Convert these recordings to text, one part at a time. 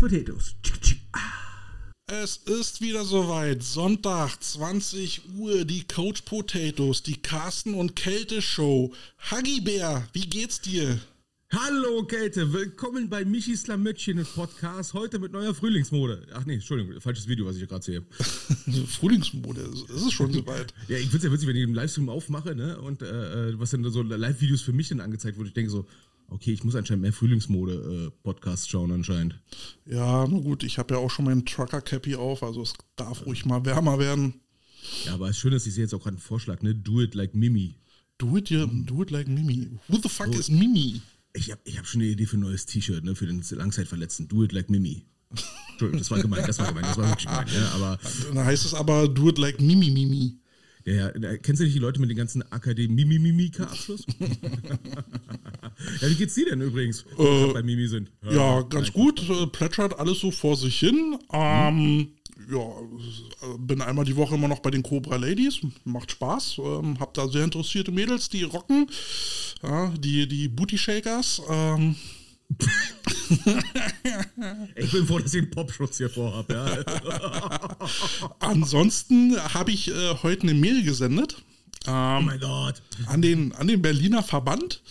Potatoes. Es ist wieder soweit. Sonntag, 20 Uhr, die Coach Potatoes, die Carsten und Kälte Show. Huggy Bär, wie geht's dir? Hallo Kälte, willkommen bei Michis Lamöttchen Podcast. Heute mit neuer Frühlingsmode. Ach nee, Entschuldigung, falsches Video, was ich gerade sehe. Frühlingsmode, ist es schon soweit? ja, ich finde es ja witzig, wenn ich den Livestream aufmache, ne? Und äh, was dann so Live-Videos für mich dann angezeigt wurde. Ich denke so, okay, ich muss anscheinend mehr Frühlingsmode-Podcasts äh, schauen anscheinend. Ja, na gut, ich habe ja auch schon meinen Trucker-Cappy auf, also es darf ruhig mal wärmer werden. Ja, aber es ist schön, dass ich sehe jetzt auch gerade einen Vorschlag, ne? Do it like Mimi. Do it, yeah, do it like Mimi. Who the fuck oh. is Mimi? Ich habe ich hab schon eine Idee für ein neues T-Shirt, ne, für den Langzeitverletzten. Do it like Mimi. Entschuldigung, das war gemeint, das war gemeint, das war wirklich gemeint. Ja, aber, Dann heißt es aber Do it like Mimi Mimi. Ja, ja, kennst du nicht die Leute mit den ganzen Akademie-Mimimika-Abschluss? ja, wie geht's dir denn übrigens, äh, bei Mimi sind? Ja, ja ganz gut, äh, plätschert alles so vor sich hin. Ähm, ja, bin einmal die Woche immer noch bei den Cobra Ladies, macht Spaß. Ähm, hab da sehr interessierte Mädels, die rocken, ja, die, die Booty Shakers. Ähm, ich bin froh, dass ich einen Popschutz hier vorhabe. Ja. Ansonsten habe ich äh, heute eine Mail gesendet. Ähm, oh mein Gott. An den, an den Berliner Verband.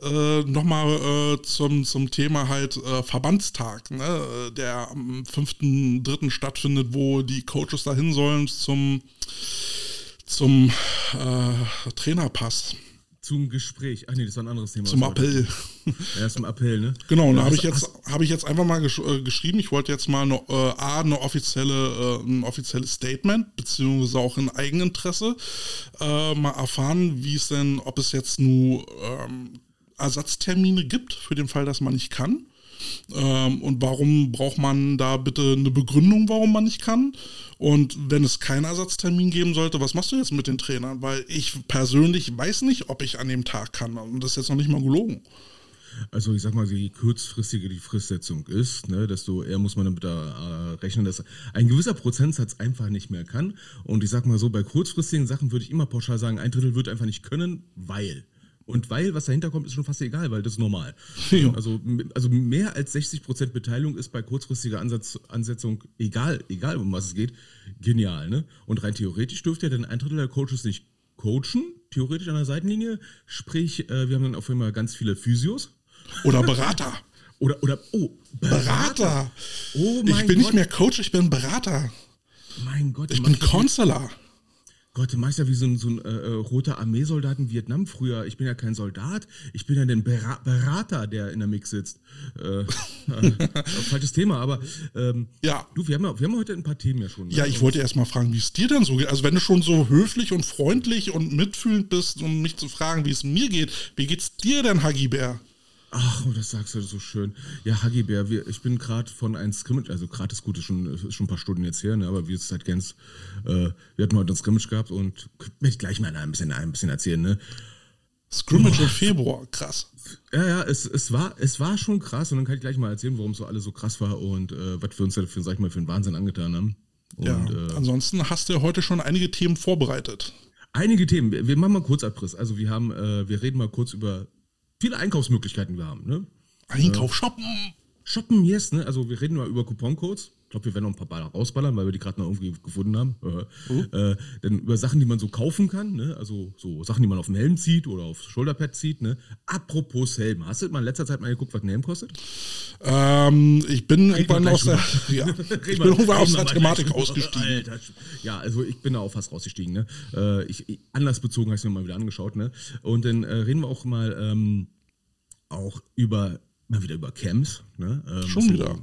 Äh, Nochmal äh, zum, zum Thema halt äh, Verbandstag, ne, der am 5.3. stattfindet, wo die Coaches dahin sollen zum, zum äh, Trainerpass zum Gespräch. Ach nee, das war ein anderes Thema. Zum Appell. Ja, zum Appell, ne? Genau, und da habe ich, jetzt, hab ich jetzt einfach mal gesch äh, geschrieben, ich wollte jetzt mal eine, äh, A, eine offizielle, äh, ein offizielles Statement, beziehungsweise auch in Eigeninteresse, äh, mal erfahren, wie es denn, ob es jetzt nur ähm, Ersatztermine gibt für den Fall, dass man nicht kann. Ähm, und warum braucht man da bitte eine Begründung, warum man nicht kann? Und wenn es keinen Ersatztermin geben sollte, was machst du jetzt mit den Trainern? Weil ich persönlich weiß nicht, ob ich an dem Tag kann. Und das ist jetzt noch nicht mal gelogen. Also ich sag mal, je kurzfristiger die Fristsetzung ist, ne, desto eher muss man damit da äh, rechnen, dass ein gewisser Prozentsatz einfach nicht mehr kann. Und ich sag mal so, bei kurzfristigen Sachen würde ich immer pauschal sagen, ein Drittel wird einfach nicht können, weil. Und weil, was dahinter kommt, ist schon fast egal, weil das ist normal. Ja. Also, also mehr als 60% Beteiligung ist bei kurzfristiger Ansatz, Ansetzung, egal, egal um was es geht, genial. Ne? Und rein theoretisch dürfte ja dann ein Drittel der Coaches nicht coachen, theoretisch an der Seitenlinie. Sprich, äh, wir haben dann auf einmal ganz viele Physios. Oder Berater. oder, oder, oh, Berater. Berater. Oh mein ich bin Gott. nicht mehr Coach, ich bin Berater. Mein Gott. Ich bin Counselor. Gott, du machst ja wie so ein, so ein äh, äh, roter Armeesoldat in Vietnam früher. Ich bin ja kein Soldat, ich bin ja der Berater, der in der Mix sitzt. Äh, äh, falsches Thema, aber ähm, ja. du, wir haben, ja, wir haben heute ein paar Themen ja schon. Ne? Ja, ich wollte erst mal fragen, wie es dir denn so geht. Also wenn du schon so höflich und freundlich und mitfühlend bist, um mich zu fragen, wie es mir geht, wie geht's dir denn, Hagi Bär? Ach, oh, das sagst du so schön. Ja, Huggy Bär, wir, ich bin gerade von einem Scrimmage, also gerade ist gut, ist schon, ist schon ein paar Stunden jetzt her, ne, aber wir sind halt ganz, äh, wir hatten heute ein Scrimmage gehabt und werde ich gleich mal ein bisschen, ein bisschen erzählen, ne? Scrimmage im Februar, krass. Ja, ja, es, es, war, es war schon krass und dann kann ich gleich mal erzählen, warum so alles so krass war und äh, was wir uns da für, sag ich mal, für einen Wahnsinn angetan haben. Und, ja, äh, ansonsten hast du heute schon einige Themen vorbereitet. Einige Themen. Wir, wir machen mal kurz Abriss. Also wir haben, äh, wir reden mal kurz über viele Einkaufsmöglichkeiten wir haben. Ne? Einkauf, shoppen. Shoppen, yes, ne? Also wir reden mal über Couponcodes. Ich glaube, wir werden noch ein paar Baller rausballern, weil wir die gerade noch irgendwie gefunden haben. Äh, mhm. äh, dann über Sachen, die man so kaufen kann, ne? Also so Sachen, die man auf dem Helm zieht oder aufs Schulterpad zieht, ne? Apropos Helm, hast du mal in letzter Zeit mal geguckt, was ein Helm kostet? Ähm, ich bin irgendwann aus der, ja, ich bin irgendwann aus der Thematik ausgestiegen. Alter. Ja, also ich bin da auch fast rausgestiegen, ne? Äh, ich, anlassbezogen habe ich mir mal wieder angeschaut, ne? Und dann äh, reden wir auch mal ähm, auch über mal wieder über Camps. Ne? Ähm, Schon wieder.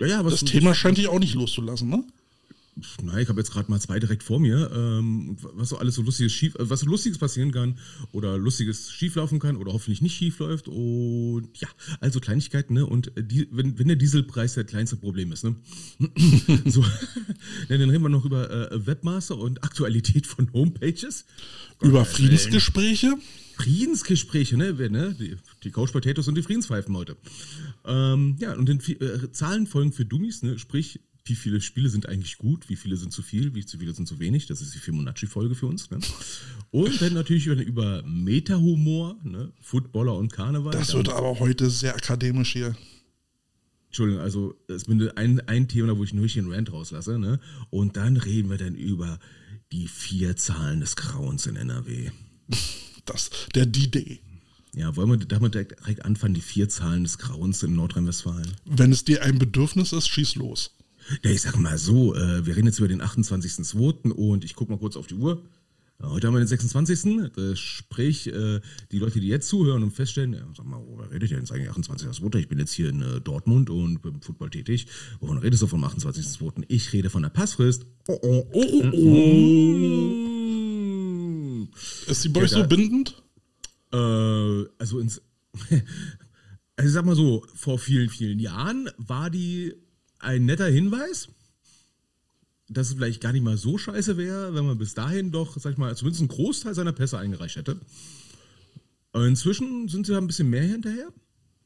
Ja, ja, das Thema scheint dich auch nicht loszulassen, ne? Nein, ich habe jetzt gerade mal zwei direkt vor mir, ähm, was so alles so lustiges schief, äh, was so lustiges passieren kann oder lustiges schieflaufen kann oder hoffentlich nicht schief läuft und ja, also Kleinigkeiten, ne? Und die, wenn, wenn der Dieselpreis der kleinste Problem ist, ne? so, dann reden wir noch über äh, Webmaster und Aktualität von Homepages. Über Friedensgespräche. Friedensgespräche, ne? ne? Die, die Couch Potatoes und die Friedenspfeifen heute. Ähm, ja, und den äh, Zahlen folgen für Dummies, ne? Sprich, wie viele Spiele sind eigentlich gut, wie viele sind zu viel, wie viele sind zu wenig. Das ist die Fibonacci-Folge für uns. Ne? Und dann natürlich über, über Meta-Humor, ne? Footballer und Karneval. Das wird aber heute sehr akademisch hier. Entschuldigung, also es bin ein, ein Thema, wo ich nur den Rant rauslasse, ne? Und dann reden wir dann über die vier Zahlen des Grauens in NRW. Das, der D-Day. Ja, wollen wir damit direkt anfangen, die vier Zahlen des Grauens in Nordrhein-Westfalen? Wenn es dir ein Bedürfnis ist, schieß los. Ja, ich sag mal so, äh, wir reden jetzt über den 28.02. und ich gucke mal kurz auf die Uhr. Heute haben wir den 26. Das sprich, äh, die Leute, die jetzt zuhören und feststellen, ja, sag mal, worüber redet ihr jetzt eigentlich 28.02.? Ich bin jetzt hier in äh, Dortmund und beim Football tätig. Wovon redest du vom 28.02.? Ich rede von der Passfrist. Oh, oh, oh, oh, oh. Ist die bei euch so bindend? Äh, also ins. also ich sag mal so, vor vielen, vielen Jahren war die ein netter Hinweis dass es vielleicht gar nicht mal so scheiße wäre, wenn man bis dahin doch, sag ich mal, zumindest einen Großteil seiner Pässe eingereicht hätte. Inzwischen sind sie da ein bisschen mehr hinterher.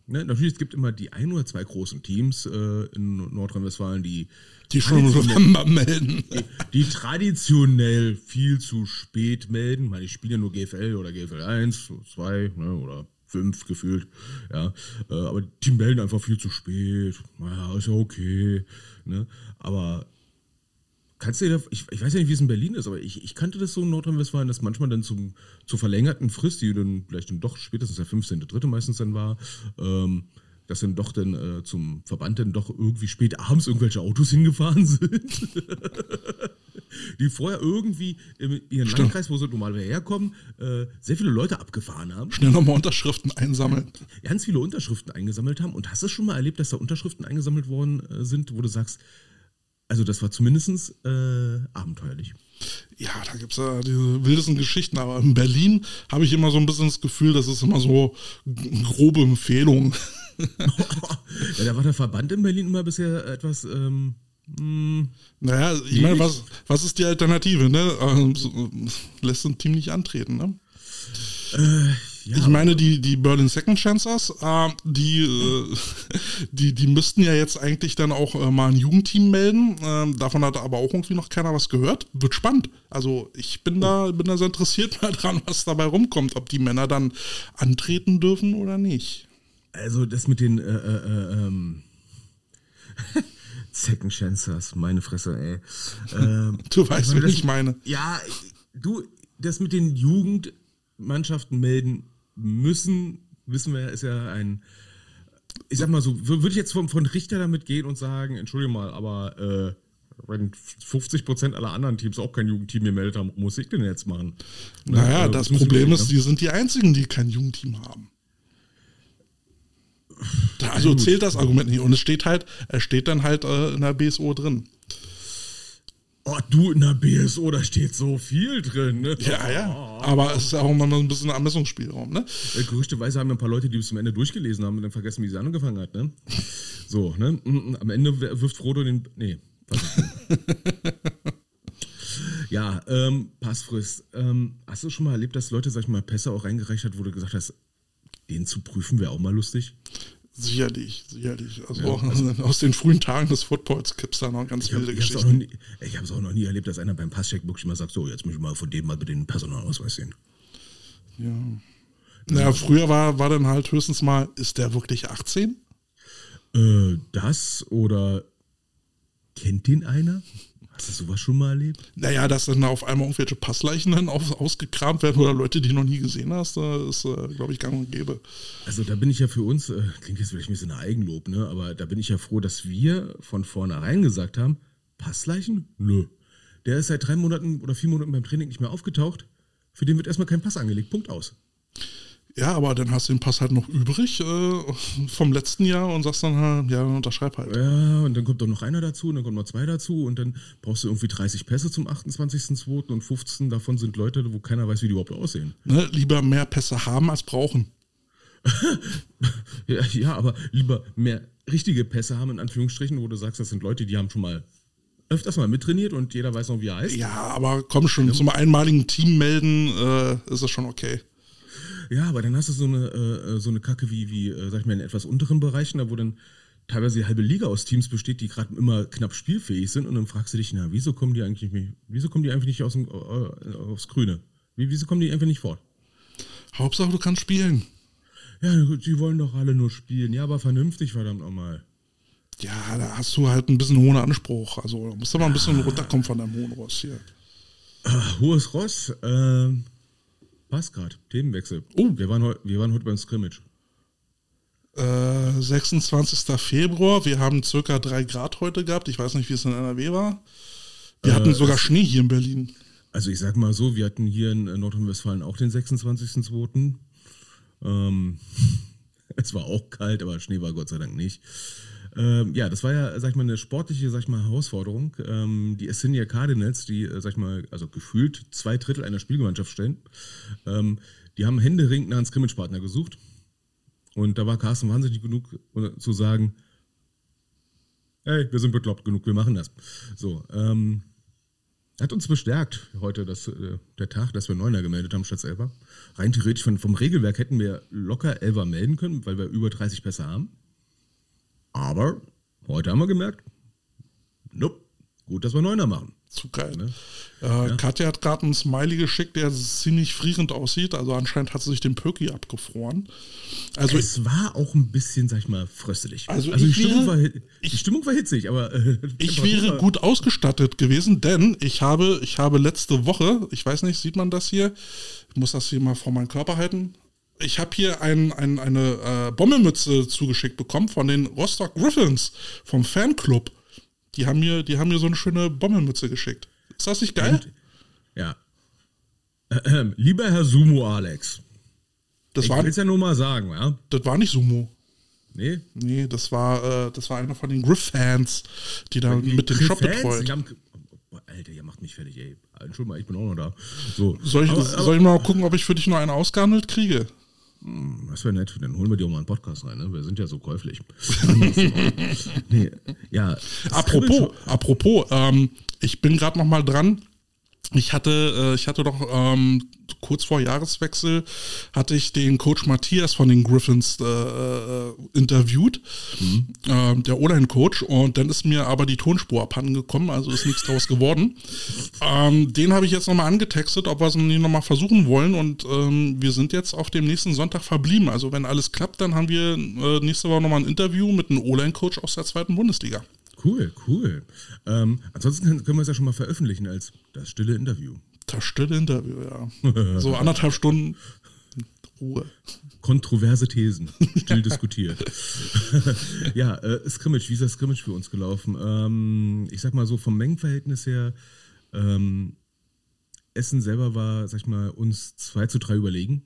Ne? Natürlich, es gibt immer die ein oder zwei großen Teams äh, in Nordrhein-Westfalen, die, die schon mal melden. Die, die, traditionell viel zu spät melden. Ich meine, ich spiele ja nur GFL oder GFL 1, 2 ne, oder 5 gefühlt. Ja, äh, aber die melden einfach viel zu spät. Naja, ist ja okay. Ne? Aber Kannst du dir, ich, ich weiß ja nicht, wie es in Berlin ist, aber ich, ich kannte das so in Nordrhein-Westfalen, dass manchmal dann zum, zur verlängerten Frist, die dann vielleicht dann doch spätestens der 15.3. meistens dann war, ähm, dass dann doch dann äh, zum Verband dann doch irgendwie spät abends irgendwelche Autos hingefahren sind, die vorher irgendwie in ihren Stimmt. Landkreis, wo sie normalerweise herkommen, äh, sehr viele Leute abgefahren haben. Schnell nochmal Unterschriften einsammeln. Ganz viele Unterschriften eingesammelt haben. Und hast du schon mal erlebt, dass da Unterschriften eingesammelt worden äh, sind, wo du sagst, also das war zumindest äh, abenteuerlich. Ja, da gibt es ja diese wildesten Geschichten, aber in Berlin habe ich immer so ein bisschen das Gefühl, das ist immer so grobe Empfehlung. ja, da war der Verband in Berlin immer bisher etwas. Ähm, hm, naja, ich meine, was, was ist die Alternative? Ne? Ähm, lässt ein Team nicht antreten, ne? Äh, ja, ich meine, die, die Berlin Second Chancers, äh, die, äh, die, die müssten ja jetzt eigentlich dann auch äh, mal ein Jugendteam melden. Ähm, davon hat aber auch irgendwie noch keiner was gehört. Wird spannend. Also ich bin da, bin da sehr interessiert mal dran, was dabei rumkommt, ob die Männer dann antreten dürfen oder nicht. Also das mit den äh, äh, äh ähm Second Chancers, meine Fresse, ey. Ähm, du weißt, was ich meine. Ja, du, das mit den Jugendmannschaften melden müssen, wissen wir, ist ja ein, ich sag mal so, würde ich jetzt von, von Richter damit gehen und sagen, entschuldige mal, aber äh, wenn 50% aller anderen Teams auch kein Jugendteam gemeldet haben, muss ich denn jetzt machen? Naja, das, das Problem ist, ne? die sind die einzigen, die kein Jugendteam haben. Also zählt das Argument nicht. Und es steht halt, es steht dann halt äh, in der BSO drin. Oh, du, in der BSO, da steht so viel drin, ne? Ja, ja. Aber es ist auch immer ein bisschen ein Ermessungsspielraum, ne? Äh, gerüchteweise haben ein paar Leute, die bis zum Ende durchgelesen haben und dann vergessen, wie sie angefangen hat, ne? So, ne? Mm, mm, am Ende wirft Frodo den. Nee. ja, ähm, Passfrist. Ähm, hast du schon mal erlebt, dass Leute, sag ich mal, Pässe auch reingereicht hat, wo du gesagt hast, den zu prüfen wäre auch mal lustig? Sicherlich, sicherlich. Also, ja, also aus den frühen Tagen des Footballs gibt es da noch ganz wilde Geschichten. Nie, ich habe es auch noch nie erlebt, dass einer beim Passcheck wirklich mal sagt, so, jetzt muss ich mal von dem mal bitte den Personalausweis sehen. Ja. Naja, früher war, war dann halt höchstens mal, ist der wirklich 18? Äh, das oder kennt den einer? Hast du sowas schon mal erlebt? Naja, dass dann auf einmal irgendwelche Passleichen dann auf, ausgekramt werden oder Leute, die du noch nie gesehen hast, ist, äh, glaube ich, gang und gäbe. Also da bin ich ja für uns, äh, klingt jetzt vielleicht ein bisschen Eigenlob, ne? aber da bin ich ja froh, dass wir von vornherein gesagt haben, Passleichen? Nö. Der ist seit drei Monaten oder vier Monaten beim Training nicht mehr aufgetaucht. Für den wird erstmal kein Pass angelegt. Punkt aus. Ja, aber dann hast du den Pass halt noch übrig äh, vom letzten Jahr und sagst dann, ja, unterschreib halt. Ja, und dann kommt doch noch einer dazu und dann kommen noch zwei dazu und dann brauchst du irgendwie 30 Pässe zum 28.02. und 15 davon sind Leute, wo keiner weiß, wie die überhaupt aussehen. Ne? Lieber mehr Pässe haben als brauchen. ja, ja, aber lieber mehr richtige Pässe haben, in Anführungsstrichen, wo du sagst, das sind Leute, die haben schon mal öfters mal mittrainiert und jeder weiß noch, wie er heißt. Ja, aber komm schon, ja. zum einmaligen Team melden äh, ist das schon okay. Ja, aber dann hast du so eine, äh, so eine Kacke wie, wie äh, sag ich mal, in etwas unteren Bereichen, da wo dann teilweise die halbe Liga aus Teams besteht, die gerade immer knapp spielfähig sind und dann fragst du dich, na, wieso kommen die eigentlich nicht, wieso kommen die einfach nicht aus dem, äh, aufs Grüne? Wie, wieso kommen die einfach nicht fort? Hauptsache, du kannst spielen. Ja, die wollen doch alle nur spielen. Ja, aber vernünftig, verdammt nochmal. Ja, da hast du halt ein bisschen hohen Anspruch. Also da musst du mal ein bisschen runterkommen von deinem hohen Ross hier. Ah, hohes Ross, äh, passt gerade. Themenwechsel. Oh. Wir waren, heu- wir waren heute beim Scrimmage. Äh, 26. Februar, wir haben circa 3 Grad heute gehabt. Ich weiß nicht, wie es in NRW war. Wir Äh, hatten sogar Schnee hier in Berlin. Also ich sag mal so, wir hatten hier in Nordrhein-Westfalen auch den 26.02. Ähm, es war auch kalt, aber Schnee war Gott sei Dank nicht. Ähm, ja, das war ja, sag ich mal, eine sportliche, sag ich mal, Herausforderung. Ähm, die Assyria Cardinals, die, äh, sag ich mal, also gefühlt zwei Drittel einer Spielgemeinschaft stellen, ähm, die haben händeringend nach einem Scrimmage-Partner gesucht. Und da war Carsten wahnsinnig genug äh, zu sagen, hey, wir sind bekloppt genug, wir machen das. So, ähm, hat uns bestärkt heute dass, äh, der Tag, dass wir Neuner gemeldet haben statt Elfer. Rein theoretisch von, vom Regelwerk hätten wir locker Elfer melden können, weil wir über 30 Pässe haben. Aber heute haben wir gemerkt, nope, gut, dass wir Neuner machen. Zu geil. Ne? Äh, Katja hat gerade einen Smiley geschickt, der ziemlich frierend aussieht. Also anscheinend hat sie sich den Pöki abgefroren. Also es war auch ein bisschen, sag ich mal, fröstelig. Also die, ich Stimmung wäre- war, die Stimmung war hitzig, aber äh, Ich wäre gut ausgestattet gewesen, denn ich habe, ich habe letzte Woche, ich weiß nicht, sieht man das hier? Ich muss das hier mal vor meinen Körper halten. Ich habe hier ein, ein, eine äh, Bommelmütze zugeschickt bekommen von den Rostock Griffins vom Fanclub. Die haben mir, die haben mir so eine schöne Bommelmütze geschickt. Ist das nicht geil? Ja. Ähm, lieber Herr Sumo Alex, Das ich war, will es ja nur mal sagen, ja? das war nicht Sumo. Nee, Nee, das war, äh, das war einer von den Griff-Fans, die da mit dem Shop betreut. die haben, Alter, ihr macht mich fertig, ey. Entschuldigung ich bin auch noch da. So, Soll ich, aber, soll ich mal gucken, ob ich für dich noch eine ausgehandelt kriege? Das wäre nett, dann holen wir dir auch mal einen Podcast rein, ne? Wir sind ja so käuflich. nee, ja. Apropos, apropos, ähm, ich bin gerade noch mal dran. Ich hatte, äh, ich hatte doch ähm, kurz vor Jahreswechsel hatte ich den Coach Matthias von den Griffins äh, äh, interviewt, ähm, der O-Line-Coach, und dann ist mir aber die Tonspur abhanden gekommen, also ist nichts draus geworden. Ähm, den habe ich jetzt nochmal angetextet, ob wir es nicht nochmal versuchen wollen, und ähm, wir sind jetzt auf dem nächsten Sonntag verblieben. Also wenn alles klappt, dann haben wir äh, nächste Woche nochmal ein Interview mit einem O-Line-Coach aus der zweiten Bundesliga. Cool, cool. Ähm, ansonsten können, wir es ja schon mal veröffentlichen als das stille Interview. Das stille Interview, ja. So anderthalb Stunden Ruhe. Kontroverse Thesen, still diskutiert. ja, äh, Scrimmage, wie ist das Scrimmage für uns gelaufen? Ähm, ich sag mal so, vom Mengenverhältnis her, ähm, Essen selber war, sag ich mal, uns 2 zu 3 überlegen.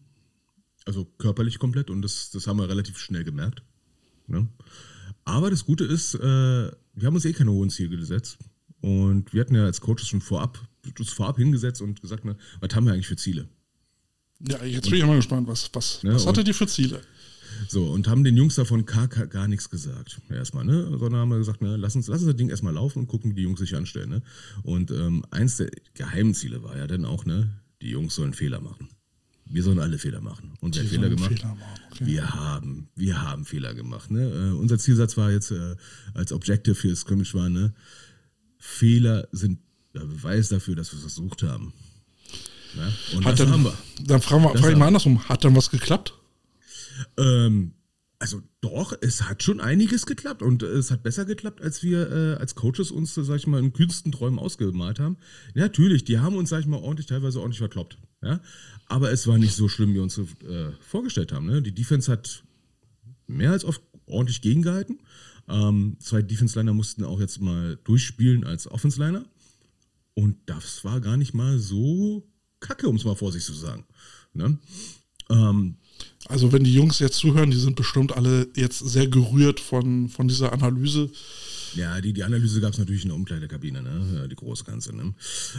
Also körperlich komplett und das, das haben wir relativ schnell gemerkt. Ne? Aber das Gute ist, äh, wir haben uns eh keine hohen Ziele gesetzt. Und wir hatten ja als Coaches schon vorab, uns vorab hingesetzt und gesagt, ne, was haben wir eigentlich für Ziele? Ja, jetzt bin ich mal gespannt, was, was, Ja, was hattet ihr für Ziele? So, und haben den Jungs davon gar, gar, nichts gesagt. Erstmal, ne? Sondern haben wir gesagt, ne, lass uns, lass uns das Ding erstmal laufen und gucken, wie die Jungs sich anstellen. Ne? Und ähm, eins der Geheimziele war ja dann auch, ne, die Jungs sollen Fehler machen. Wir sollen alle Fehler machen. Und wer Fehler gemacht? Fehler machen, okay. Wir haben, wir haben Fehler gemacht. Ne? Äh, unser Zielsatz war jetzt äh, als Objective für das Scrimmage war, ne, Fehler sind der Beweis dafür, dass wir es versucht haben. Ne? Und Hat das dann, haben wir. Dann fragen wir, frage ich mal andersrum. Hat dann was geklappt? Ähm, also doch, es hat schon einiges geklappt und es hat besser geklappt, als wir äh, als Coaches uns, sag ich mal, in kühnsten Träumen ausgemalt haben. Ja, natürlich, die haben uns, sag ich mal, ordentlich, teilweise ordentlich verkloppt. Ja? Aber es war nicht so schlimm, wie wir uns äh, vorgestellt haben. Ne? Die Defense hat mehr als oft ordentlich gegengehalten. Ähm, zwei Defense-Liner mussten auch jetzt mal durchspielen als Offense-Liner. Und das war gar nicht mal so kacke, um es mal vorsichtig zu sagen. Ne? Ähm, Also wenn die Jungs jetzt zuhören, die sind bestimmt alle jetzt sehr gerührt von, von dieser Analyse. Ja, die, die Analyse gab es natürlich in der Umkleidekabine, ne? Ja, die große ganze. Ne?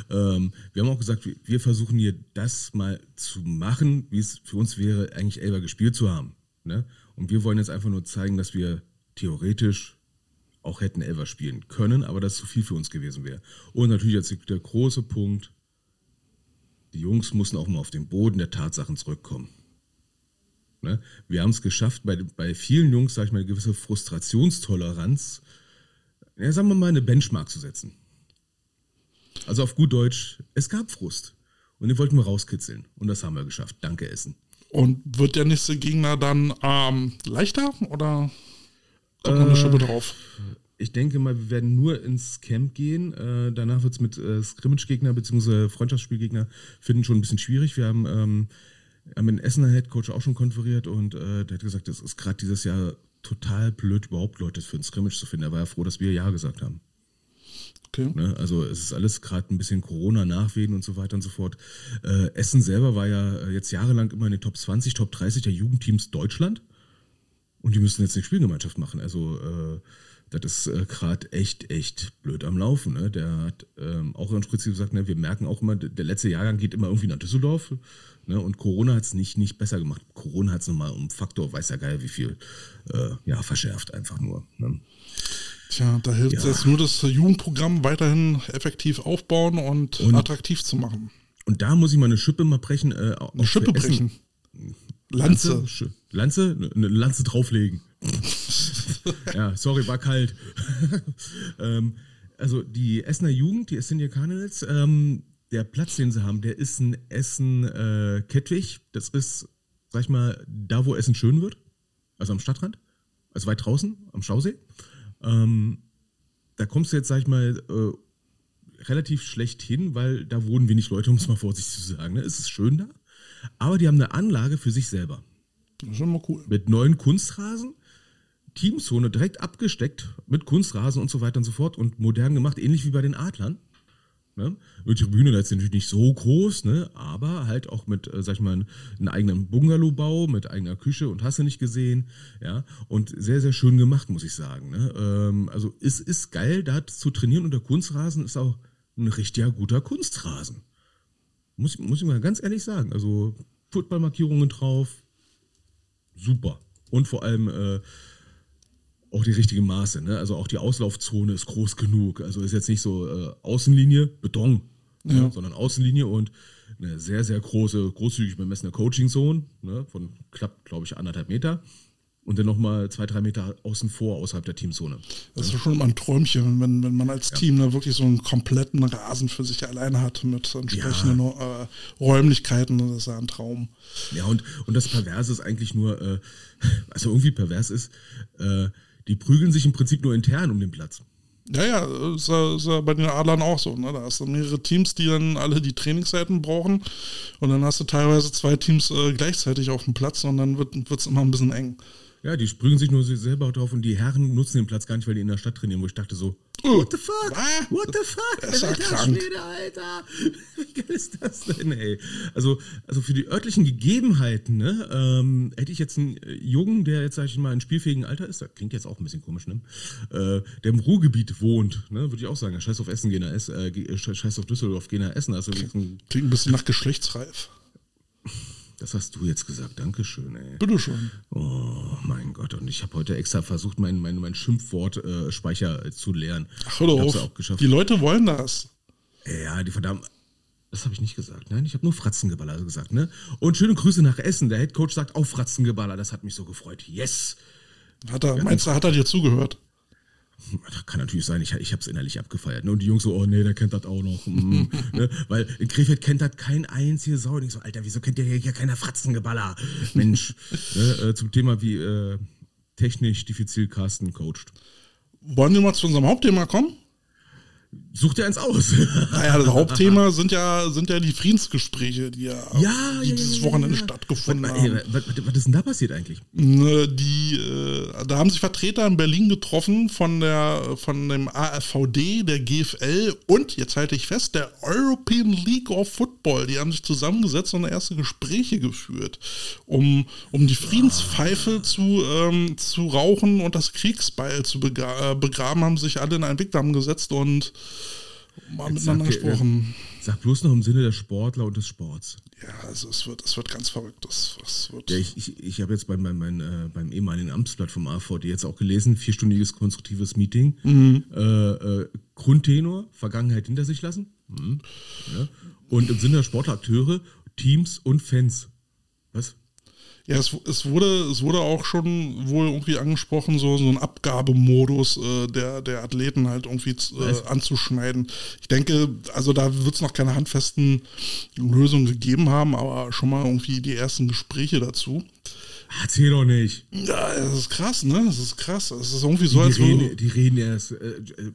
Ähm, wir haben auch gesagt, wir, versuchen hier das mal zu machen, wie es für uns wäre, eigentlich Elber gespielt zu haben. Ne? Und wir wollen jetzt einfach nur zeigen, dass wir theoretisch auch hätten Elber spielen können, aber das zu viel für uns gewesen wäre. Und natürlich jetzt der große Punkt, die Jungs mussten auch mal auf den Boden der Tatsachen zurückkommen. Ne? Wir haben es geschafft, bei, bei vielen Jungs, sag ich mal, eine gewisse Frustrationstoleranz ja, sagen wir mal, eine Benchmark zu setzen. Also auf gut Deutsch, es gab Frust. Und den wollten wir rauskitzeln. Und das haben wir geschafft. Danke, Essen. Und wird der nächste Gegner dann ähm, leichter oder kommt noch eine Schippe drauf? ich denke mal, wir werden nur ins Camp gehen. Äh, danach wird es mit äh, Scrimmage-Gegner bzw. Freundschaftsspielgegner finden schon ein bisschen schwierig. Wir haben, ähm, haben mit dem Essener Headcoach auch schon konferiert und äh, der hat gesagt, es ist gerade dieses Jahr total blöd, überhaupt Leute für ein Scrimmage zu finden. Er war ja froh, dass wir Ja gesagt haben. Okay. Ne? Also es ist alles gerade ein bisschen Corona-Nachwehen und so weiter und so fort. Äh, Essen selber war ja äh, jetzt jahrelang immer in den Top 20, Top 30 der Jugendteams Deutschland. Und die müssen jetzt eine Spielgemeinschaft machen. Also äh, das ist äh, gerade echt, echt blöd am Laufen. Ne? Der hat ähm, auch in Spritzi gesagt, ne, wir merken auch immer, der letzte Jahrgang geht immer irgendwie nach Düsseldorf. Ne? Und Corona hat es nicht, nicht besser gemacht. Corona hat es nochmal um Faktor, weiß ja geil, wie viel, äh, ja, verschärft einfach nur. Ne? Tja, da hilft es ja. jetzt nur, das Jugendprogramm weiterhin effektiv aufbauen und, und, attraktiv zu machen. Und da muss ich mal eine Schippe mal brechen. Äh, eine Schippe brechen? Lanze. Lanze? Lanze? Eine Lanze drauflegen. ja, sorry, war kalt. ähm, also die Essener Jugend, die Essener Cardinals, ähm, der Platz, den sie haben, der ist ein Essen-Kettwig. Äh, das ist, sag ich mal, da, wo Essen schön wird. Also am Stadtrand. Also weit draußen, am Stausee. Ähm, da kommst du jetzt, sag ich mal, äh, relativ schlecht hin, weil da wohnen wenig Leute, um es mal vorsichtig zu sagen. Ne? Es ist schön da, aber die haben eine Anlage für sich selber. Das ist immer cool. Mit neuen Kunstrasen, Teamzone direkt abgesteckt mit Kunstrasen und so weiter und so fort und modern gemacht, ähnlich wie bei den Adlern. Ne? Die Tribüne da ist natürlich nicht so groß, ne? aber halt auch mit, äh, sag ich mal, einem eigenen Bungalowbau, mit eigener Küche und hast du nicht gesehen. Ja? Und sehr, sehr schön gemacht, muss ich sagen. Ne? Ähm, also es ist geil, da zu trainieren und der Kunstrasen ist auch ein richtiger guter Kunstrasen. Muss, muss ich mal ganz ehrlich sagen. Also Footballmarkierungen drauf, super. Und vor allem äh, auch die richtige Maße. Ne? Also auch die Auslaufzone ist groß genug. Also ist jetzt nicht so äh, Außenlinie, Beton, ne? ja. ne? sondern Außenlinie und eine sehr, sehr große, großzügig bemessene Coaching-Zone ne? von knapp, glaube ich, anderthalb Meter. Und dann nochmal zwei, drei Meter außen vor, außerhalb der Teamzone. Das ist ja schon immer ein Träumchen, wenn, wenn man als ja. Team da wirklich so einen kompletten Rasen für sich alleine hat mit entsprechenden ja. äh, Räumlichkeiten. Das ist ja ein Traum. Ja, und, und das Perverse ist eigentlich nur, äh, also irgendwie pervers ist, äh, die prügeln sich im Prinzip nur intern um den Platz. Ja, ja, ist ja, ist ja bei den Adlern auch so. Ne? Da hast du mehrere Teams, die dann alle die Trainingszeiten brauchen. Und dann hast du teilweise zwei Teams äh, gleichzeitig auf dem Platz und dann wird es immer ein bisschen eng. Ja, die sprühen sich nur selber drauf und die Herren nutzen den Platz gar nicht, weil die in der Stadt trainieren, wo ich dachte so, oh, what the fuck? Ah, what the fuck? Das ist Alter, krank. Schwede, Alter. Wie geil ist das denn, ey? Also, also für die örtlichen Gegebenheiten, ne, ähm, hätte ich jetzt einen Jungen, der jetzt, sag ich mal, in spielfähigen Alter ist, das klingt jetzt auch ein bisschen komisch, ne, äh, der im Ruhrgebiet wohnt, ne, würde ich auch sagen, scheiß auf Essen, gehen nach Essen, äh, scheiß auf Düsseldorf, gehen nach Essen. Also klingt ein bisschen nach geschlechtsreif. Das hast du jetzt gesagt. Dankeschön, ey. Bitte schon. Oh, mein Gott. Und ich habe heute extra versucht, meinen mein, mein Schimpfwort-Speicher äh, zu leeren. Ach, hör auf. Auch geschafft. Die Leute wollen das. Ja, die verdammt. Das habe ich nicht gesagt. Nein, ich habe nur Fratzengeballer gesagt. Ne? Und schöne Grüße nach Essen. Der Headcoach sagt auch Fratzengeballer. Das hat mich so gefreut. Yes. Hat er, meinst du, hat er dir zugehört? Das kann natürlich sein, ich, ich habe es innerlich abgefeiert. Ne? Und die Jungs so, oh nee, der kennt das auch noch. Mm, ne? Weil in Krefeld kennt das kein einziger Sau. Und ich so, Alter, wieso kennt der hier keiner Fratzengeballer? Mensch, ne? äh, zum Thema, wie äh, technisch diffizil Carsten coacht. Wollen wir mal zu unserem Hauptthema kommen? Such dir eins aus. Naja, das Hauptthema sind ja, sind ja die Friedensgespräche, die ja, ja, die dieses Wochenende ja, stattgefunden was, haben. Was, was, ist denn da passiert eigentlich? Ne, die, äh, da haben sich Vertreter in Berlin getroffen von, der, von dem AFVD, der GFL und, jetzt halte ich fest, der European League of Football. Die haben sich zusammengesetzt und erste Gespräche geführt, um, um die Friedenspfeife zu, ähm, zu rauchen und das Kriegsbeil zu begra begraben, haben sich alle in einen Wigwam gesetzt und mal Jetzt miteinander sag, gesprochen. Sag bloß noch im Sinne der Sportler und des Sports. Ja, also es wird, es wird ganz verrückt. Das, das wird ja, ich ich, ich habe jetzt beim, beim, beim, äh, beim ehemaligen Amtsblatt vom AVD jetzt auch gelesen, vierstündiges konstruktives Meeting. Mhm. Äh, äh, Grundtenor, Vergangenheit hinter sich lassen. Mhm. Ja. Und im Sinne der Sportakteure, Teams und Fans. Ja, es, es, wurde, es wurde auch schon wohl irgendwie angesprochen, so, so ein Abgabemodus äh, der, der Athleten halt irgendwie äh, anzuschneiden. Ich denke, also da wird es noch keine handfesten Lösungen gegeben haben, aber schon mal irgendwie die ersten Gespräche dazu. Erzähl doch nicht. Ja, das ist krass, ne? Das ist krass. Das ist irgendwie so, Die, als, reden, die reden erst. Äh, äh,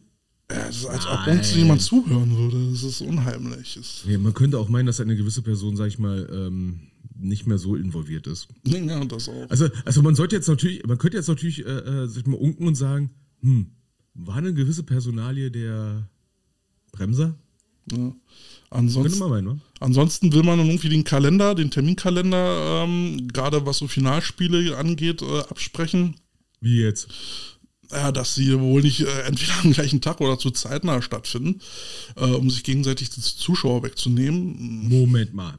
ja, das ist, als ob uns jemand zuhören würde. Das ist unheimlich. Das, nee, man könnte auch meinen, dass eine gewisse Person, sag ich mal, ähm, nicht mehr so involviert ist. ja, das auch. Also, also man sollte jetzt natürlich, man könnte jetzt natürlich, äh, äh, sag ich mal, unken und sagen, hm, war eine gewisse Personalie der Bremser? Ja. Ansonsten, meinen, ne? ansonsten will man dann irgendwie den Kalender, den Terminkalender, ähm, gerade was so Finalspiele angeht, äh, absprechen. Wie jetzt? Ja, dass sie wohl nicht äh, entweder am gleichen Tag oder zu zeitnah stattfinden, äh, um sich gegenseitig die Zuschauer wegzunehmen. Moment mal.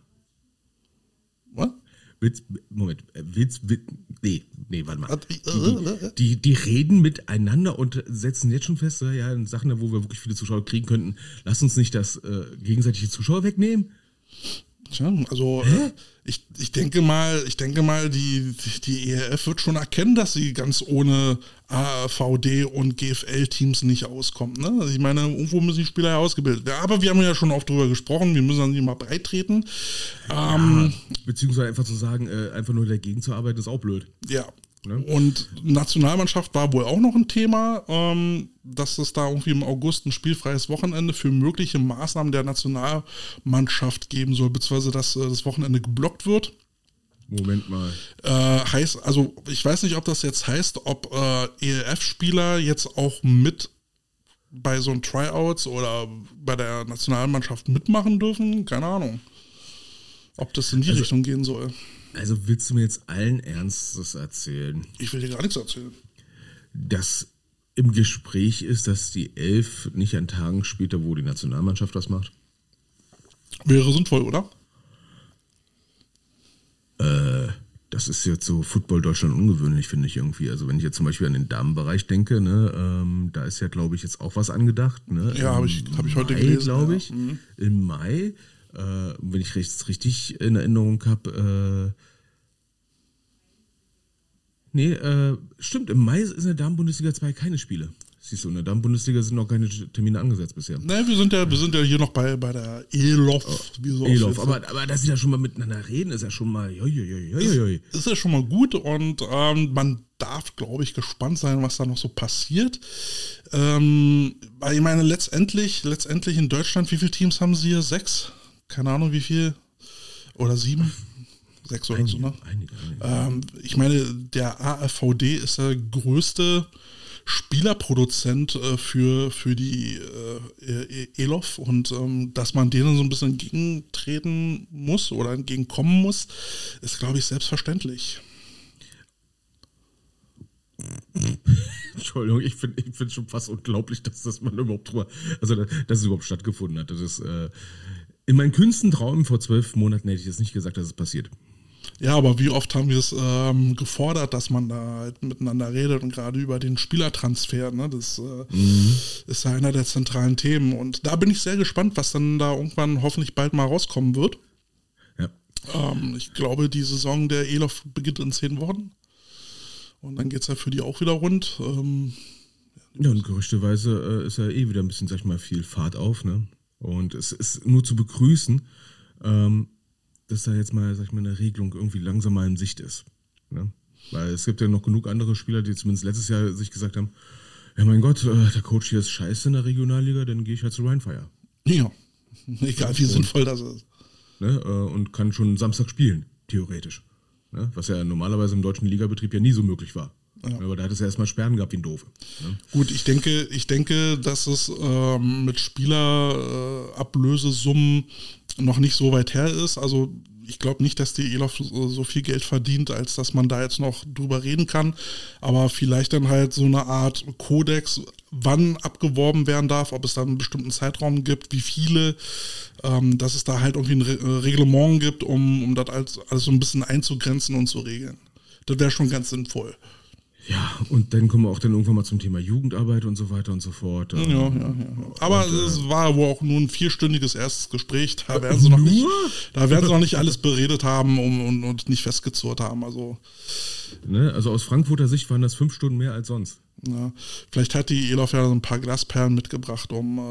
Willst, Moment, äh, willst, will, nee, nee, warte mal. Die, die, die reden miteinander und setzen jetzt schon fest, ja, in Sachen, wo wir wirklich viele Zuschauer kriegen könnten, lass uns nicht das äh, gegenseitige Zuschauer wegnehmen. Tja, also äh, ich, ich denke mal, ich denke mal, die, die ERF wird schon erkennen, dass sie ganz ohne AVD und GFL-Teams nicht auskommt. Ne? Also ich meine, irgendwo müssen die Spieler ja ausgebildet werden. Aber wir haben ja schon oft drüber gesprochen, wir müssen dann nicht mal breit treten. Ähm, Beziehungsweise einfach zu sagen, äh, einfach nur dagegen zu arbeiten, ist auch blöd. ja. Ne? Und Nationalmannschaft war wohl auch noch ein Thema, ähm, dass es da irgendwie im August ein spielfreies Wochenende für mögliche Maßnahmen der Nationalmannschaft geben soll, beziehungsweise dass äh, das Wochenende geblockt wird. Moment mal. Äh, heißt, also ich weiß nicht, ob das jetzt heißt, ob äh, ELF-Spieler jetzt auch mit bei so einem Tryouts oder bei der Nationalmannschaft mitmachen dürfen. Keine Ahnung. Ob das in die Richtung gehen soll. Also willst du mir jetzt allen Ernstes erzählen, Ich will dir gar nichts erzählen. dass im Gespräch ist, dass die Elf nicht an Tagen später, wo die Nationalmannschaft was macht? Wäre sinnvoll, oder? Das ist jetzt so Football Deutschland ungewöhnlich, finde ich irgendwie. Also wenn ich jetzt zum Beispiel an den Damenbereich denke, ne, ähm, da ist ja, glaube ich, jetzt auch was angedacht. Ne? Ja, Im hab ich- hab ich heute Mai, gelesen, glaube ja. ich. Mhm. Im Mai, äh, wenn ich rechts richtig in Erinnerung habe, äh, nee, äh, stimmt, im Mai ist in der Damenbundesliga 2 keine Spiele. Siehst du, in der Damenbundesliga sind noch keine Termine angesetzt bisher. Ne, wir sind ja, wir sind ja hier noch bei, bei der ELOF. so Elof, aber, aber dass sie da schon mal miteinander reden, ist ja schon mal. Joi, joi, joi, joi. ist ja schon mal gut und ähm, man darf, glaube ich, gespannt sein, was da noch so passiert. Ähm, weil ich meine, letztendlich, letztendlich in Deutschland, wie viele Teams haben sie hier? Sechs? Keine Ahnung, wie viel? Oder sieben? Sechs oder so, ne? Einige, einige. Ähm, ich meine, der AFVD ist der größte Spielerproduzent äh, für, für die äh, ELOF und ähm, dass man denen so ein bisschen entgegentreten muss oder entgegenkommen muss, ist, glaube ich, selbstverständlich. Entschuldigung, ich finde ich find schon fast unglaublich, dass das man überhaupt drüber, also dass es überhaupt stattgefunden hat. Das ist, äh, in meinen kühnsten Träumen vor zwölf Monaten hätte ich jetzt nicht gesagt, dass es passiert. Ja, aber wie oft haben wir es ähm, gefordert, dass man da halt miteinander redet und gerade über den Spielertransfer, ne? Das äh, ist ja einer der zentralen Themen. Und da bin ich sehr gespannt, was dann da irgendwann hoffentlich bald mal rauskommen wird. Ja. Ähm, ich glaube, die Saison der ELOF beginnt in zehn Wochen. Und dann geht es ja für die auch wieder rund. Ähm, Ja, und gerüchteweise äh, ist ja eh wieder ein bisschen, sag ich mal, viel Fahrt auf, ne? Und es ist nur zu begrüßen, ähm, dass da jetzt mal, sag ich mal, eine Regelung irgendwie langsam mal in Sicht ist. Ne? Weil es gibt ja noch genug andere Spieler, die zumindest letztes Jahr sich gesagt haben, ja mein Gott, äh, der Coach hier ist scheiße in der Regionalliga, dann gehe ich halt zu Rheinfire. ja, egal wie sinnvoll das ist. Ne? Äh, und kann schon Samstag spielen, theoretisch. Ne? Was ja normalerweise im deutschen Ligabetrieb ja nie so möglich war. Aber da hat es ja erstmal Sperren gehabt wie ein Doofe. Ne? Gut, ich denke, ich denke, dass es ähm, mit Spielerablösesummen noch nicht so weit her ist. Also ich glaube nicht, dass die ELOF so viel Geld verdient, als dass man da jetzt noch drüber reden kann. Aber vielleicht dann halt so eine Art Kodex, wann abgeworben werden darf, ob es da einen bestimmten Zeitraum gibt, wie viele, ähm, dass es da halt irgendwie ein Re äh, Reglement gibt, um, um das alles, alles so ein bisschen einzugrenzen und zu regeln. Das wäre schon ganz sinnvoll. Ja, und dann kommen wir auch dann irgendwann mal zum Thema Jugendarbeit und so weiter und so fort. Ja, ja, ja. Aber es war wohl auch nur ein vierstündiges erstes Gespräch. Da werden sie noch nicht, da werden sie noch nicht alles beredet haben und, und, und nicht festgezurrt haben. Also Ne? Also aus Frankfurter Sicht waren das fünf Stunden mehr als sonst. Ja, vielleicht hat die Elof ja so ein paar Glasperlen mitgebracht, um, äh,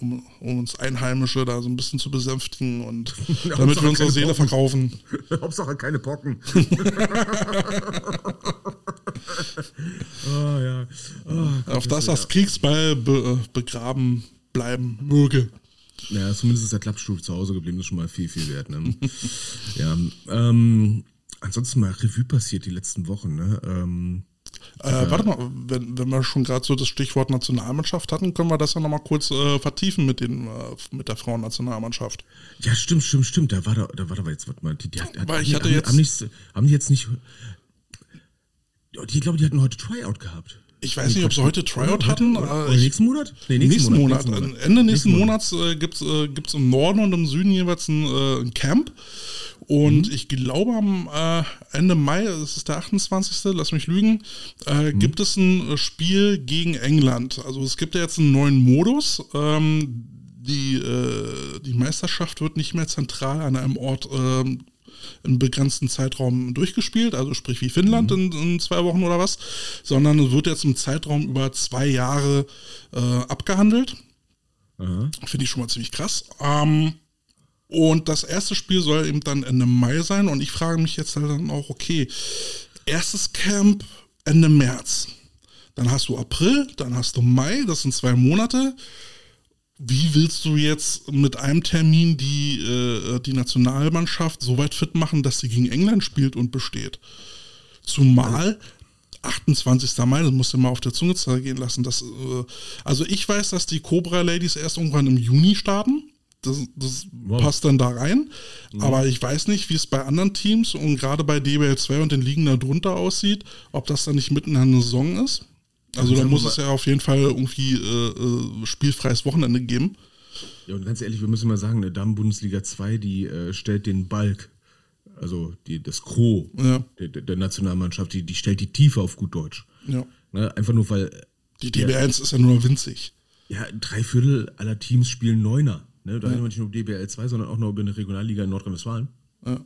um, um uns Einheimische da so ein bisschen zu besänftigen und damit wir unsere Seele Pocken. verkaufen. Hauptsache keine Pocken. oh, ja. oh, Auf das das Kriegsball be, äh, begraben bleiben möge. Ja, zumindest ist der Klappstuhl zu Hause geblieben, das ist schon mal viel, viel wert. Ne? ja, ähm, ansonsten mal Revue passiert die letzten Wochen. Ne? Ähm, Äh, warte mal, wenn, wenn wir schon gerade so das Stichwort Nationalmannschaft hatten, können wir das ja nochmal kurz äh, vertiefen mit, den, äh, mit der Frauennationalmannschaft. ja, stimmt, stimmt, stimmt. Da war da, da war da jetzt, warte mal, die, die, die, hatte haben, jetzt- haben die jetzt nicht. Ich glaube, die hatten heute Tryout gehabt. Ich weiß nicht, ob sie heute Tryout hatten. Oder, nächsten Monat? Nee, Nächsten, Monat. nächsten Äh, Ende nächsten Nächsten Monat. Monats äh, gibt es äh, gibt's im Norden und im Süden jeweils ein, äh, ein Camp. Und Mhm. ich glaube, am äh, Ende Mai, das ist der 28., lass mich lügen, äh, Mhm. gibt es ein äh, Spiel gegen England. Also es gibt ja jetzt einen neuen Modus. Ähm, die, äh, die Meisterschaft wird nicht mehr zentral an einem Ort im begrenzten Zeitraum durchgespielt, also sprich wie Finnland in, in zwei Wochen oder was, sondern es wird jetzt im Zeitraum über zwei Jahre äh, abgehandelt. Aha. Finde ich schon mal ziemlich krass. Ähm, und das erste Spiel soll eben dann Ende Mai sein. Und ich frage mich jetzt halt dann auch, okay, erstes Camp Ende März. Dann hast du April, dann hast du Mai, das sind zwei Monate. Wie willst du jetzt mit einem Termin die, äh, die Nationalmannschaft so weit fit machen, dass sie gegen England spielt und besteht? Zumal 28. Mai, das musst du mal auf der Zunge zergehen lassen. Das, äh, also ich weiß, dass die Cobra Ladies erst irgendwann im Juni starten. Das, das Wow. passt dann da rein. Aber ich weiß nicht, wie es bei anderen Teams und gerade bei DBL 2 und den Ligen da drunter aussieht, ob das dann nicht mitten in einer Saison ist. Also da sagen muss es ja auf jeden Fall irgendwie äh, äh, spielfreies Wochenende geben. Ja, und ganz ehrlich, wir müssen mal sagen, eine Damen-Bundesliga 2, die äh, stellt den Balk, also die, das Gros Ja. der, der Nationalmannschaft, die, die stellt die Tiefe auf gut Deutsch. Ja. Ne? Einfach nur, weil Die DB1 ist ja nur winzig. ja, drei Viertel aller Teams spielen Neuner. Ne? Da reden wir nicht nur über DBL 2, sondern auch noch über eine Regionalliga in Nordrhein-Westfalen. Ja.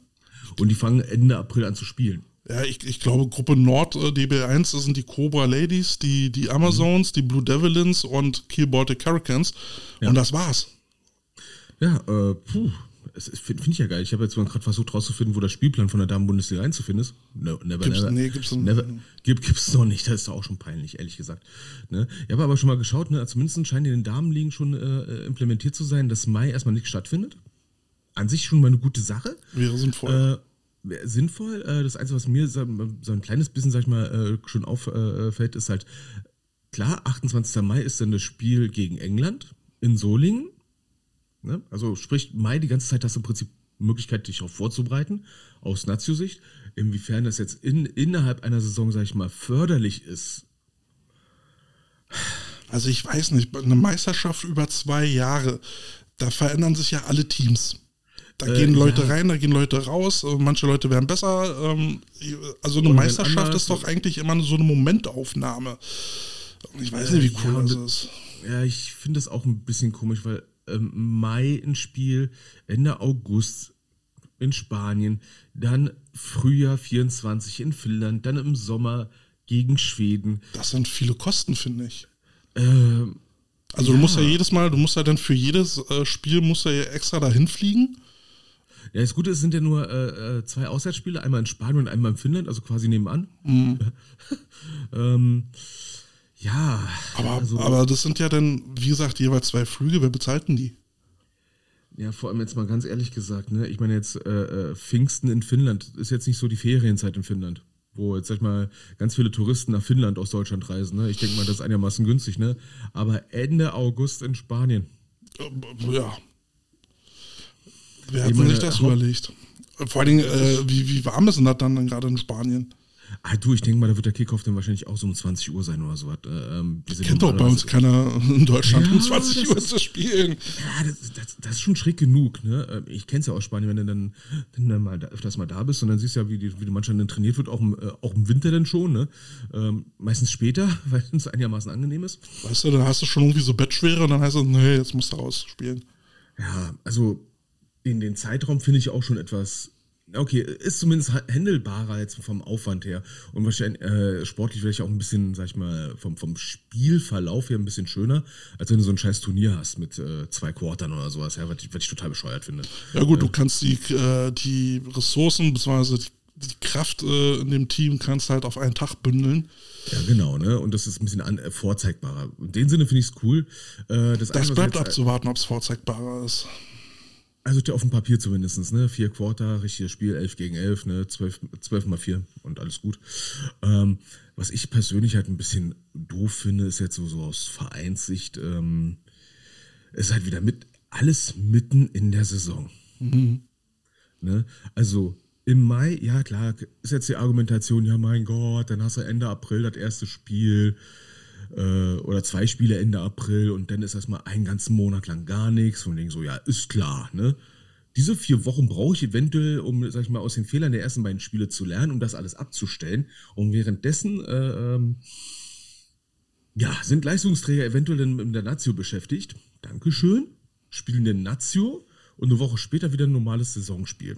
Und die fangen Ende April an zu spielen. Ja, ich, ich glaube, Gruppe Nord, äh, DB1, das sind die Cobra Ladies, die, die Amazons, die Blue Devils und Kiel Baltic Hurricanes. Und das war's. Ja, äh, puh. Finde find ich ja geil. Ich habe jetzt mal gerade versucht rauszufinden, wo der Spielplan von der Damen-Bundesliga einzufinden ist. No, never, Gibt's- never. nee, gibt's noch- never, gibt, gibt's noch nicht. Das ist doch auch schon peinlich, ehrlich gesagt. Ne? Ich habe aber schon mal geschaut, ne? zumindest scheint in den Damenligen schon äh, implementiert zu sein, dass Mai erstmal nicht stattfindet. An sich schon mal eine gute Sache. Wäre sinnvoll. Äh, sinnvoll. Äh, das Einzige, was mir so, ein kleines bisschen, sag ich mal, äh, schon auffällt, ist halt, klar, 28. Mai ist dann das Spiel gegen England in Solingen. Ne? Also sprich, Mai die ganze Zeit hast du im Prinzip Möglichkeit, dich darauf vorzubereiten, aus Nazio-Sicht. Inwiefern das jetzt in, innerhalb einer Saison, sag ich mal, förderlich ist. Also ich weiß nicht, eine Meisterschaft über zwei Jahre, da verändern sich ja alle Teams. Da Äh, gehen Leute ja. rein, da gehen Leute raus, äh, manche Leute werden besser. ähm, Also eine Und Meisterschaft ist doch eigentlich immer so eine Momentaufnahme. Und Ich weiß nicht, wie cool ja, das ist. Ja, ich finde das auch ein bisschen komisch, weil ähm, Mai ein Spiel, Ende August in Spanien, dann Frühjahr 24 in Finnland, dann im Sommer gegen Schweden. Das sind viele Kosten, finde ich. Ähm, Also du musst ja jedes Mal, du musst ja dann für jedes äh, Spiel musst ja extra dahin fliegen. Ja, das Gute ist, es sind ja nur äh, äh, zwei Auswärtsspiele, einmal in Spanien und einmal in Finnland, also quasi nebenan. ähm, ja, Aber, also, aber das sind ja dann, wie gesagt, jeweils zwei Flüge. Wer bezahlt denn die? ja, vor allem jetzt mal ganz ehrlich gesagt, ne, ich meine jetzt äh, äh, Pfingsten in Finnland ist jetzt nicht so die Ferienzeit in Finnland, wo jetzt sag ich mal ganz viele Touristen nach Finnland aus Deutschland reisen. Ne? Ich denke mal, das ist einigermaßen günstig, ne? Aber Ende August in Spanien. Äh, Ja. Wer hat sich das überlegt? Vor allen Dingen, äh, wie, wie warm ist denn das dann, dann gerade in Spanien? Ah, du, ich denke mal, da wird der Kickoff dann wahrscheinlich auch so um 20 Uhr sein oder so. Äh, ähm, Kennt doch bei uns keiner in Deutschland Ja, um 20 das Uhr ist- zu spielen. Ja, das, das, das ist schon schräg genug. Ne? Äh, Ich kenne es ja aus Spanien, wenn du dann, wenn du mal da, öfters mal da bist und dann siehst du ja, wie die, wie die Mannschaft dann trainiert wird, auch im, äh, auch im Winter dann schon. Ne? Ähm, meistens später, weil es einigermaßen angenehm ist. Weißt du, dann hast du schon irgendwie so Bettschwere und dann heißt es, nee, jetzt musst du rausspielen. Ja, also den, den Zeitraum finde ich auch schon etwas okay, ist zumindest händelbarer jetzt vom Aufwand her und wahrscheinlich äh, sportlich vielleicht auch ein bisschen, sag ich mal, vom, vom Spielverlauf her ein bisschen schöner, als wenn du so ein scheiß Turnier hast mit äh, zwei Quartern oder sowas, ja, was, ich, was ich total bescheuert finde. Ja gut, äh, du kannst die, äh, die Ressourcen bzw. Die, die, Kraft äh, in dem Team kannst halt auf einen Tag bündeln. Ja, genau, ne? Und das ist ein bisschen an, äh, vorzeigbarer. In dem Sinne finde ich es cool. das, das bleibt abzuwarten, ob es vorzeigbarer ist. Also auf dem Papier zumindest, ne? Vier Quarter, richtiges Spiel, 11 gegen 11, ne? 12, 12 mal 4 und alles gut. Ähm, was ich persönlich halt ein bisschen doof finde, ist jetzt so, so aus Vereinssicht, ähm, ist halt wieder mit alles mitten in der Saison. Mhm. Ne? Also im Mai, ja klar, ist jetzt die Argumentation, ja mein Gott, dann hast du Ende April das erste Spiel äh, oder zwei Spiele Ende April und dann ist erstmal einen ganzen Monat lang gar nichts und denke so, ja, ist klar, ne? Diese vier Wochen brauche ich eventuell, um, sag ich mal, aus den Fehlern der ersten beiden Spiele zu lernen, um das alles abzustellen. Und währenddessen, äh, ähm, ja, sind Leistungsträger eventuell dann mit der Nazio beschäftigt. Dankeschön. Spielen den Nazio und eine Woche später wieder ein normales Saisonspiel.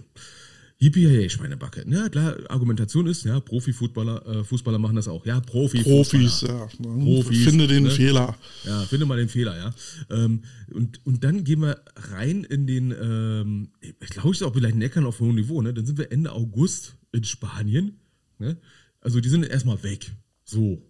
Yippie, Schweinebacke. Ja, klar, Argumentation ist, ja, Profifußballer äh, Fußballer machen das auch. Ja, Profi. Profis, ja. Profis. Finde den ne? Fehler. Ja, finde mal den Fehler, ja. Ähm, und, und dann gehen wir rein in den, ähm, ich glaube, ich ist auch vielleicht Neckern auf hohem Niveau, ne? Dann sind wir Ende August in Spanien. Ne? Also die sind erstmal weg. So.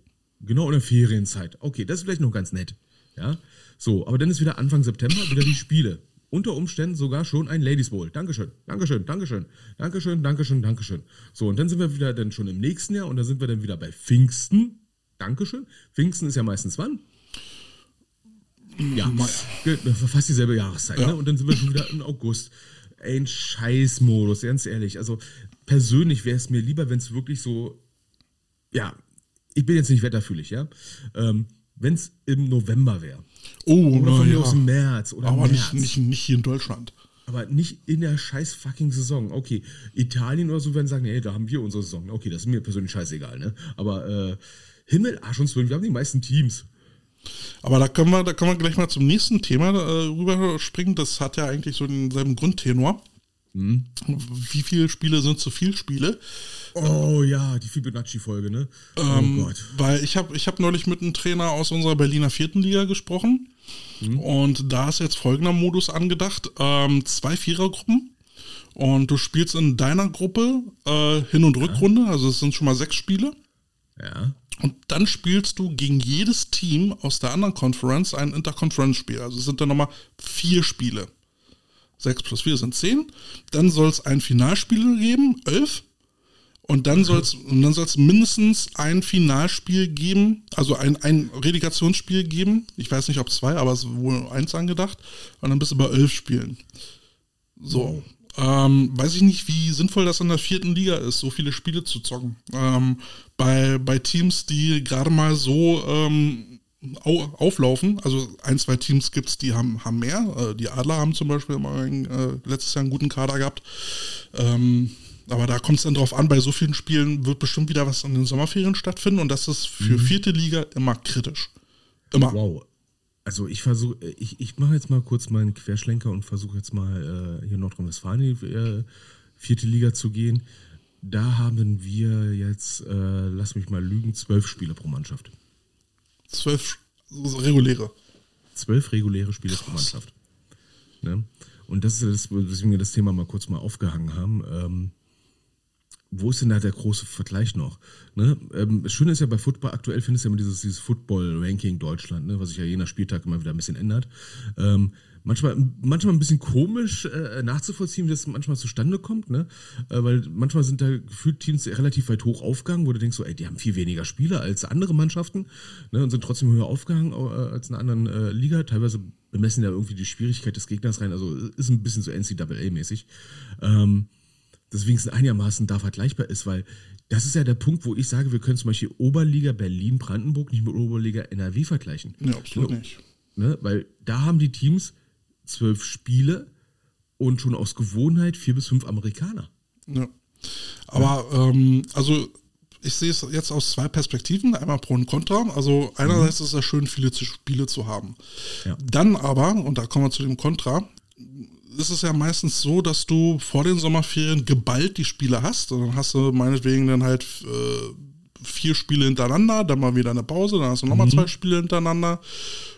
Genau in der Ferienzeit. Okay, das ist vielleicht noch ganz nett. Ja. So, aber dann ist wieder Anfang September wieder die Spiele unter Umständen sogar schon ein Ladies Bowl. Dankeschön, Dankeschön, Dankeschön, Dankeschön, Dankeschön, Dankeschön. So, und dann sind wir wieder dann schon im nächsten Jahr und da sind wir dann wieder bei Pfingsten. Dankeschön. Pfingsten ist ja meistens wann? Ja, fast dieselbe Jahreszeit. Ja. Ne? Und dann sind wir schon wieder im August. Ein Scheißmodus, ganz ehrlich. Also persönlich wäre es mir lieber, wenn es wirklich so, ja, ich bin jetzt nicht wetterfühlig, ja. Ähm, wenn es im November wäre. Oh, oder von mir ja. aus im März oder Aber März. Nicht, nicht, nicht hier in Deutschland. Aber nicht in der scheiß fucking Saison. Okay, Italien oder so werden sagen, nee, da haben wir unsere Saison. Okay, das ist mir persönlich scheißegal, ne? Aber äh, Himmel, Arsch und Zwillen, wir haben die meisten Teams. Aber da können wir, da können wir gleich mal zum nächsten Thema äh, rüberspringen. Das hat ja eigentlich so denselben Grundtenor. Hm. Wie viele Spiele sind zu viel Spiele? Oh ja, die Fibonacci-Folge, ne? Ähm, oh Gott. Weil ich habe ich hab neulich mit einem Trainer aus unserer Berliner vierten Liga gesprochen. Mhm. Und da ist jetzt folgender Modus angedacht: ähm, zwei Vierergruppen. Und du spielst in deiner Gruppe äh, Hin- und Rückrunde, also es sind schon mal sechs Spiele. Ja. Und dann spielst du gegen jedes Team aus der anderen Conference ein Interconference-Spiel. Also es sind dann nochmal vier Spiele. Sechs plus vier sind zehn. Dann soll es ein Finalspiel geben, elf. Und dann soll es dann soll's mindestens ein Finalspiel geben, also ein, ein Relegationsspiel geben. Ich weiß nicht, ob zwei, aber es ist wohl eins angedacht. Und dann bist du bei elf Spielen. So. Ähm, weiß ich nicht, wie sinnvoll das in der vierten Liga ist, so viele Spiele zu zocken. Ähm, bei, bei Teams, die gerade mal so ähm, auflaufen, also ein, zwei Teams gibt es, die haben, haben mehr. Äh, die Adler haben zum Beispiel äh, letztes Jahr einen guten Kader gehabt. Ähm, aber da kommt es dann drauf an, bei so vielen Spielen wird bestimmt wieder was in den Sommerferien stattfinden und das ist für mhm. vierte Liga immer kritisch. Immer. Wow. Also ich versuche, ich, ich mache jetzt mal kurz meinen Querschlenker und versuche jetzt mal äh, hier Nordrhein-Westfalen in die äh, vierte Liga zu gehen. Da haben wir jetzt, äh, lass mich mal lügen, zwölf Spiele pro Mannschaft. Zwölf reguläre. Zwölf reguläre Spiele pro Mannschaft. Ne? Und das ist das, weswegen wir das Thema mal kurz mal aufgehangen haben. Ähm, wo ist denn da der große Vergleich noch? Ne? Ähm, das Schöne ist ja bei Football, aktuell findest du ja immer dieses, dieses Football-Ranking Deutschland, ne? was sich ja je nach Spieltag immer wieder ein bisschen ändert. Ähm, manchmal, manchmal ein bisschen komisch äh, nachzuvollziehen, wie das manchmal zustande kommt, ne? Äh, weil manchmal sind da gefühlt Teams relativ weit hoch aufgegangen, wo du denkst, so, ey, die haben viel weniger Spieler als andere Mannschaften ne? und sind trotzdem höher aufgegangen äh, als in einer anderen äh, Liga. Teilweise bemessen ja irgendwie die Schwierigkeit des Gegners rein, also ist ein bisschen so NCAA-mäßig. Ähm, deswegen es einigermaßen da vergleichbar ist, weil das ist ja der Punkt, wo ich sage, wir können zum Beispiel Oberliga Berlin-Brandenburg nicht mit Oberliga NRW vergleichen. Ja, absolut ne? nicht. Ne? Weil da haben die Teams zwölf Spiele und schon aus Gewohnheit vier bis fünf Amerikaner. Ja. Aber ja. Ähm, also ich sehe es jetzt aus zwei Perspektiven, einmal pro und contra. Also einerseits mhm. ist es ja schön, viele Spiele zu haben. Ja. Dann aber, und da kommen wir zu dem Contra, ist es ja meistens so, dass du vor den Sommerferien geballt die Spiele hast. Und dann hast du meinetwegen dann halt äh, vier Spiele hintereinander, dann mal wieder eine Pause, dann hast du nochmal mhm. zwei Spiele hintereinander.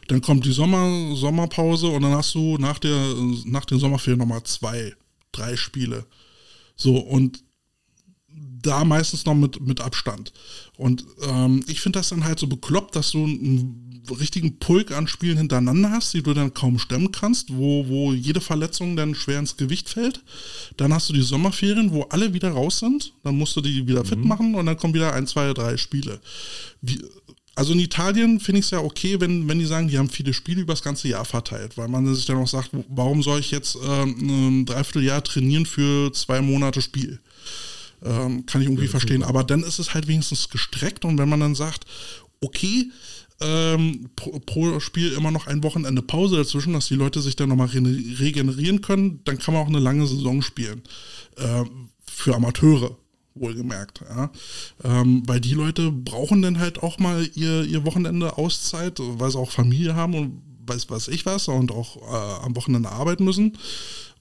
Dann kommt die Sommer, Sommerpause und dann hast du nach, der, nach den Sommerferien nochmal zwei, drei Spiele. So, und da meistens noch mit, mit Abstand. Und ähm, ich finde das dann halt so bekloppt, dass du einen richtigen Pulk an Spielen hintereinander hast, die du dann kaum stemmen kannst, wo, wo jede Verletzung dann schwer ins Gewicht fällt. Dann hast du die Sommerferien, wo alle wieder raus sind. Dann musst du die wieder mhm. fit machen und dann kommen wieder ein, zwei, drei Spiele. Wie, also in Italien finde ich es ja okay, wenn, wenn die sagen, die haben viele Spiele über das ganze Jahr verteilt, weil man sich dann auch sagt, warum soll ich jetzt ähm, ein Dreivierteljahr trainieren für zwei Monate Spiel? Ähm, kann ich irgendwie ja, verstehen. Aber dann ist es halt wenigstens gestreckt und wenn man dann sagt, okay, ähm, pro, pro, Spiel immer noch ein Wochenende Pause dazwischen, dass die Leute sich dann nochmal regenerieren können, dann kann man auch eine lange Saison spielen. Äh, für Amateure, wohlgemerkt. Ja. Ähm, weil die Leute brauchen dann halt auch mal ihr, ihr Wochenende Auszeit, weil sie auch Familie haben und weiß was ich was und auch äh, am Wochenende arbeiten müssen.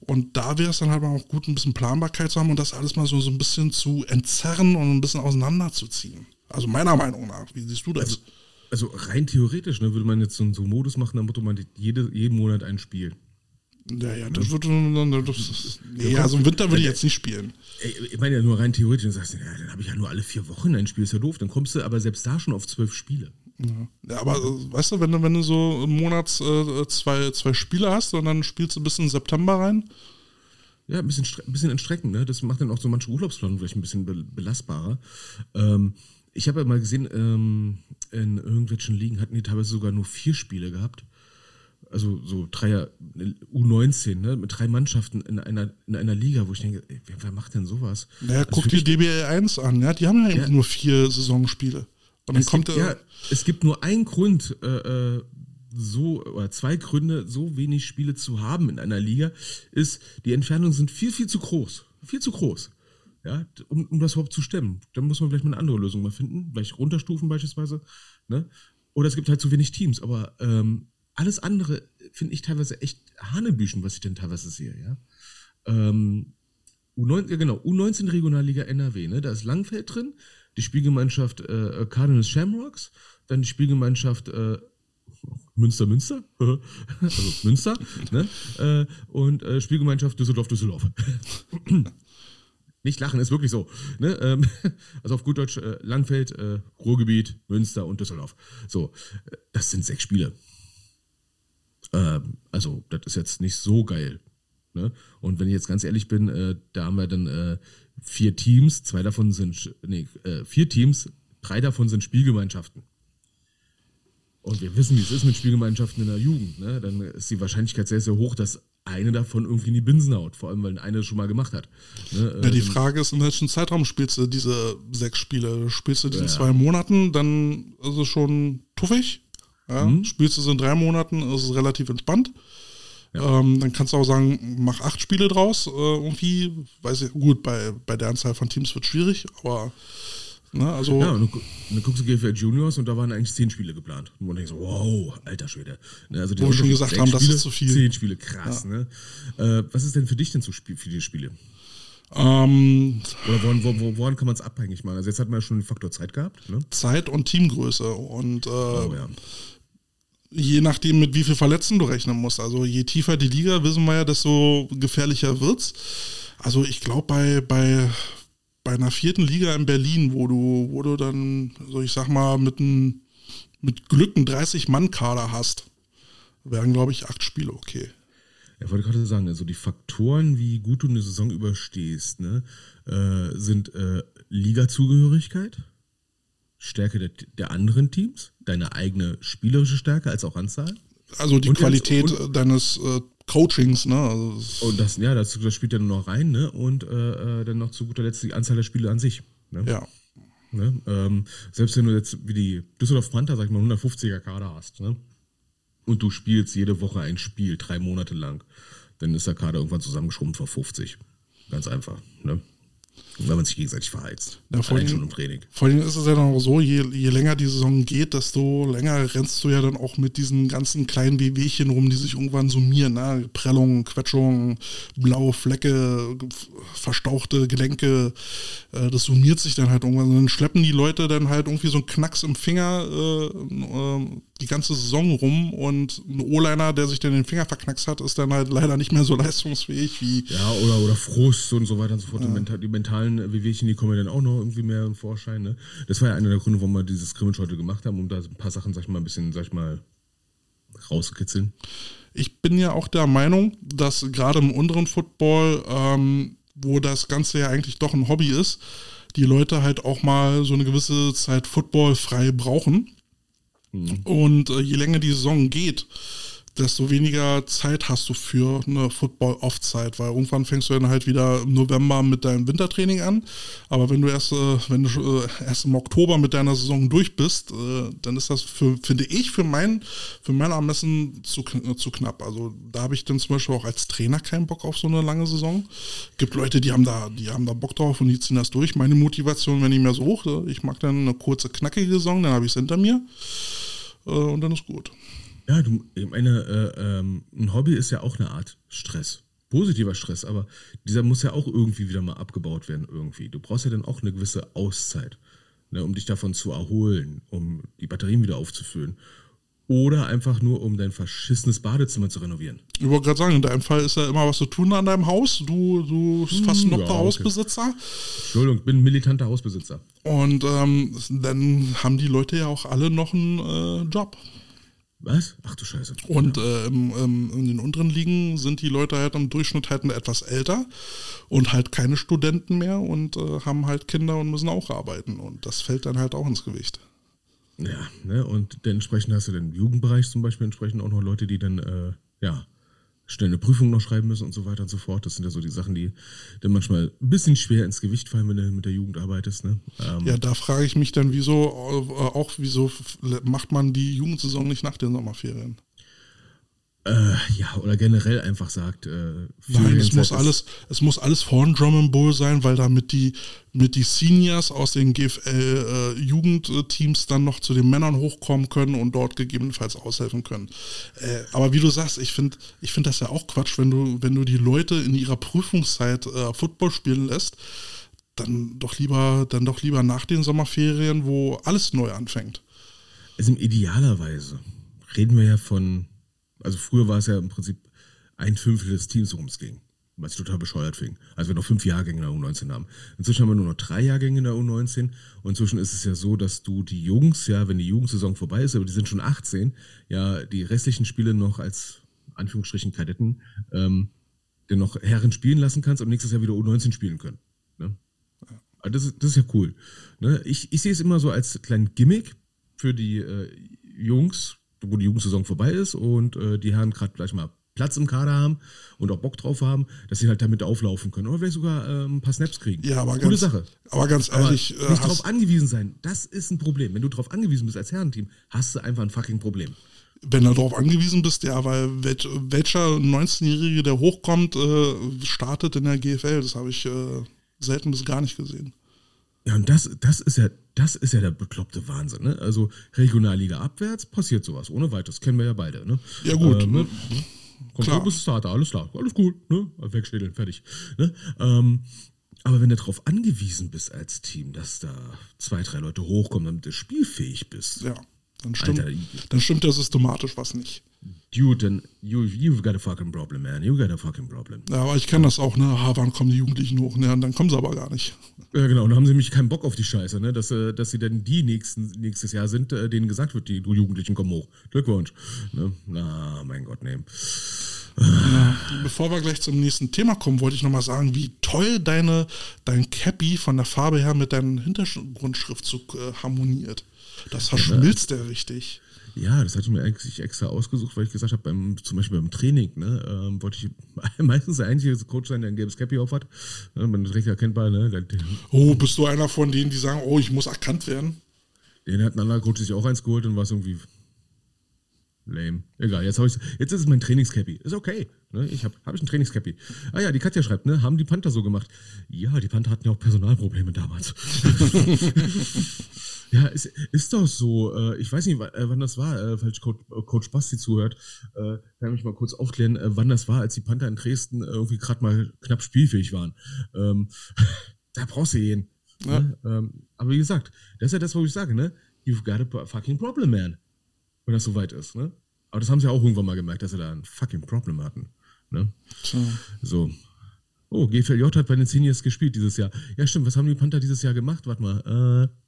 Und da wäre es dann halt auch gut, ein bisschen Planbarkeit zu haben und das alles mal so, so ein bisschen zu entzerren und ein bisschen auseinanderzuziehen. Also meiner Meinung nach. Wie siehst du das? Also, also rein theoretisch ne, würde man jetzt so, einen Modus machen, damit man jede, jeden Monat ein Spiel. Ja, ja, das wird. Das, nee, also im Winter würde ich jetzt nicht spielen. Ich meine ja nur rein theoretisch, dann sagst du, ja, dann habe ich ja nur alle vier Wochen ein Spiel, ist ja doof. Dann kommst du aber selbst da schon auf zwölf Spiele. Ja, ja aber äh, weißt du, wenn du, wenn du so im Monat äh, zwei, zwei Spiele hast und dann spielst du bis in September rein. Ja, ein bisschen, ein bisschen entstreckend, ne? Das macht dann auch so manche Urlaubsplanung vielleicht ein bisschen belastbarer. Ähm, ich habe ja mal gesehen, ähm, in irgendwelchen Ligen hatten die teilweise sogar nur vier Spiele gehabt. Also so Dreier, U19, ne? mit drei Mannschaften in einer, in einer Liga, wo ich denke, ey, wer, macht denn sowas? Naja, also guck dir DBL 1 an, ja? Die haben ja, ja. nur vier Saisonspiele. Und dann es kommt gibt, ja, es gibt nur einen Grund, äh, äh, so, oder zwei Gründe, so wenig Spiele zu haben in einer Liga, ist, die Entfernungen sind viel, viel zu groß. Viel zu groß ja, um, um das überhaupt zu stemmen. Dann muss man vielleicht mal eine andere Lösung mal finden, vielleicht runterstufen beispielsweise. Ne? Oder es gibt halt zu wenig Teams. Aber ähm, alles andere finde ich teilweise echt Hanebüchen, was ich denn teilweise sehe. Ja? Ähm, U9, ja genau, U19 Regionalliga NRW, ne? da ist Langfeld drin, die Spielgemeinschaft äh, Cardinals Shamrocks, dann die Spielgemeinschaft äh, Münster, Münster, also Münster, ne? Äh, und äh, Spielgemeinschaft Düsseldorf, Düsseldorf. Nicht lachen, ist wirklich so. Ne? Ähm, also auf gut Deutsch, äh, Langfeld, äh, Ruhrgebiet, Münster und Düsseldorf. So, äh, das sind sechs Spiele. Ähm, also, das ist jetzt nicht so geil. Ne? Und wenn ich jetzt ganz ehrlich bin, äh, da haben wir dann äh, vier Teams, zwei davon sind, nee, äh, vier Teams, drei davon sind Spielgemeinschaften. Und wir wissen, wie es ist mit Spielgemeinschaften in der Jugend. Ne? Dann ist die Wahrscheinlichkeit sehr, sehr hoch, dass eine davon irgendwie in die Binsen haut, vor allem weil eine schon mal gemacht hat. Ne? Ja, die ähm, Frage ist, in welchem Zeitraum spielst du diese sechs Spiele? Spielst du die in ja. zwei Monaten, dann ist es schon tuffig. Ja? Mhm. Spielst du es in drei Monaten, ist es relativ entspannt. Ja. Ähm, dann kannst du auch sagen, mach acht Spiele draus. Äh, irgendwie, weiß ich, gut, bei, bei der Anzahl von Teams wird es schwierig, aber Ne, also ja, und dann guckst du GFL Juniors und da waren eigentlich zehn Spiele geplant. Und man denkt so, wow, alter Schwede. Ne, also Wo wir schon gesagt haben, Spiele, das ist zu viel. Zehn Spiele, krass. Ja. Ne? Äh, was ist denn für dich denn zu Spiel, für die Spiele? Ähm, Oder woran, woran, woran kann man es abhängig machen? Also jetzt hat man ja schon den Faktor Zeit gehabt. Ne? Zeit und Teamgröße. Und äh, oh, ja. Je nachdem, mit wie viel Verletzten du rechnen musst. Also je tiefer die Liga, wissen wir ja, desto gefährlicher wird's. Also ich glaube, bei, bei bei einer vierten Liga in Berlin, wo du, wo du dann, so ich sag mal, mit, ein, mit Glück einen 30-Mann-Kader hast, wären, glaube ich, acht Spiele okay. Ja, wollte gerade sagen, also die Faktoren, wie gut du eine Saison überstehst, ne, äh, sind äh, Liga-Zugehörigkeit, Stärke der, der, anderen Teams, deine eigene spielerische Stärke als auch Anzahl. Also die und Qualität jetzt, deines äh, Coachings, ne? Also und das, ja, das, das spielt dann noch rein, ne? Und äh, äh, dann noch zu guter Letzt die Anzahl der Spiele an sich. Ne? Ja. Ne? Ähm, selbst wenn du jetzt wie die Düsseldorf Panther, sag ich mal, 150er Kader hast, ne? Und du spielst jede Woche ein Spiel, drei Monate lang, dann ist der Kader irgendwann zusammengeschrumpft auf 50. Ganz einfach, ne? Weil man sich gegenseitig verheizt. Ja, vor allem- schon im Training. Vor allem ist es ja dann auch so, je, je länger die Saison geht, desto länger rennst du ja dann auch mit diesen ganzen kleinen Wehwehchen rum, die sich irgendwann summieren. Ne? Prellungen, Quetschungen, blaue Flecke, verstauchte Gelenke. Äh, das summiert sich dann halt irgendwann. Und dann schleppen die Leute dann halt irgendwie so einen Knacks im Finger äh, äh, die ganze Saison rum und ein O-Liner, der sich dann den Finger verknackst hat, ist dann halt leider nicht mehr so leistungsfähig wie Ja, oder, oder Frust und so weiter und so fort. Die, mental, die mentalen Wehwehchen, die kommen ja dann auch noch irgendwie mehr im Vorschein. Ne? Das war ja einer der Gründe, warum wir dieses Scrimmage heute gemacht haben, um da ein paar Sachen, sag ich mal, ein bisschen, sag ich mal, rauszukitzeln. Ich bin ja auch der Meinung, dass gerade im unteren Football, ähm, wo das Ganze ja eigentlich doch ein Hobby ist, die Leute halt auch mal so eine gewisse Zeit Football frei brauchen. Und äh, je länger die Saison geht, desto weniger Zeit hast du für eine Football-Off-Zeit, weil irgendwann fängst du dann halt wieder im November mit deinem Wintertraining an. Aber wenn du erst, äh, wenn du äh, erst im Oktober mit deiner Saison durch bist, äh, dann ist das für, finde ich, für mein, für mein Ermessen zu, zu knapp. Also da habe ich dann zum Beispiel auch als Trainer keinen Bock auf so eine lange Saison. Gibt Leute, die haben da, die haben da Bock drauf und die ziehen das durch. Meine Motivation, wenn ich mir so hoch, ich mag dann eine kurze, knackige Saison, dann habe ich es hinter mir. Und dann ist gut. Ja, du, ich meine, äh, ähm, ein Hobby ist ja auch eine Art Stress. Positiver Stress, aber dieser muss ja auch irgendwie wieder mal abgebaut werden, irgendwie. Du brauchst ja dann auch eine gewisse Auszeit, ne, um dich davon zu erholen, um die Batterien wieder aufzufüllen. Oder einfach nur, um dein verschissenes Badezimmer zu renovieren. Ich wollte gerade sagen, in deinem Fall ist ja immer was zu tun an deinem Haus. Du, du bist fast ein ja, Obdach- okay. Hausbesitzer. Entschuldigung, ich bin ein militanter Hausbesitzer. Und ähm, dann haben die Leute ja auch alle noch einen äh, Job. Was? Ach du Scheiße. Und äh, im, im, in den unteren Ligen sind die Leute halt im Durchschnitt halt etwas älter und halt keine Studenten mehr und äh, haben halt Kinder und müssen auch arbeiten. Und das fällt dann halt auch ins Gewicht. Ja, ne, und dementsprechend hast du dann im Jugendbereich zum Beispiel entsprechend auch noch Leute, die dann, äh, ja, schnell eine Prüfung noch schreiben müssen und so weiter und so fort. Das sind ja so die Sachen, die dann manchmal ein bisschen schwer ins Gewicht fallen, wenn du mit der Jugend arbeitest, ne? Ähm, Ja, da frage ich mich dann, wieso äh, auch, wieso macht man die Jugendsaison nicht nach den Sommerferien? Äh, ja, oder generell einfach sagt, äh, Nein, es muss alles, es muss alles vor dem Drum and Bowl sein, weil damit die, mit die Seniors aus den GFL-Jugendteams dann noch zu den Männern hochkommen können und dort gegebenenfalls aushelfen können. Äh, aber wie du sagst, ich finde ich find das ja auch Quatsch, wenn du, wenn du die Leute in ihrer Prüfungszeit äh, Football spielen lässt, dann doch lieber, dann doch lieber nach den Sommerferien, wo alles neu anfängt. Also idealerweise reden wir ja von, also früher war es ja im Prinzip ein Fünftel des Teams, worum es ging. Was total bescheuert fing. Also wir noch fünf Jahrgänge in der U19 haben. Inzwischen haben wir nur noch drei Jahrgänge in der U19 und inzwischen ist es ja so, dass du die Jungs, ja, wenn die Jugendsaison vorbei ist, aber die sind schon 18, ja, die restlichen Spiele noch als Anführungsstrichen Kadetten, ähm, dann noch Herren spielen lassen kannst und nächstes Jahr wieder U19 spielen können. Ne? Also Das, ist, das ist ja cool. Ne? Ich, ich sehe es immer so als kleinen Gimmick für die äh, Jungs, wo die Jugendsaison vorbei ist und äh, die Herren gerade gleich mal Platz im Kader haben und auch Bock drauf haben, dass sie halt damit auflaufen können oder vielleicht sogar äh, ein paar Snaps kriegen. Ja, aber Coole ganz, Sache. aber ganz Aber ehrlich, nicht äh, hast, darauf angewiesen sein, das ist ein Problem. Wenn du darauf angewiesen bist als Herrenteam, hast du einfach ein fucking Problem. Wenn du darauf angewiesen bist, ja, weil welch, welcher 19-Jährige, der hochkommt, äh, startet in der GFL, das habe ich äh, selten bis gar nicht gesehen. Ja, und das, das ist ja, das ist ja der bekloppte Wahnsinn, ne? Also Regionalliga abwärts passiert sowas, ohne weiteres. Kennen wir ja beide, ne? Ja, gut. Ähm, ne? Kommt Klar. bis Starter, alles klar, alles cool, ne? Wegschädeln, fertig. Ne? Ähm, aber wenn du darauf angewiesen bist als Team, dass da zwei, drei Leute hochkommen, damit du spielfähig bist, Ja, dann stimmt, Alter, dann stimmt ja systematisch was nicht. Dude, then you, you've got a fucking problem, man. You got a fucking problem. Ja, aber ich kenne das auch, ne? Ha, wann kommen die Jugendlichen hoch? Ne, und dann kommen sie aber gar nicht. Ja, genau, und dann haben sie nämlich keinen Bock auf die Scheiße, ne? Dass, äh, dass sie dann die nächsten, nächstes Jahr sind, äh, denen gesagt wird, die du Jugendlichen kommen hoch. Glückwunsch. Ne? Na, mein Gott, nee. Bevor wir gleich zum nächsten Thema kommen, wollte ich nochmal sagen, wie toll deine, dein Cappy von der Farbe her mit deinem Hintergrundschriftzug äh, harmoniert. Das verschmilzt der richtig. Ja, das hatte ich mir eigentlich extra ausgesucht, weil ich gesagt habe, beim, zum Beispiel beim Training, ne, ähm, wollte ich meistens der einzige Coach sein, der ein gelbes Cappy auf hat. Ne, man ist recht erkennbar, ne? Der, Oh, bist du einer von denen, die sagen, oh, ich muss erkannt werden? den hat ein anderer Coach sich auch eins geholt und war es irgendwie. Lame. Egal, jetzt, ich, jetzt ist es mein Trainingscappy. Ist okay. Ne? Ich habe hab ich ein Trainingscappy. Ah ja, die Katja schreibt, ne? Haben die Panther so gemacht? Ja, die Panther hatten ja auch Personalprobleme damals. ja, ist, ist doch so. Äh, ich weiß nicht, äh, wann das war, äh, falls Coach, Coach Basti zuhört. Kann ich mich mal kurz aufklären, wann das war, als die Panther in Dresden irgendwie gerade mal knapp spielfähig waren. Ähm, da brauchst du jeden. Ja. Ne? Ähm, aber wie gesagt, das ist ja das, was ich sage, ne? You've got a fucking problem, man wenn das soweit ist. Ne? Aber das haben sie auch irgendwann mal gemerkt, dass sie da ein fucking Problem hatten. Ne? So. Oh, GFLJ hat bei den Seniors gespielt dieses Jahr. Ja, stimmt. Was haben die Panther dieses Jahr gemacht? Warte mal. Äh,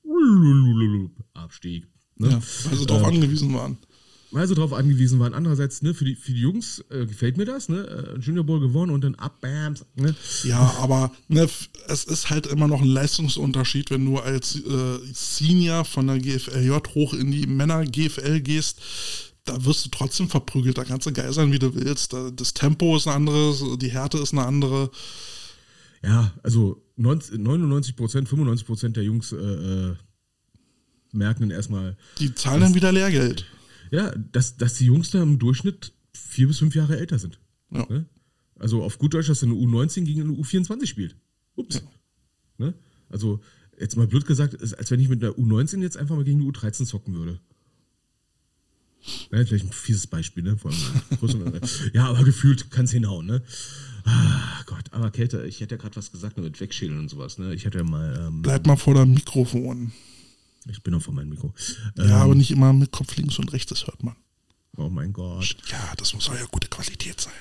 Abstieg. Ne? Ja, weil sie darauf äh, angewiesen waren. Weil sie darauf angewiesen waren. Andererseits, ne, für die, für die Jungs äh, gefällt mir das, ne? Junior Bowl gewonnen und dann ab, bams. Ne? Ja, aber ne, es ist halt immer noch ein Leistungsunterschied, wenn du als äh, Senior von der GFLJ hoch in die Männer-GFL gehst. Da wirst du trotzdem verprügelt. Da kannst du geil sein, wie du willst. Das Tempo ist ein anderes, die Härte ist eine andere. Ja, also 90, 99 Prozent, 95 Prozent der Jungs äh, äh, merken dann erstmal. Die zahlen dann wieder Lehrgeld. Ja, dass, dass die Jungs da im Durchschnitt vier bis fünf Jahre älter sind. Ja. Ne? Also auf gut Deutsch, dass eine U19 gegen eine U24 spielt. Ups. Ja. Ne? Also, jetzt mal blöd gesagt, als wenn ich mit einer U19 jetzt einfach mal gegen eine U13 zocken würde. Ja, vielleicht ein fieses Beispiel, ne? ja, aber gefühlt kann es hinhauen, ne? Ah, Gott, aber Kälte, ich hätte ja gerade was gesagt mit Wegschälen und sowas, ne? Ich hätte ja mal. Ähm, Bleib mal vor deinem Mikrofon. Ich bin auch vor meinem Mikro. Ja, ähm, aber nicht immer mit Kopf links und rechts, das hört man. Oh mein Gott. Ja, das muss auch ja gute Qualität sein.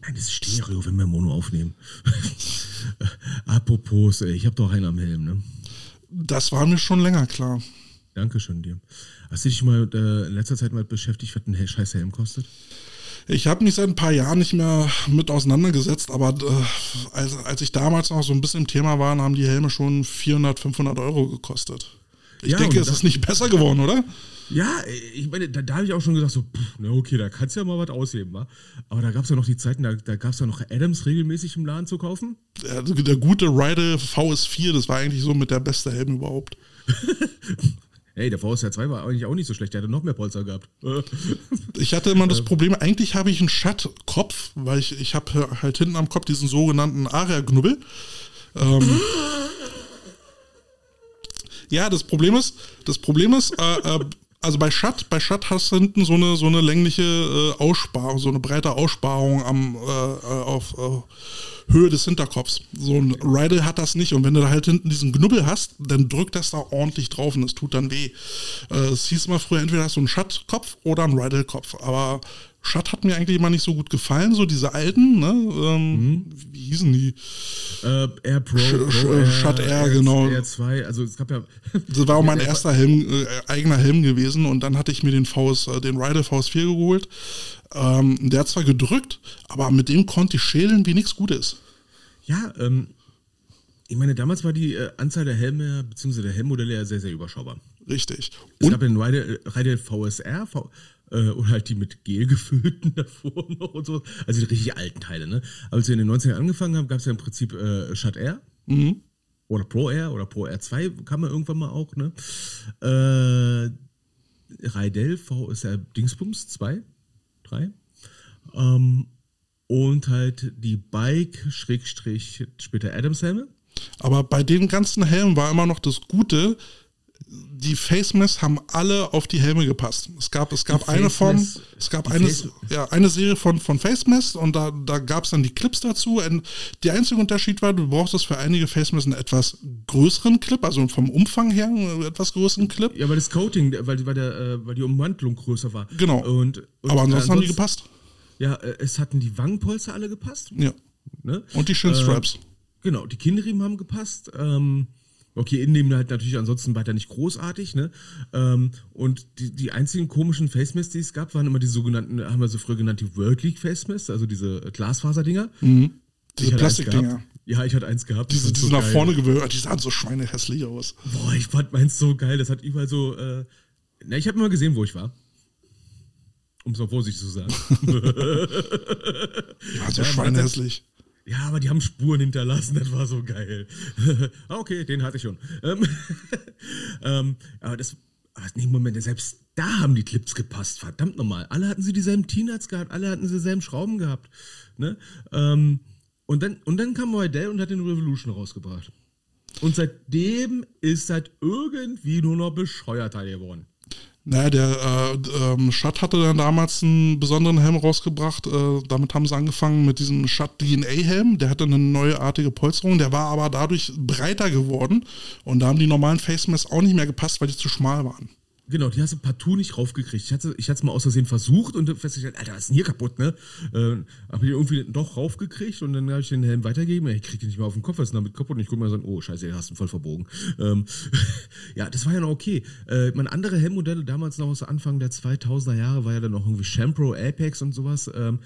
Nein, das ist Stereo, wenn wir Mono aufnehmen. Apropos, ich habe doch einen am Helm, ne? Das war mir schon länger klar. Dankeschön dir. Hast du dich mal äh, in letzter Zeit mal beschäftigt, was ein scheiß Helm kostet? Ich habe mich seit ein paar Jahren nicht mehr mit auseinandergesetzt, aber äh, als, als ich damals noch so ein bisschen im Thema war, haben die Helme schon 400, 500 Euro gekostet. Ich ja, denke, es ist nicht besser geworden, oder? Ja, ich meine, da, da habe ich auch schon gesagt, so, pff, na okay, da kannst du ja mal was ausheben, wa? Aber da gab es ja noch die Zeiten, da, da gab es ja noch Adams regelmäßig im Laden zu kaufen. Der, der gute Ride VS4, das war eigentlich so mit der beste Helm überhaupt. Hey, der VSR 2 war eigentlich auch nicht so schlecht, der hatte noch mehr Polster gehabt. ich hatte immer das Problem, eigentlich habe ich einen Schattkopf, weil ich, ich habe halt hinten am Kopf diesen sogenannten Aria-Knubbel. Ähm, ja, das Problem ist, das Problem ist, äh, äh, also bei Schatt, bei Schatt hast du hinten so eine, so eine längliche äh, Aussparung, so eine breite Aussparung am, äh, äh auf äh, Höhe des Hinterkopfs. So ein Riddle hat das nicht und wenn du da halt hinten diesen Knubbel hast, dann drückt das da ordentlich drauf und das tut dann weh. Es hieß immer früher, entweder hast du einen Schattkopf oder einen Riddle-Kopf, aber Schatt hat mir eigentlich immer nicht so gut gefallen, so diese alten, ne? Ähm, mhm. Wie hießen die? Äh, Air Pro, Sch Pro Air, Schatt Air, genau. Air 2, also es gab ja. Das war auch mein erster Helm, äh, eigener Helm gewesen und dann hatte ich mir den VS, äh, den Rider VS4 geholt. Ähm, der hat zwar gedrückt, aber mit dem konnte ich schälen wie nichts Gutes. Ja, ähm, ich meine, damals war die äh, Anzahl der Helme bzw. der Helmmodelle ja sehr, sehr überschaubar. Richtig. Es und gab den Rider, Rider VSR, v äh, oder halt die mit Gel gefüllten davor noch und so. Also die richtig alten Teile, ne? Als wir in den 90ern angefangen haben, gab es ja im Prinzip äh, Shut Air. Mhm. Oder Pro Air oder Pro Air 2 kann man irgendwann mal auch, ne? Äh, Raidel V ist ja Dingsbums 2, 3. Ähm, und halt die Bike, Schrägstrich, später Adams Helme. Aber bei den ganzen Helmen war immer noch das Gute, die Face Mess haben alle auf die Helme gepasst. Es gap, es gab eine Form, es gab eine, ja, eine Serie von, von Face Mess und da, da gab es dann die Clips dazu. Und der einzige Unterschied war, du brauchst das für einige Face Mess einen etwas größeren Clip, also vom Umfang her einen etwas größeren Clip. Ja, weil das Coating, weil, weil, der, äh, weil die Umwandlung größer war. Genau. Und, und Aber ansonsten haben die gepasst. Ja, äh, es hatten die Wangenpolster alle gepasst. Ja. Ne? Und die Shinstraps. Äh, genau, die Kinnriemen haben gepasst. Ähm, Okay, Innenleben halt natürlich ansonsten weiter nicht großartig, ne? Ähm, und die, die einzigen komischen Face Masts, die es gab, waren immer die sogenannten, haben wir so früher genannt, die World League Face Masts, also diese Glasfaserdinger. Mhm. Diese Plastikdinger. Ja, ich hatte eins gehabt. Diese, diese so nach geil. vorne gewölbt, die sahen so schweinehässlich aus. Boah, ich fand meins so geil. Das hat überall so. Äh, na, ich habe immer gesehen, wo ich war. Um es mal vorsichtig zu sagen. ja, so ja, schweinehässlich. Ja, aber die haben Spuren hinterlassen, das war so geil. ah, okay, den hatte ich schon. Ähm, ähm, aber das, aber nee, Moment, selbst da haben die Clips gepasst, verdammt nochmal. Alle hatten sie dieselben T-Nuts gehabt, alle hatten sie dieselben Schrauben gehabt. Ne? Ähm, und, dann, und dann kam Roydell und hat den Revolution rausgebracht. Und seitdem ist das irgendwie nur noch bescheuerter geworden. Naja, der äh, ähm, Schatt hatte dann damals einen besonderen Helm rausgebracht. Äh, damit haben sie angefangen mit diesem Schatt DNA-Helm. Der hatte eine neuartige Polsterung, der war aber dadurch breiter geworden. Und da haben die normalen Face Masks auch nicht mehr gepasst, weil die zu schmal waren. Genau, die hast du partout nicht raufgekriegt. Ich hatte ich es mal aus Versehen versucht und festgestellt, Alter, was ist denn hier kaputt, ne? Äh, habe ich irgendwie doch raufgekriegt und dann habe ich den Helm weitergegeben. Ich krieg den nicht mehr auf den Kopf, was ist denn damit kaputt? Und ich gucke mal so, oh, scheiße, den hast du voll verbogen. Ähm, ja, das war ja noch okay. Äh, meine andere Helmmodelle damals noch aus Anfang der 2000er Jahre war ja dann noch irgendwie Shampro, Apex und sowas. Ähm,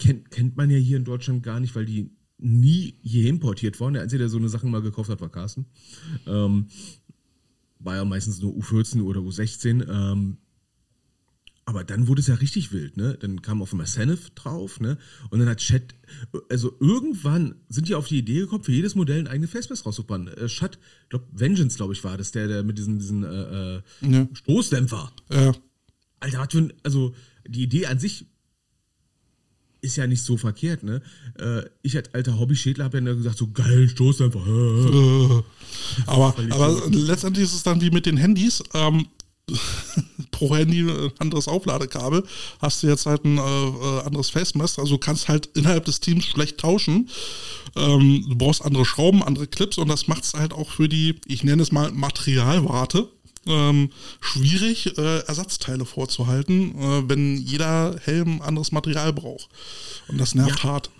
kennt, kennt man ja hier in Deutschland gar nicht, weil die nie hier importiert waren. Der Einzige, der so eine Sachen mal gekauft hat, war Carsten. Ähm, war ja meistens nur U14 oder U16. Ähm, aber dann wurde es ja richtig wild, ne? Dann kam auf einmal Senef drauf, ne? Und dann hat Chat, also irgendwann sind die auf die Idee gekommen, für jedes Modell eine eigene Facebase rauszubauen. Äh, Chat, ich glaube, Vengeance, glaube ich, war das, der, der mit diesen, diesen äh, äh ja. Stoßdämpfer. Ja. Alter, was für ein, also die Idee an sich ist ja nicht so verkehrt, ne? Äh, ich als alter Hobby-Schädler habe ja gesagt, so geil, stoß einfach. aber, aber letztendlich ist es dann wie mit den Handys. Ähm, pro Handy ein anderes Aufladekabel, hast du jetzt halt ein äh, äh anderes Facemask, also du kannst halt innerhalb des Teams schlecht tauschen. Ähm, du brauchst andere Schrauben, andere Clips und das macht es halt auch für die, ich nenne es mal Materialwarte, ähm, schwierig, äh, Ersatzteile vorzuhalten, äh, wenn jeder Helm anderes Material braucht. Und das nervt ja. hart.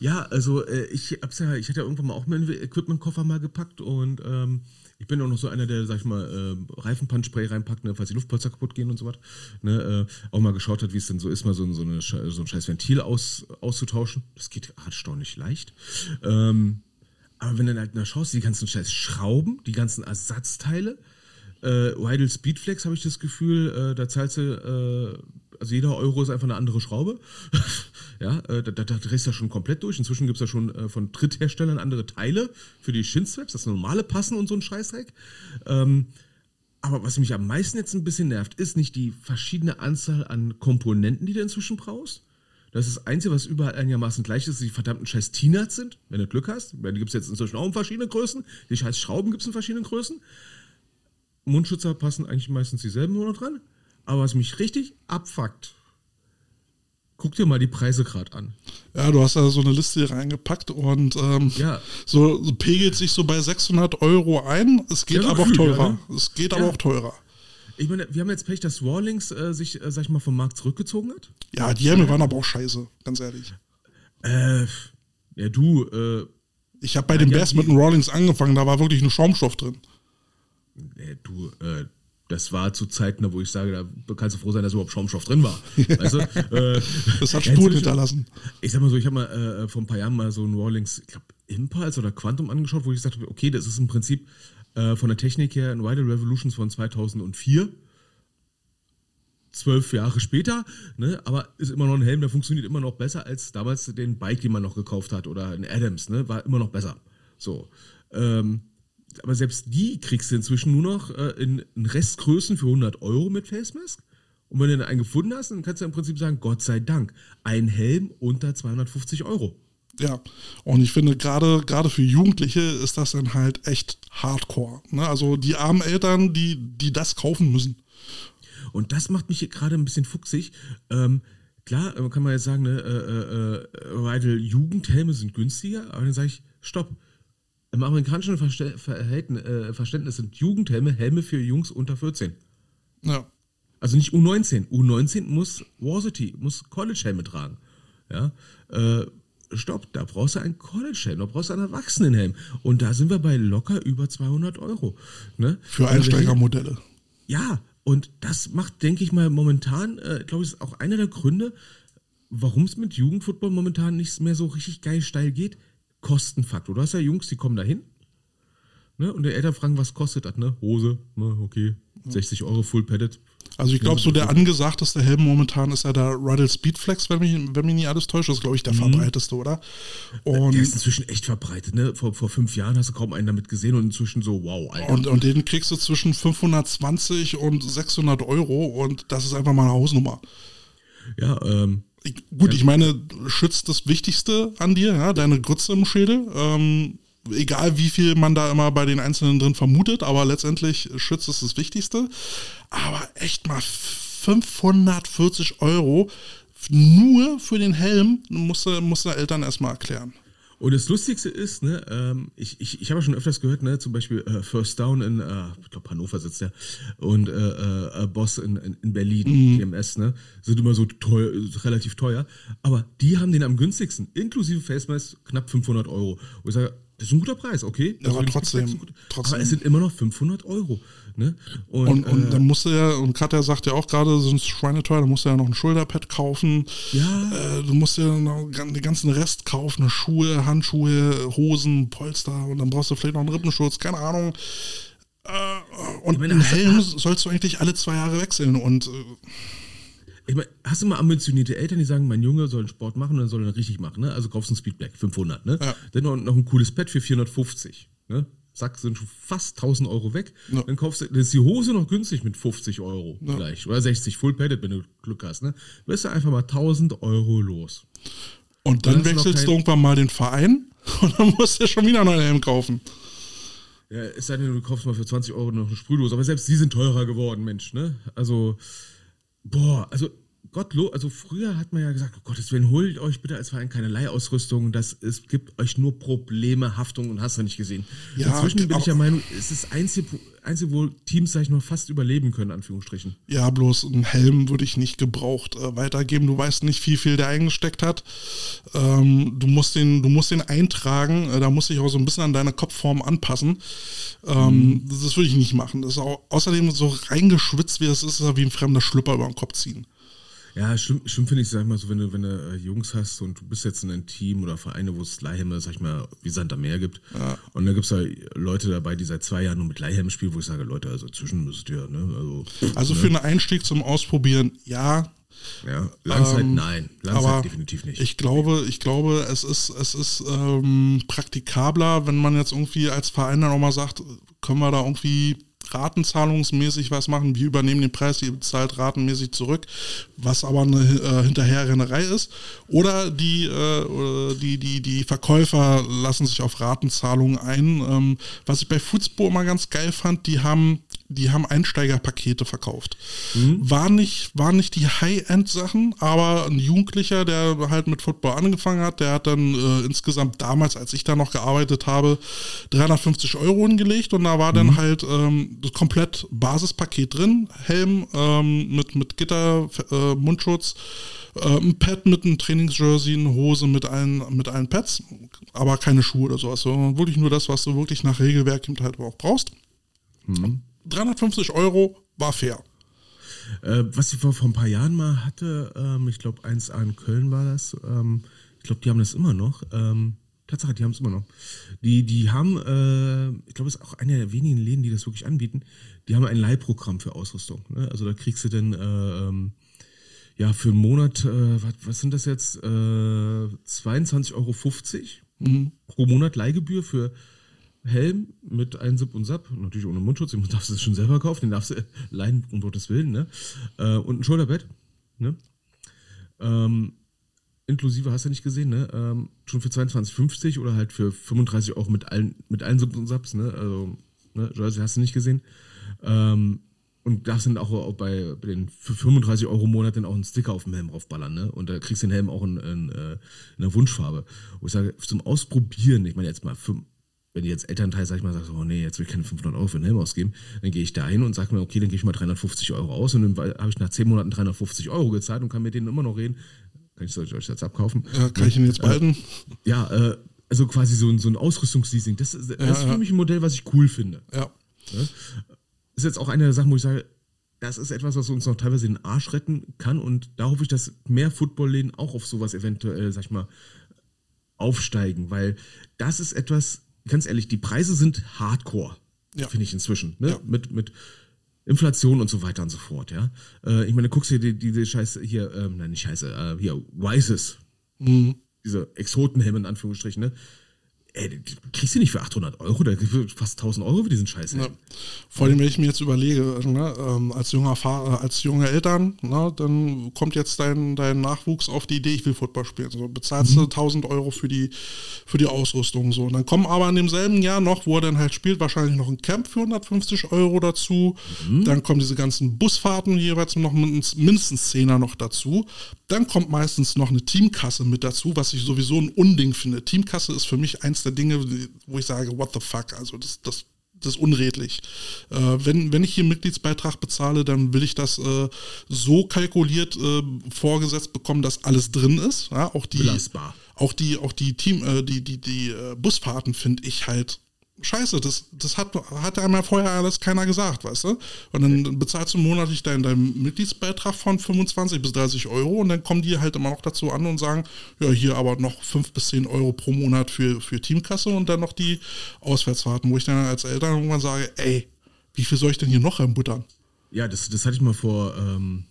Ja, also äh, ich hab's ja, ich hatte ja irgendwann mal auch meinen Equipment-Koffer mal gepackt und ähm, ich bin auch noch so einer, der, sag ich mal, äh, Reifenpunchspray reinpackt, ne, falls die Luftpolster kaputt gehen und so was. Ne, äh, auch mal geschaut hat, wie es denn so ist, mal so, so, eine, so ein scheiß Ventil aus, auszutauschen. Das geht erstaunlich leicht. Ähm, aber wenn du dann halt na, schaust, die ganzen scheiß Schrauben, die ganzen Ersatzteile, äh, Widal Speedflex habe ich das Gefühl, äh, da zahlst du, äh, also jeder Euro ist einfach eine andere Schraube. ja, äh, da, da, drehst du ja schon komplett durch. Inzwischen gibt es ja schon äh, von Drittherstellern andere Teile für die Shin-Straps, das normale Passen und so ein Scheißdreck. Ähm, aber was mich am meisten jetzt ein bisschen nervt, ist nicht die verschiedene Anzahl an Komponenten, die du inzwischen brauchst. Das ist das Einzige, was überall einigermaßen gleich ist, die verdammten scheiß T-Nuts sind, wenn du Glück hast. Die gibt es jetzt inzwischen auch in verschiedenen Größen. Die scheiß Schrauben gibt es in verschiedenen Größen. Mundschützer passen eigentlich meistens dieselben nur noch dran. Aber was mich richtig abfuckt, guck dir mal die Preise gerade an. Ja, du hast da so eine Liste hier reingepackt und ähm, ja. so, so, pegelt sich so bei 600 Euro ein. Es geht ja, aber auch teurer. Ja, ne? Es geht aber auch teurer. Ich meine, wir haben jetzt Pech, dass Warlings äh, sich, äh, sag ich mal, vom Markt zurückgezogen hat. Ja, die Helme waren aber auch scheiße, ganz ehrlich. Äh, ja, du, äh, Ich habe bei den Bears mit den Rawlings angefangen, da war wirklich nur Schaumstoff drin. Nee, du, äh, das war zu Zeiten, wo ich sage, da kannst du froh sein, dass überhaupt Schaumstoff drin war. Weißt du? äh, das hat Spuren hinterlassen. Ich sag mal so, ich habe mal äh, vor ein paar Jahren mal so ein Rawlings, ich glaube, Impulse oder Quantum angeschaut, wo ich gesagt habe, okay, das ist im Prinzip äh, von der Technik her ein Wider Revolutions von 2004 zwölf Jahre später, ne, aber ist immer noch ein Helm, der funktioniert immer noch besser als damals den Bike, den man noch gekauft hat oder ein Adams, ne, war immer noch besser. So. Ähm, aber selbst die kriegst du inzwischen nur noch äh, in, in, Restgrößen für 100 Euro mit Face Mask. Und wenn du einen gefunden hast, dann kannst du im Prinzip sagen, Gott sei Dank, ein Helm unter 250 Euro. Ja, und ich finde, gerade gerade für Jugendliche ist das dann halt echt Hardcore. Ne? Also die armen Eltern, die, die das kaufen müssen. Und das macht mich gerade ein bisschen fuchsig. Ähm, klar, kann man jetzt sagen, ne, äh, äh, äh Jugendhelme sind günstiger, aber dann sage ich, stopp im amerikanischen äh, Verständnis sind Jugendhelme Helme für Jungs unter 14. Ja. Also nicht U19. U19 muss Varsity, muss College-Helme tragen. Ja. Äh, stopp, da brauchst du einen College-Helm, da brauchst du einen Erwachsenenhelm. Und da sind wir bei locker über 200 Euro. Ne? Für also Einsteigermodelle. Ja, und das macht, denke ich mal, momentan, äh, glaube ich, ist auch einer der Gründe, warum es mit Jugendfootball momentan nicht mehr so richtig geil steil geht. Kostenfaktor. Du hast ja Jungs, die kommen da hin. Ne? Und die Eltern fragen, was kostet das, ne? Hose, ne? okay, 60 Euro Full Padded. Also ich glaube, so der angesagteste Helm momentan ist ja der Ruddle Speedflex, wenn mich, wenn mich nicht alles täuscht. Das ist, glaube ich, der mhm. verbreiteste, oder? Und der ist inzwischen echt verbreitet, ne? Vor, vor fünf Jahren hast du kaum einen damit gesehen und inzwischen so, wow, Alter. Und, und den kriegst du zwischen 520 und 600 Euro und das ist einfach mal eine Hausnummer. Ja, ähm, ich, gut, ja. ich meine, schützt das Wichtigste an dir, ja, deine Grütze im Schädel. Ähm, egal wie viel man da immer bei den Einzelnen drin vermutet, aber letztendlich schützt es das Wichtigste. Aber echt mal 540 Euro nur für den Helm musste, musste Eltern erstmal erklären. Und das Lustigste ist, ne, ähm, ich, ich, ich habe ja schon öfters gehört, ne, zum Beispiel äh, First Down in, äh, ich glaube Hannover sitzt der, und äh, äh, Boss in, in, in Berlin, mhm. TMS, ne, sind immer so teuer, relativ teuer. Aber die haben den am günstigsten, inklusive Face Mask, knapp 500 Euro. Und ich sage, das ist ein guter Preis, okay. Ja, aber trotzdem, trotzdem. Aber es sind immer noch 500 Euro. Ne? Und, und, und äh, dann musste ja, und Katja sagt ja auch gerade, so ein Schweineteuer, da musst du ja noch ein Schulterpad kaufen. Ja. Äh, du musst ja noch den ganzen Rest kaufen, Schuhe, Handschuhe, Hosen, Polster und dann brauchst du vielleicht noch einen Rippenschutz, keine Ahnung. Äh, und meine, einen Helm sollst du eigentlich alle zwei Jahre wechseln und. Ich meine, hast du mal ambitionierte Eltern, die sagen, mein Junge soll einen Sport machen und dann soll er richtig machen, ne? Also kaufst du ein Speedback 500, ne? Ja. Dann noch, noch ein cooles Pad für 450, ne? Zack, sind schon fast 1000 Euro weg. Ja. Dann kaufst du, dann ist die Hose noch günstig mit 50 Euro ja. gleich. Oder 60, full padded, wenn du Glück hast, ne? Bist du einfach mal 1000 Euro los. Und dann, dann wechselst du irgendwann mal den Verein und dann musst du schon wieder einen Helm kaufen. Ja, es sei denn, du kaufst mal für 20 Euro noch eine Sprühdose. Aber selbst die sind teurer geworden, Mensch, ne? Also, Boah, also Gottlo, also früher hat man ja gesagt, oh Gottes Willen, holt euch bitte als Verein keine Leihausrüstung, das es gibt euch nur Probleme, Haftung und hast du nicht gesehen. Ja, Inzwischen bin ich der Meinung, es ist das einzige, einzige, wo Teams, sag ich mal, fast überleben können, Anführungsstrichen. Ja, bloß einen Helm würde ich nicht gebraucht äh, weitergeben. Du weißt nicht, wie viel der eingesteckt hat. Ähm, du, musst den, du musst den eintragen, äh, da muss ich auch so ein bisschen an deine Kopfform anpassen. Ähm, mhm. Das würde ich nicht machen. Das ist auch, außerdem so reingeschwitzt, wie das ist, ist wie ein fremder Schlüpper über den Kopf ziehen. Ja, schlimm, schlimm finde ich, sag ich mal so, wenn du, wenn du äh, Jungs hast und du bist jetzt in einem Team oder Vereine, wo es Leihhelme, sag ich mal, wie Sand am Meer gibt. Ja. Und da gibt es halt Leute dabei, die seit zwei Jahren nur mit Leihhelmen spielen, wo ich sage, Leute, also zwischen müsst ihr, ne? Also, also ne? für einen Einstieg zum Ausprobieren, ja. Ja, Langzeit ähm, nein, Langzeit definitiv nicht. Ich glaube, ich glaube, es ist, es ist ähm, praktikabler, wenn man jetzt irgendwie als Verein dann auch mal sagt, können wir da irgendwie ratenzahlungsmäßig was machen. Wir übernehmen den Preis, ihr bezahlt ratenmäßig zurück, was aber eine äh, Hinterherrennerei ist. Oder die, äh, die, die, die Verkäufer lassen sich auf Ratenzahlungen ein. Ähm, was ich bei Foodspo immer ganz geil fand, die haben die haben Einsteigerpakete verkauft. Mhm. War, nicht, war nicht die High-End-Sachen, aber ein Jugendlicher, der halt mit Football angefangen hat, der hat dann äh, insgesamt damals, als ich da noch gearbeitet habe, 350 Euro hingelegt und da war mhm. dann halt ähm, das komplett Basispaket drin. Helm ähm, mit, mit Gitter, äh, Mundschutz, äh, ein Pad mit einem Trainingsjersey, eine Hose mit allen, mit allen Pads, aber keine Schuhe oder sowas, sondern wirklich nur das, was du wirklich nach Regelwerk halt auch brauchst. Mhm. 350 Euro war fair. Äh, was ich vor, vor ein paar Jahren mal hatte, ähm, ich glaube, eins an Köln war das, ähm, ich glaube, die haben das immer noch. Ähm, Tatsache, die haben es immer noch. Die, die haben, äh, ich glaube, es ist auch einer der wenigen Läden, die das wirklich anbieten, die haben ein Leihprogramm für Ausrüstung. Ne? Also da kriegst du dann, äh, ähm, ja, für einen Monat, äh, was, was, sind das jetzt? Äh, 22,50 Euro mhm. pro Monat Leihgebühr für Helm mit einem Zip und Sap, natürlich ohne Mundschutz, den darfst du schon selber kaufen, den darfst du leihen, um Gottes Willen, ne? Äh, und ein Schulterbett, ne? Ähm, inklusive hast du nicht gesehen, ne? Ähm, schon für 22,50 oder halt für 35 Euro mit allen, mit allen Sips und Saps, ne? Also, ne? Jersey hast du nicht gesehen. Ähm, und darfst dann auch, auch bei, bei, den für 35 Euro im Monat dann auch einen Sticker auf dem Helm draufballern, ne? Und da kriegst du den Helm auch in, in, äh, in einer Wunschfarbe. Wo ich sage, zum Ausprobieren, ich meine jetzt mal, für, wenn jetzt Elternteil, sag ich mal, sagt, oh nee, jetzt will ich keine 500 Euro für einen Helm ausgeben, dann gehe ich da hin und sage mir, okay, dann gehe ich mal 350 Euro aus und dann habe ich nach 10 Monaten 350 Euro gezahlt und kann mit denen immer noch reden. Kann ich euch jetzt abkaufen? Ja, kann ich ihn jetzt behalten? Äh, ja, äh, also quasi so ein, so ein Ausrüstungsleasing. Das, das ja, ist für ja. mich ein Modell, was ich cool finde. Ja. ja. Ist jetzt auch eine der Sachen, wo ich sage, das ist etwas, was uns noch teilweise den Arsch retten kann und da hoffe ich, dass mehr Footballläden auch auf sowas eventuell, sag ich mal, aufsteigen, weil das ist etwas, ganz ehrlich, die Preise sind hardcore, ja. finde ich inzwischen. Ne? Ja. Mit, mit Inflation und so weiter und so fort, ja. Äh, ich meine, guckst dir die, diese Scheiße hier, ähm, nein, nicht Scheiße, äh, hier, Wises. Mhm. Diese Exotenhelme in Anführungsstrichen, ne? Ey, kriegst du nicht für 800 Euro, da kriegst du fast 1000 Euro für diesen Scheiß. Ja. Vor allem, wenn ich mir jetzt überlege, ne, ähm, als junger Fahrer, als junge Eltern, ne, dann kommt jetzt dein, dein Nachwuchs auf die Idee, ich will Football spielen. So, bezahlst mhm. du 1000 Euro für die, für die Ausrüstung. So. Und dann kommen aber in demselben Jahr noch, wo er dann halt spielt, wahrscheinlich noch ein Camp für 150 Euro dazu. Mhm. Dann kommen diese ganzen Busfahrten jeweils noch mindestens 10er noch dazu. Dann kommt meistens noch eine Teamkasse mit dazu, was ich sowieso ein Unding finde. Teamkasse ist für mich eins der Dinge, wo ich sage, what the fuck, also das, das, das ist unredlich. Äh, wenn, wenn ich hier Mitgliedsbeitrag bezahle, dann will ich das äh, so kalkuliert äh, vorgesetzt bekommen, dass alles drin ist. Ja, auch die, Belastbar. Auch die, auch die Team, äh, die, die, die äh, Busfahrten finde ich halt scheiße, das, das hat, hat einmal vorher alles keiner gesagt, weißt du? Und dann bezahlst du monatlich deinen, deinen Mitgliedsbeitrag von 25 bis 30 Euro und dann kommen die halt immer noch dazu an und sagen, ja, hier aber noch 5 bis 10 Euro pro Monat für, für Teamkasse und dann noch die Auswärtsfahrten, wo ich dann als Eltern irgendwann sage, ey, wie viel soll ich denn hier noch reinbuttern? Ja, das, das hatte ich mal vor ähm,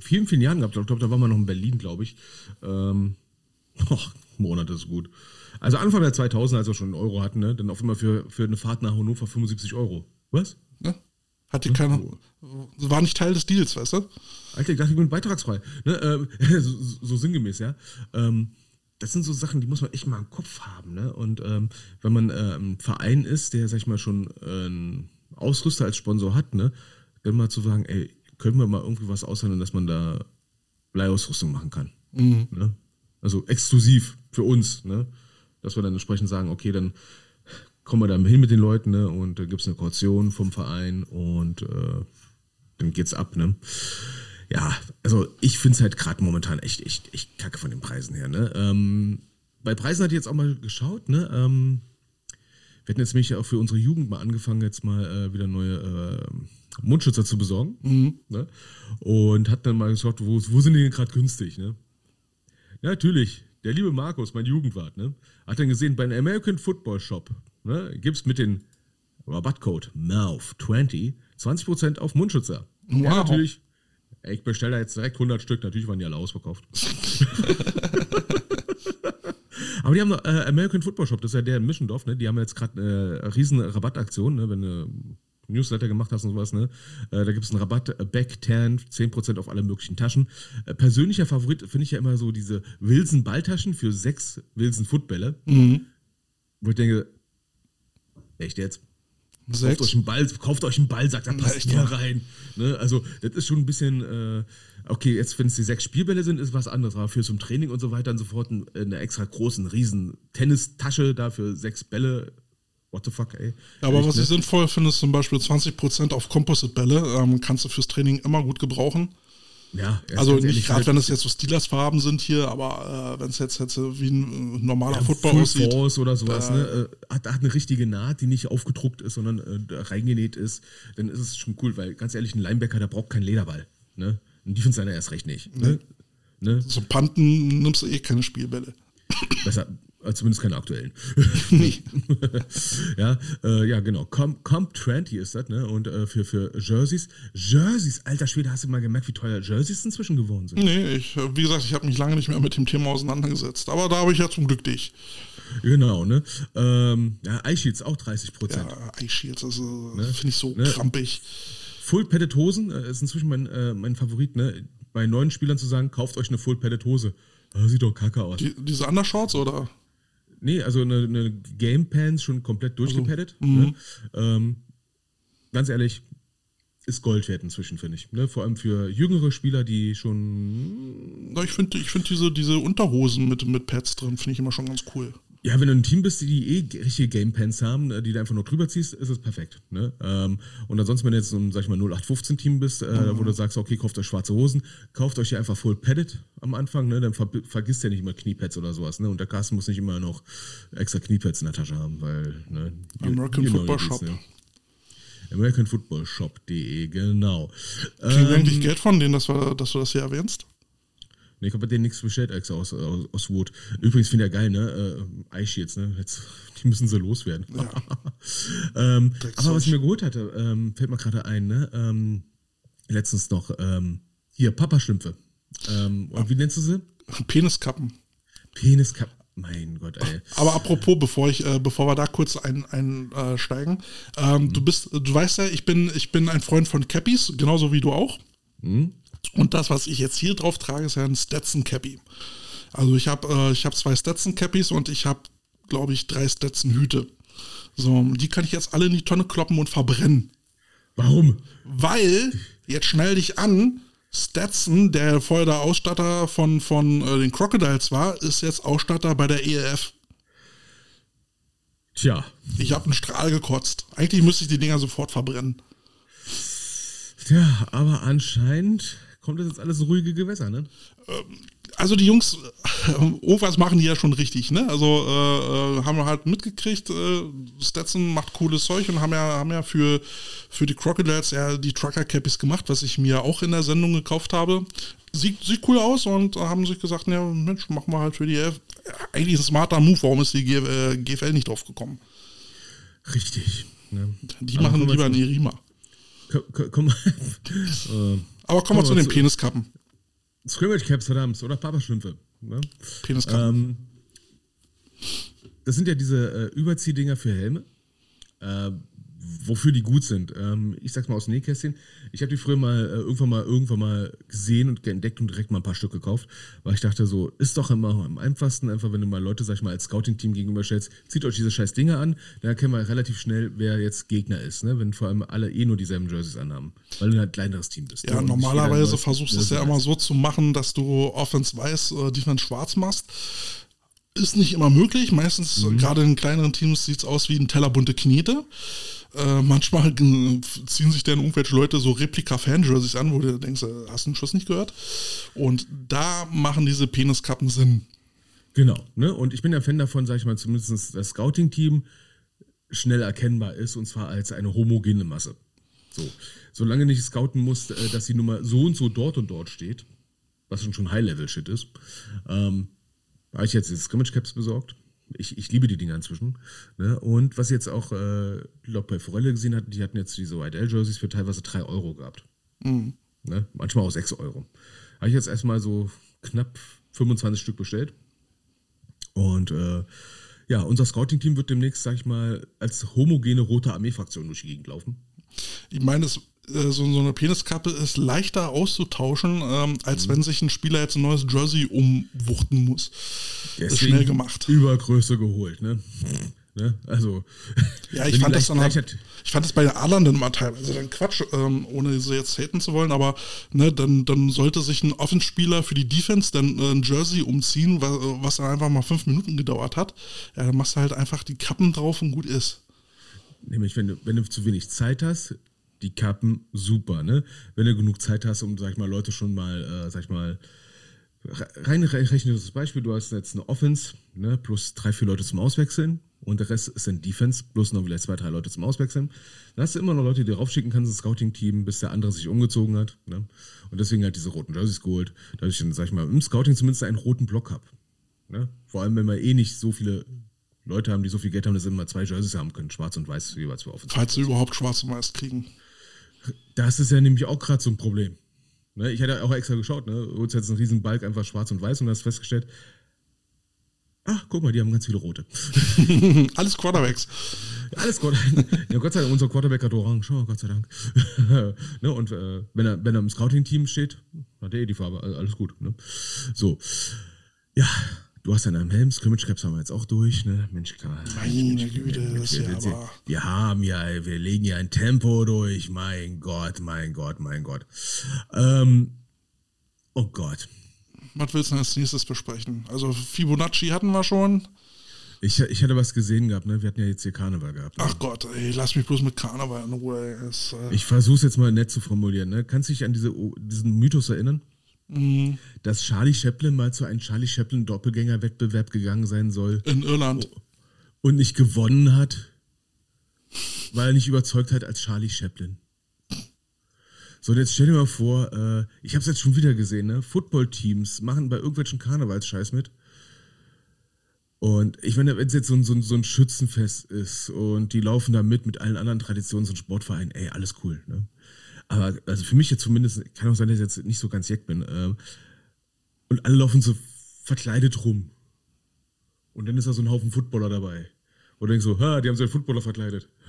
vielen, vielen Jahren gehabt. Ich glaube, da waren wir noch in Berlin, glaube ich. Ähm, oh, Monate ist gut. Also Anfang der 2000, als wir schon einen Euro hatten, ne, dann auf einmal für, für eine Fahrt nach Hannover 75 Euro. Was? Ja. Hatte hm? keiner. War nicht Teil des Deals, weißt du? Alter, ich dachte, ich bin beitragsfrei. Ne, äh, so, so, sinngemäß, ja. Ähm, das sind so Sachen, die muss man echt mal im Kopf haben. Ne? Und ähm, wenn man äh, ein Verein ist, der, sag ich mal, schon äh, einen Ausrüster als Sponsor hat, ne, dann mal zu sagen, ey, können wir mal irgendwie was aushandeln, dass man da Bleiausrüstung machen kann. Mhm. Ne? Also exklusiv für uns. Ne? Dass wir dann entsprechend sagen, okay, dann kommen wir da hin mit den Leuten ne? und da gibt es eine Kaution vom Verein und äh, dann geht's ab. Ne? Ja, also ich finde es halt gerade momentan echt, echt, echt kacke von den Preisen her. Ne? Ähm, bei Preisen hatte ich jetzt auch mal geschaut. Ne? Ähm, wir hatten jetzt nämlich auch für unsere Jugend mal angefangen, jetzt mal äh, wieder neue äh, Mundschützer zu besorgen. Mhm. Ne? Und hat dann mal geschaut, wo, wo sind die denn gerade günstig? Ne? Ja, natürlich. Der liebe Markus, mein Jugendwart, ne? hat dann gesehen, beim American Football Shop ne, gibt es mit dem Rabattcode MOUTH20 20% auf Mundschützer. Wow. Ja, natürlich. Ich bestelle da jetzt direkt 100 Stück, natürlich waren die alle ausverkauft. Aber die haben noch, äh, American Football Shop, das ist ja der in Mischendorf, ne? Die haben jetzt gerade eine riesen Rabattaktion, ne? Wenn du Newsletter gemacht hast und sowas, ne? Äh, da gibt es einen Rabatt, äh, Back 10, 10% auf alle möglichen Taschen. Äh, persönlicher Favorit finde ich ja immer so diese Wilson Balltaschen für sechs Wilson Footbälle. Mhm. Wo ich denke, echt jetzt? Kauft euch einen Ball, kauft euch einen Ball, sagt, da passt mehr rein. Ne? Also, das ist schon ein bisschen, äh, okay, jetzt, wenn es die sechs Spielbälle sind, ist was anderes, aber für zum Training und so weiter und so fort eine extra großen, riesen Tennistasche da für sechs Bälle what the fuck, ey. Aber Echt, was ich ne? sinnvoll finde, ist zum Beispiel 20% auf Composite-Bälle. Ähm, kannst du fürs Training immer gut gebrauchen. Ja, also nicht gerade, halt wenn es jetzt so Steelers-Farben sind hier, aber äh, wenn es jetzt, jetzt wie ein äh, normaler ja, Football Full aussieht. Force oder sowas, äh, ne? Äh, hat, hat, eine richtige Naht, die nicht aufgedruckt ist, sondern äh, reingenäht ist, dann ist es schon cool, weil ganz ehrlich, ein Linebacker, der braucht keinen Lederball. Ne? Ein Defense-Einer erst recht nicht. Ne? Ne? So Panten nimmst du eh keine Spielbälle. Besser, zumindest keine aktuellen. nee. ja, äh, ja, genau. Comp, Comp 20 ist das, ne? Und äh, für, für Jerseys. Jerseys, alter Schwede, hast du mal gemerkt, wie teuer Jerseys inzwischen geworden sind? Nee, ich, wie gesagt, ich habe mich lange nicht mehr mit dem Thema auseinandergesetzt. Aber da habe ich ja zum Glück dich. Genau, ne? Ähm, ja, iShields auch 30 Prozent. Ja, iShields, also ne? finde ich so ne? krampig. Full-Padded Hosen äh, ist inzwischen mein, äh, mein Favorit, ne? Bei neuen Spielern zu sagen, kauft euch eine Full-Padded Hose. Das sieht doch kacke aus. Die, diese Undershorts oder? Nee, also eine, eine Game Pants schon komplett durchgepaddet. Also, ne? ähm, ganz ehrlich, ist Gold wert inzwischen, finde ich. Ne? Vor allem für jüngere Spieler, die schon. Na, ich finde ich find diese, diese Unterhosen mit, mit Pads drin, finde ich immer schon ganz cool. Ja, wenn du ein Team bist, die eh richtige Gamepants haben, äh, die du einfach nur drüber ziehst, ist es perfekt. Ne? Ähm, und ansonsten, wenn du jetzt so ein, sag ich mal, 0815-Team bist, mhm. wo du sagst, okay, kauft euch schwarze Hosen, kauft euch hier einfach Full Padded am Anfang, ne? dann ver vergisst ihr nicht immer Kniepads oder sowas. Ne? Und der Carsten muss nicht immer noch extra Kniepads in der Tasche haben, weil. Ne, American Football Shop. Ne? AmericanFootballShop.de, genau. Kriegen ähm, eigentlich Geld von denen, dass, wir, dass du das hier erwähnst? Nee, ich habe bei denen nichts bestellt, extra aus, aus, aus Wood. Übrigens finde ich ja geil, ne? Äh, Eye-Shields, ne? Jetzt, die müssen so loswerden. Ja. ähm, aber was ich mir geholt hatte, ähm, fällt mir gerade ein, ne? Ähm, letztens noch, ähm, hier, Papa-Schlümpfe. Ähm, und wie nennst du sie? Peniskappen. Peniskappen. Mein Gott, ey. Aber apropos, bevor ich, äh, bevor wir da kurz einsteigen, ein, äh, ähm, mhm. du bist, du weißt ja, ich bin, ich bin ein Freund von Cappies, genauso wie du auch. Mhm. Und das, was ich jetzt hier drauf trage, ist ja ein Stetson Cappy. Also ich habe äh, ich hab zwei Stetson Cappies und ich habe, glaube ich, drei Stetson Hüte. So, die kann ich jetzt alle in die Tonne kloppen und verbrennen. Warum? Weil, jetzt schnell dich an, Stetson, der vorher der Ausstatter von, von äh, den Crocodiles war, ist jetzt Ausstatter bei der ELF. Tja. Ich habe einen Strahl gekotzt. Eigentlich müsste ich die Dinger sofort verbrennen. Tja, aber anscheinend kommt das jetzt alles ruhige Gewässer, ne? Ähm, also die Jungs, äh, irgendwas machen die ja schon richtig, ne? Also äh, äh, haben wir halt mitgekriegt, äh, Stetson macht cooles Zeug und haben ja, haben ja für, für die Crocodiles ja die Trucker Cappies gemacht, was ich mir auch in der Sendung gekauft habe. Sieht, sieht cool aus und haben sich gesagt, ja Mensch, machen wir halt für die F. Eigentlich ein smarter Move, warum ist die G äh, GFL nicht drauf gekommen? Richtig. Ne? Die Aber machen lieber eine Irima. Komm, komm, äh, Aber kommen wir zu den Peniskappen. Scrimmage Caps, verdammt, oder Papaschlümpfe. Ne? Peniskappen. Ähm, das sind ja diese äh, Überziehdinger für Helme. Äh, wofür die gut sind. Ähm, ich sag's mal aus dem Nähkästchen. Ich habe die früher mal äh, irgendwann mal irgendwann mal gesehen und entdeckt und direkt mal ein paar Stück gekauft, weil ich dachte so, ist doch immer am einfachsten, einfach wenn du mal Leute, sag ich mal, als Scouting-Team gegenüberstellst, zieht euch diese scheiß Dinge an, dann erkennen wir relativ schnell, wer jetzt Gegner ist, ne? wenn vor allem alle eh nur dieselben Jerseys anhaben, weil du ein kleineres Team bist. Ja, normalerweise versuchst du es ja immer so zu machen, dass du Offense weiß, äh, Defense schwarz machst. Ist nicht immer möglich. Meistens, mhm. gerade in kleineren Teams, sieht es aus wie ein Teller bunte Knete. Äh, manchmal ziehen sich dann irgendwelche Leute so Replika-Fan-Jerseys an, wo du denkst, äh, hast du den Schuss nicht gehört? Und da machen diese Peniskappen Sinn. Genau, ne? Und ich bin der Fan davon, sag ich mal, zumindest das Scouting-Team schnell erkennbar ist, und zwar als eine homogene Masse. So. Solange nicht scouten muss, äh, dass die Nummer so und so dort und dort steht, was schon High-Level-Shit ist, ähm, habe ich jetzt die Scrimmage Caps besorgt ich, ich liebe die Dinger inzwischen. Ne? Und was jetzt auch, äh, glaube bei Forelle gesehen hat, die hatten jetzt diese White Jerseys für teilweise 3 Euro gehabt. Mhm. Ne? Manchmal auch 6 Euro. Habe ich jetzt erstmal so knapp 25 Stück bestellt. Und äh, ja, unser Scouting-Team wird demnächst, sag ich mal, als homogene rote Armee-Fraktion durch die Gegend laufen. Ich meine, es so, so eine Peniskappe ist leichter auszutauschen, ähm, als mhm. wenn sich ein Spieler jetzt ein neues Jersey umwuchten muss. Deswegen ist schnell gemacht. Übergröße geholt, ne? ne? Also. Ja, ich fand, das dann halt, ich fand das bei den Adlern dann mal teilweise dann Quatsch, ähm, ohne sie jetzt haten zu wollen, aber ne, dann, dann sollte sich ein Offenspieler für die Defense dann äh, ein Jersey umziehen, was, was dann einfach mal fünf Minuten gedauert hat. Ja, dann machst du halt einfach die Kappen drauf und gut ist. Nämlich, wenn du, wenn du zu wenig Zeit hast, die Kappen super, ne? Wenn du genug Zeit hast, um, sag ich mal, Leute schon mal, äh, sag ich mal, rein rechnerisches Beispiel, du hast jetzt eine Offense, ne, plus drei, vier Leute zum Auswechseln und der Rest ist dann Defense, plus noch vielleicht zwei, drei Leute zum Auswechseln. Dann hast du immer noch Leute, die du raufschicken kannst, ein Scouting-Team, bis der andere sich umgezogen hat. Ne? Und deswegen halt diese roten Jerseys geholt, dass ich dann, sag ich mal, im Scouting zumindest einen roten Block habe. Ne? Vor allem, wenn wir eh nicht so viele Leute haben, die so viel Geld haben, dass sie immer zwei Jerseys haben können, schwarz und weiß jeweils für Offense. Falls sie überhaupt schwarz und weiß kriegen. Das ist ja nämlich auch gerade so ein Problem. Ne, ich hatte auch extra geschaut, ne? Du jetzt einen riesen Balk einfach schwarz und weiß und hast festgestellt, ach, guck mal, die haben ganz viele rote. Alles Quarterbacks. Alles Quarterbacks. Ja, Gott sei Dank, unser Quarterback hat orange, oh, Gott sei Dank. ne, und äh, wenn, er, wenn er im Scouting-Team steht, hat er eh die Farbe, alles gut. Ne? So. Ja, Du hast ja einen Helm, Scrimmage Caps haben wir jetzt auch durch, ne? Mensch, klar. Meine Güte, das ist ja aber... Wir haben ja, wir legen ja ein Tempo durch, mein Gott, mein Gott, mein Gott. Ähm, oh Gott. Was willst du als nächstes besprechen? Also Fibonacci hatten wir schon. Ich, ich hatte was gesehen gehabt, ne? Wir hatten ja jetzt hier Karneval gehabt. Ne? Ach Gott, ey, lass mich bloß mit Karneval in Ruhe. Ey. Es, äh ich versuch's jetzt mal nett zu formulieren, ne? Kannst du dich an diese, diesen Mythos erinnern? Mhm. Dass Charlie Chaplin mal zu einem Charlie Chaplin Doppelgänger-Wettbewerb gegangen sein soll. In Irland. Und nicht gewonnen hat, weil er nicht überzeugt hat als Charlie Chaplin. So, und jetzt stell dir mal vor, äh, ich habe es jetzt schon wieder gesehen, ne? Footballteams machen bei irgendwelchen Karnevalsscheiß mit. Und ich meine, wenn es jetzt so ein, so, ein, so ein Schützenfest ist und die laufen da mit mit allen anderen Traditions- und Sportvereinen, ey, alles cool. Ne? Aber also für mich jetzt zumindest, kann auch sein, dass ich jetzt nicht so ganz jeck bin. Äh, und alle laufen so verkleidet rum. Und dann ist da so ein Haufen Footballer dabei. Und denkst so, ha, die haben sich als Footballer verkleidet.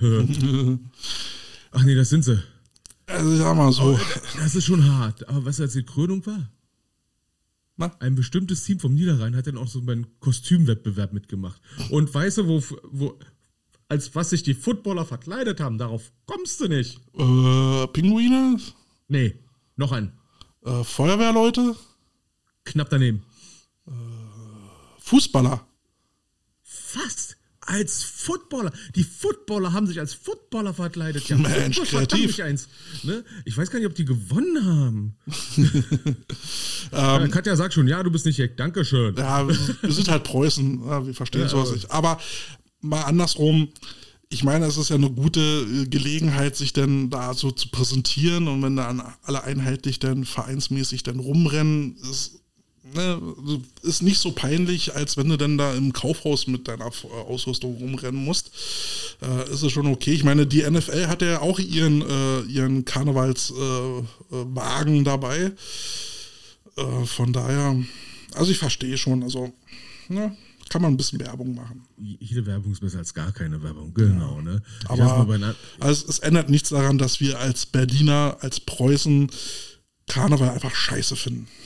Ach nee, das sind sie. Also sag mal so. Das ist schon hart. Aber was als die Krönung war? Na? Ein bestimmtes Team vom Niederrhein hat dann auch so beim Kostümwettbewerb mitgemacht. Und weißt du, wo, wo, als was sich die Footballer verkleidet haben, darauf kommst du nicht. Äh, Pinguine? Nee, noch ein. Äh, Feuerwehrleute? Knapp daneben. Fußballer? Fast. Als Footballer. Die Footballer haben sich als Footballer verkleidet. Ja, Mensch, Football, kreativ. Eins, ne? Ich weiß gar nicht, ob die gewonnen haben. Ähm, Ja, Katja sagt schon, ja, du bist nicht Jack. Dankeschön. Ja, wir sind halt Preußen, ja, wir verstehen Ja, sowas nicht. Aber mal andersrum, ich meine, es ist ja eine gute äh, Gelegenheit, sich dann da so zu präsentieren und wenn dann alle einheitlich dann vereinsmäßig dann rumrennen, ist, ne, ist nicht so peinlich, als wenn du dann da im Kaufhaus mit deiner äh, Ausrüstung rumrennen musst. Äh, ist es schon okay. Ich meine, die NFL hat ja auch ihren, äh, ihren Karnevalswagen äh, äh, dabei. Von daher, also ich verstehe schon, also ne, kann man ein bisschen Werbung machen. Jede Werbung ist besser als gar keine Werbung. Genau, ne? Ich Aber einer- also es ändert nichts daran, dass wir als Berliner, als Preußen Karneval einfach scheiße finden.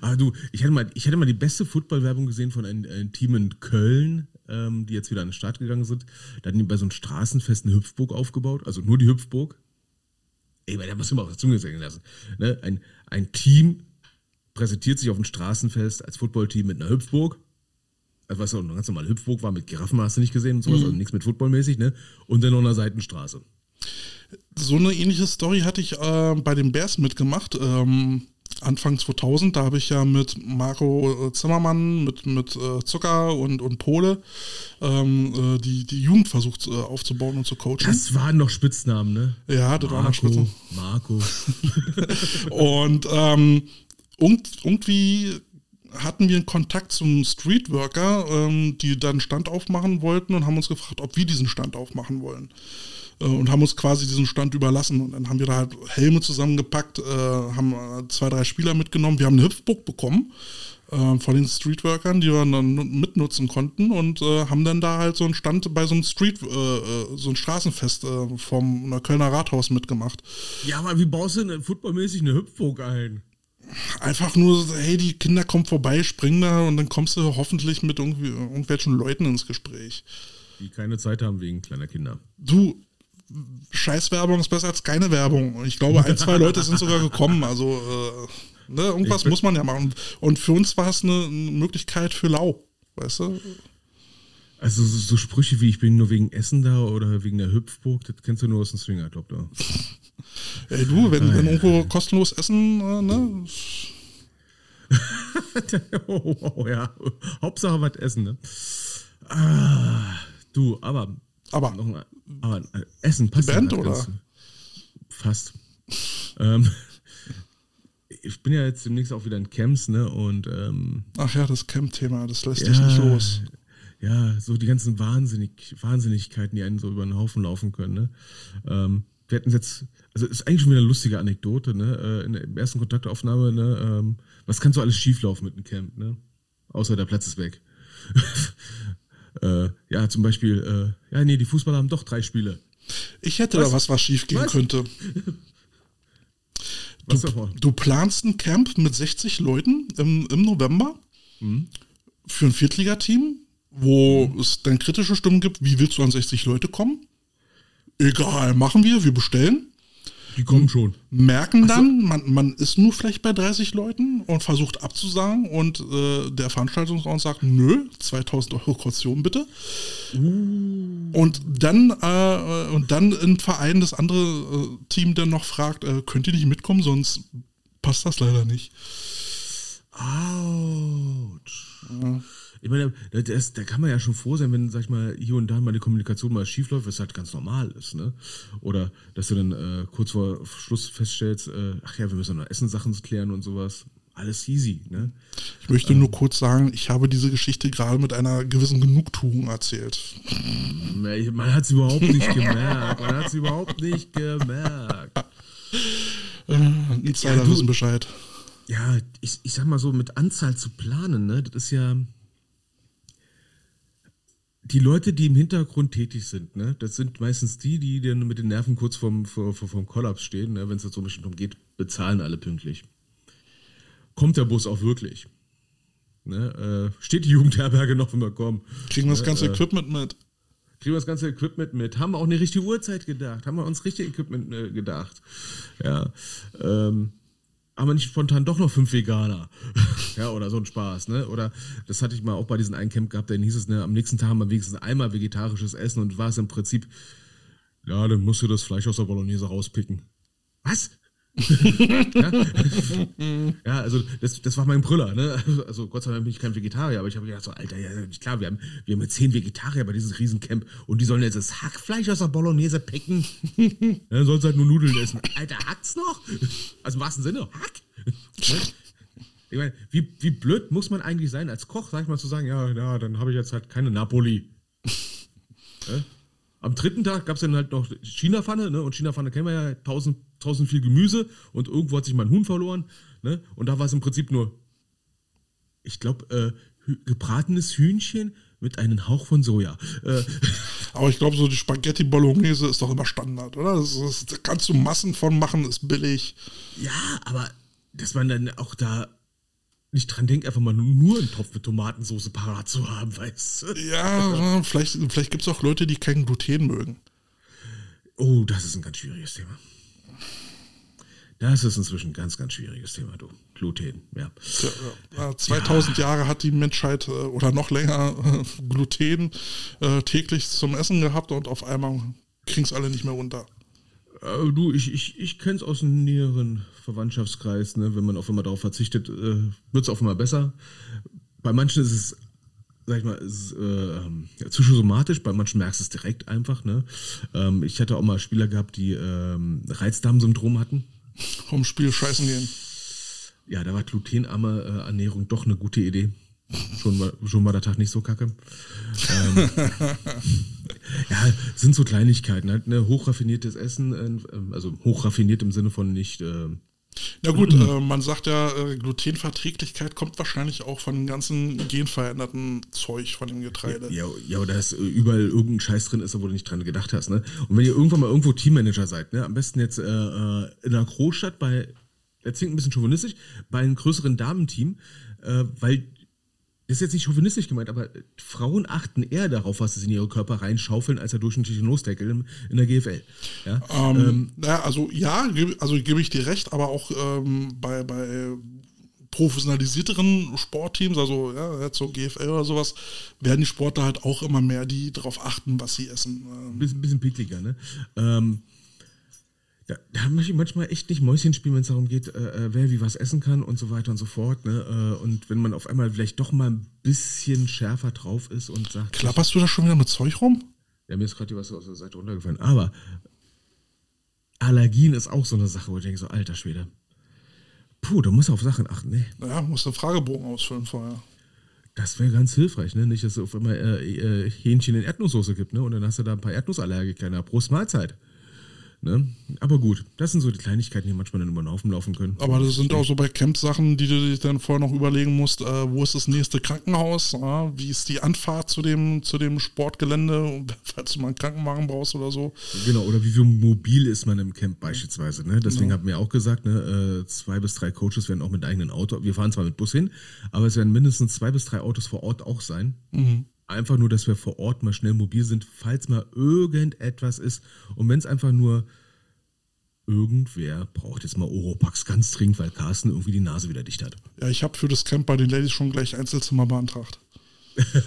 Ah, du, ich hatte mal, ich hatte mal die beste Football-Werbung gesehen von einem, einem Team in Köln, ähm, die jetzt wieder an den Start gegangen sind. Da hatten die bei so einem Straßenfest eine Hüpfburg aufgebaut, also nur die Hüpfburg. Ey, weil da muss ich mal auf der Zunge sagen lassen. Ne? Ein, ein Team präsentiert sich auf dem Straßenfest als Footballteam mit einer Hüpfburg. Also, was auch eine ganz normale Hüpfburg war, mit Giraffen hast du nicht gesehen und sowas, also nichts mit Footballmäßig, ne? Und dann noch eine Seitenstraße. So eine ähnliche Story hatte ich äh, bei den Bears mitgemacht. Ähm, Anfang 2000, da habe ich ja mit Marco äh, Zimmermann, mit, mit äh, Zucker und, und Pole ähm, äh, die, die Jugend versucht äh, aufzubauen und zu coachen. Das waren noch Spitznamen, ne? ja, das war noch spitze. Marco. Und ähm, irgend, irgendwie hatten wir einen Kontakt zum Streetworker, ähm, die dann Stand aufmachen wollten und haben uns gefragt, ob wir diesen Stand aufmachen wollen. Äh, und haben uns quasi diesen Stand überlassen. Und dann haben wir da halt Helme zusammengepackt, äh, haben äh, zwei, drei Spieler mitgenommen. Wir haben eine Hüpfburg bekommen äh, von den Streetworkern, die wir dann nu- mitnutzen konnten und äh, haben dann da halt so einen Stand bei so einem Street, äh, so ein Straßenfest vom Kölner Rathaus mitgemacht. Ja, aber wie baust du denn footballmäßig eine Hüpfburg ein? Einfach nur, hey, die Kinder kommen vorbei, springen da und dann kommst du hoffentlich mit irgendwie, irgendwelchen Leuten ins Gespräch. Die keine Zeit haben wegen kleiner Kinder. Du, Scheißwerbung ist besser als keine Werbung. Ich glaube, ein, zwei Leute sind sogar gekommen. Also, äh, ne, irgendwas muss man ja machen. Und für uns war es eine Möglichkeit für Lau. Weißt du? Also so, so Sprüche wie ich bin nur wegen Essen da oder wegen der Hüpfburg, das kennst du nur aus dem Swinger Club da. Ey, du, wenn, wenn irgendwo kostenlos essen, äh, ne? oh, oh, ja. Hauptsache was essen, ne? Ah, du, aber Aber noch ein, aber äh, Essen passt. Band, ja oder? Fast. ähm, ich bin ja jetzt demnächst auch wieder in Camps, ne? Und ähm, ach ja, das Camp-Thema, das lässt dich nicht los. Ja, so die ganzen Wahnsinnig Wahnsinnigkeiten, die einen so über den Haufen laufen können. Ne? Ähm, wir hatten jetzt, also ist eigentlich schon wieder eine lustige Anekdote, ne? Äh, in der ersten Kontaktaufnahme, ne? Ähm, was kann so alles schieflaufen mit einem Camp, ne? Außer der Platz ist weg. äh, ja, zum Beispiel, äh, ja, nee, die Fußballer haben doch drei Spiele. Ich hätte Was? da was, was schief gehen Was? könnte. Du, du planst ein Camp mit 60 Leuten im, im November Mhm. für ein Viertligateam, wo es dann kritische Stimmen gibt, wie willst du an 60 Leute kommen? Egal, machen wir, wir bestellen. Die kommen schon. Merken dann, man, man ist nur vielleicht bei 30 Leuten und versucht abzusagen und äh, der Veranstaltungsraum sagt, nö, 2000 Euro Kaution bitte. Und dann äh, und dann im Verein das andere äh, Team dann noch fragt, äh, könnt ihr nicht mitkommen, sonst passt das leider nicht. Autsch. Ich meine, da, das, da kann man ja schon froh sein, wenn, sag ich mal, hier und da mal die Kommunikation mal schief läuft, was halt ganz normal ist, ne? Oder dass du dann äh, kurz vor Schluss feststellst, äh, ach ja, wir müssen noch Essenssachen klären und sowas. Alles easy, ne? Ich möchte ähm, nur kurz sagen, ich habe diese Geschichte gerade mit einer gewissen Genugtuung erzählt. Man hat es überhaupt nicht gemerkt. Man hat es überhaupt nicht gemerkt. Äh, Insider ja, wissen Bescheid. Ja, ich, ich sag mal so, mit Anzahl zu planen, ne, das ist ja. Die Leute, die im Hintergrund tätig sind, ne, das sind meistens die, die dann mit den Nerven kurz vorm, vor, vom Kollaps stehen, ne, wenn es so bestimmt umgeht, bezahlen alle pünktlich. Kommt der Bus auch wirklich? Ne, äh, steht die Jugendherberge noch, wenn wir kommen? Kriegen wir das ne, ganze äh, Equipment mit? kriegen wir das ganze Equipment mit, haben wir auch eine richtige Uhrzeit gedacht, haben wir uns richtig Equipment äh, gedacht. Ja. Ähm, aber nicht spontan doch noch fünf Veganer. ja, oder so ein Spaß, ne? Oder das hatte ich mal auch bei diesem einen Camp gehabt, dann hieß es, ne, am nächsten Tag haben wir wenigstens einmal vegetarisches Essen und war es im Prinzip, ja, dann musst du das Fleisch aus der Bolognese rauspicken. Was? Ja? ja, also das, das war mein Brüller. Ne? Also Gott sei Dank bin ich kein Vegetarier, aber ich habe gedacht, so, Alter, ja, klar, wir haben, wir haben jetzt zehn Vegetarier bei diesem Riesencamp und die sollen jetzt das Hackfleisch aus der Bolognese picken. Dann sollen sie halt nur Nudeln essen. Alter, hackt's noch? Also im wahrsten Sinne, Hack? Ne? Ich meine, wie, wie blöd muss man eigentlich sein, als Koch, sag ich mal, zu sagen, ja, ja, dann habe ich jetzt halt keine Napoli. Ja? Am dritten Tag gab es dann halt noch China-Pfanne, ne? Und China-Pfanne kennen wir ja, tausend, tausend viel Gemüse und irgendwo hat sich mein Huhn verloren, ne? Und da war es im Prinzip nur, ich glaube, äh, gebratenes Hühnchen mit einem Hauch von Soja. Äh. Aber ich glaube, so die Spaghetti Bolognese ist doch immer Standard, oder? Das, ist, da kannst du Massen von machen, ist billig. Ja, aber dass man dann auch da nicht dran denkt, einfach mal nur einen Topf mit Tomatensauce parat zu haben, weißt du? Ja, vielleicht, vielleicht gibt es auch Leute, die kein Gluten mögen. Oh, das ist ein ganz schwieriges Thema. Das ist inzwischen ein ganz, ganz schwieriges Thema, du. Gluten, ja. ja 2000 ja. Jahre hat die Menschheit äh, oder noch länger äh, Gluten äh, täglich zum Essen gehabt und auf einmal kriegen es alle nicht mehr runter. Äh, du, ich, ich, ich kenne es aus dem näheren Verwandtschaftskreis, ne? wenn man auf einmal darauf verzichtet, äh, wird es auf einmal besser. Bei manchen ist es, sag ich mal, ist, äh, psychosomatisch, bei manchen merkst du es direkt einfach. Ne? Ähm, ich hatte auch mal Spieler gehabt, die ähm, Reizdarmsyndrom hatten. Vom Spiel scheißen gehen. Ja, da war glutenarme äh, Ernährung doch eine gute Idee. Schon war, schon war der Tag nicht so kacke. ähm, ja, sind so Kleinigkeiten. Halt, ne? Hochraffiniertes Essen, äh, also hochraffiniert im Sinne von nicht. Äh, ja gut, äh, man sagt ja, äh, Glutenverträglichkeit kommt wahrscheinlich auch von dem ganzen genveränderten Zeug von dem Getreide. Ja, ja oder dass überall irgendein Scheiß drin ist, wo du nicht dran gedacht hast. Ne? Und wenn ihr irgendwann mal irgendwo Teammanager seid, ne? am besten jetzt äh, äh in einer Großstadt bei, jetzt klingt ein bisschen chauvinistisch, bei einem größeren Damenteam, äh, weil das ist jetzt nicht chauvinistisch gemeint, aber Frauen achten eher darauf, was sie in ihre Körper reinschaufeln, als der durchschnittliche Losdeckel in der GFL. Ja, ähm, ähm, naja, also ja, also gebe ich dir recht, aber auch ähm, bei, bei professionalisierteren Sportteams, also ja, jetzt so GFL oder sowas, werden die Sportler halt auch immer mehr, die darauf achten, was sie essen. Ein bisschen, bisschen pickliger, ne? Ähm, da, da möchte ich manchmal echt nicht Mäuschen spielen, wenn es darum geht, äh, äh, wer wie was essen kann und so weiter und so fort. Ne? Äh, und wenn man auf einmal vielleicht doch mal ein bisschen schärfer drauf ist und sagt. Klapperst du da schon wieder mit Zeug rum? Ja, mir ist gerade was aus der Seite runtergefallen. Aber Allergien ist auch so eine Sache, wo ich denke, so alter Schwede. Puh, da muss auf Sachen achten, ne? Naja, musst einen Fragebogen ausfüllen vorher. Das wäre ganz hilfreich, ne? Nicht, dass es auf einmal äh, äh, Hähnchen in Erdnusssoße gibt, ne? Und dann hast du da ein paar Erdnussallergiker. Na, Prost Mahlzeit. Ne? Aber gut, das sind so die Kleinigkeiten, die manchmal dann über den Haufen laufen können. Aber das sind auch so bei Camp-Sachen, die du dich dann vorher noch überlegen musst, äh, wo ist das nächste Krankenhaus, äh, wie ist die Anfahrt zu dem, zu dem Sportgelände, falls du mal einen Krankenwagen brauchst oder so. Genau, oder wie viel mobil ist man im Camp beispielsweise. Ne? Deswegen genau. haben wir auch gesagt, ne, äh, zwei bis drei Coaches werden auch mit eigenen Auto, wir fahren zwar mit Bus hin, aber es werden mindestens zwei bis drei Autos vor Ort auch sein. Mhm. Einfach nur, dass wir vor Ort mal schnell mobil sind, falls mal irgendetwas ist. Und wenn es einfach nur irgendwer braucht jetzt mal Oropax ganz dringend, weil Carsten irgendwie die Nase wieder dicht hat. Ja, ich habe für das Camp bei den Ladies schon gleich Einzelzimmer beantragt.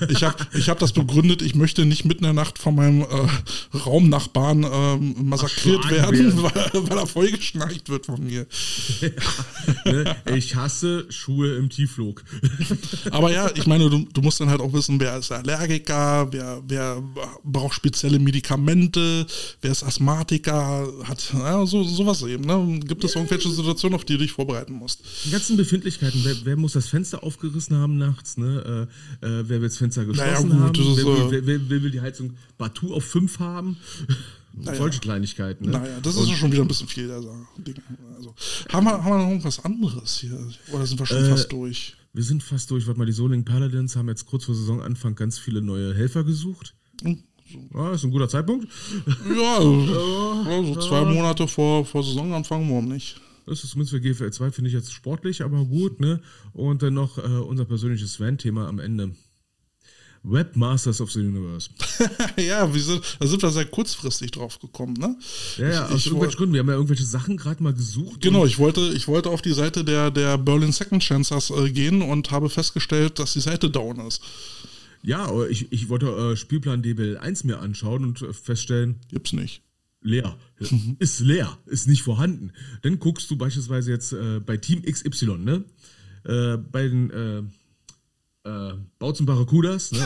Ich habe ich hab das begründet, ich möchte nicht mitten in der Nacht von meinem äh, Raumnachbarn ähm, massakriert Ach, werden, weil, weil er vollgeschnarcht wird von mir. Ja, ne? Ich hasse Schuhe im Tiefflug. Aber ja, ich meine, du, du musst dann halt auch wissen, wer ist Allergiker, wer, wer braucht spezielle Medikamente, wer ist Asthmatiker, hat ja, so, sowas eben. Ne? Gibt es irgendwelche Situationen, auf die du dich vorbereiten musst? Die ganzen Befindlichkeiten, wer, wer muss das Fenster aufgerissen haben nachts, ne? Äh, äh, wer will das Fenster geschlossen Naja, gut, haben, wer, äh, wer, wer, wer will die Heizung partout auf 5 haben? Solche Kleinigkeiten. Ne? Naja, das ist schon wieder ein bisschen viel Sache. Also, haben, wir, haben wir noch irgendwas anderes hier? Oder sind wir schon Äh, fast durch? Wir sind fast durch. Warte mal, die Solingen Paladins haben jetzt kurz vor Saisonanfang ganz viele neue Helfer gesucht. Hm, Ja, ist ein guter Zeitpunkt. Ja, also zwei Monate vor, vor Saisonanfang, warum nicht? Das ist zumindest für GFL 2, finde ich jetzt sportlich, aber gut, ne? Und dann noch äh, unser persönliches Fan-Thema am Ende. Webmasters of the Universe. ja, wir sind, da sind wir sehr kurzfristig drauf gekommen, ne? Ja, ja, Ich- aus ich irgendwelchen Gründen. Wir haben ja irgendwelche Sachen gerade mal gesucht. Genau, ich wollte, ich wollte auf die Seite der, der Berlin Second Chancers äh, gehen und habe festgestellt, dass die Seite down ist. Ja, ich, ich wollte äh, Spielplan DBL 1 mir anschauen und äh, feststellen, Gibt's nicht. leer. Ist leer, ist nicht vorhanden. Dann guckst du beispielsweise jetzt äh, bei Team XY, ne? Äh, bei den äh, Bautzen Barracudas, ne?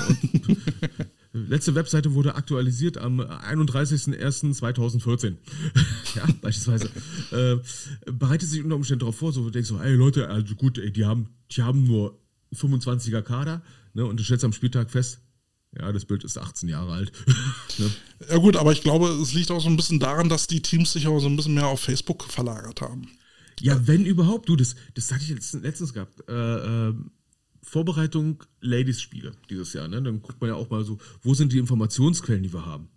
Letzte Webseite wurde aktualisiert am 31.01.2014. ja, beispielsweise. Äh, bereitet sich unter Umständen darauf vor, so du denkst so, ey Leute, also gut, ey, die haben, die haben nur 25er Kader, ne? Und du stellst am Spieltag fest, ja, das Bild ist 18 Jahre alt. ne? Ja gut, aber ich glaube, es liegt auch so ein bisschen daran, dass die Teams sich auch so ein bisschen mehr auf Facebook verlagert haben. Ja, wenn überhaupt, du, das, das hatte ich jetzt letztens gehabt. Äh, Vorbereitung Ladies-Spiele dieses Jahr, ne? Dann guckt man ja auch mal so, wo sind die Informationsquellen, die wir haben.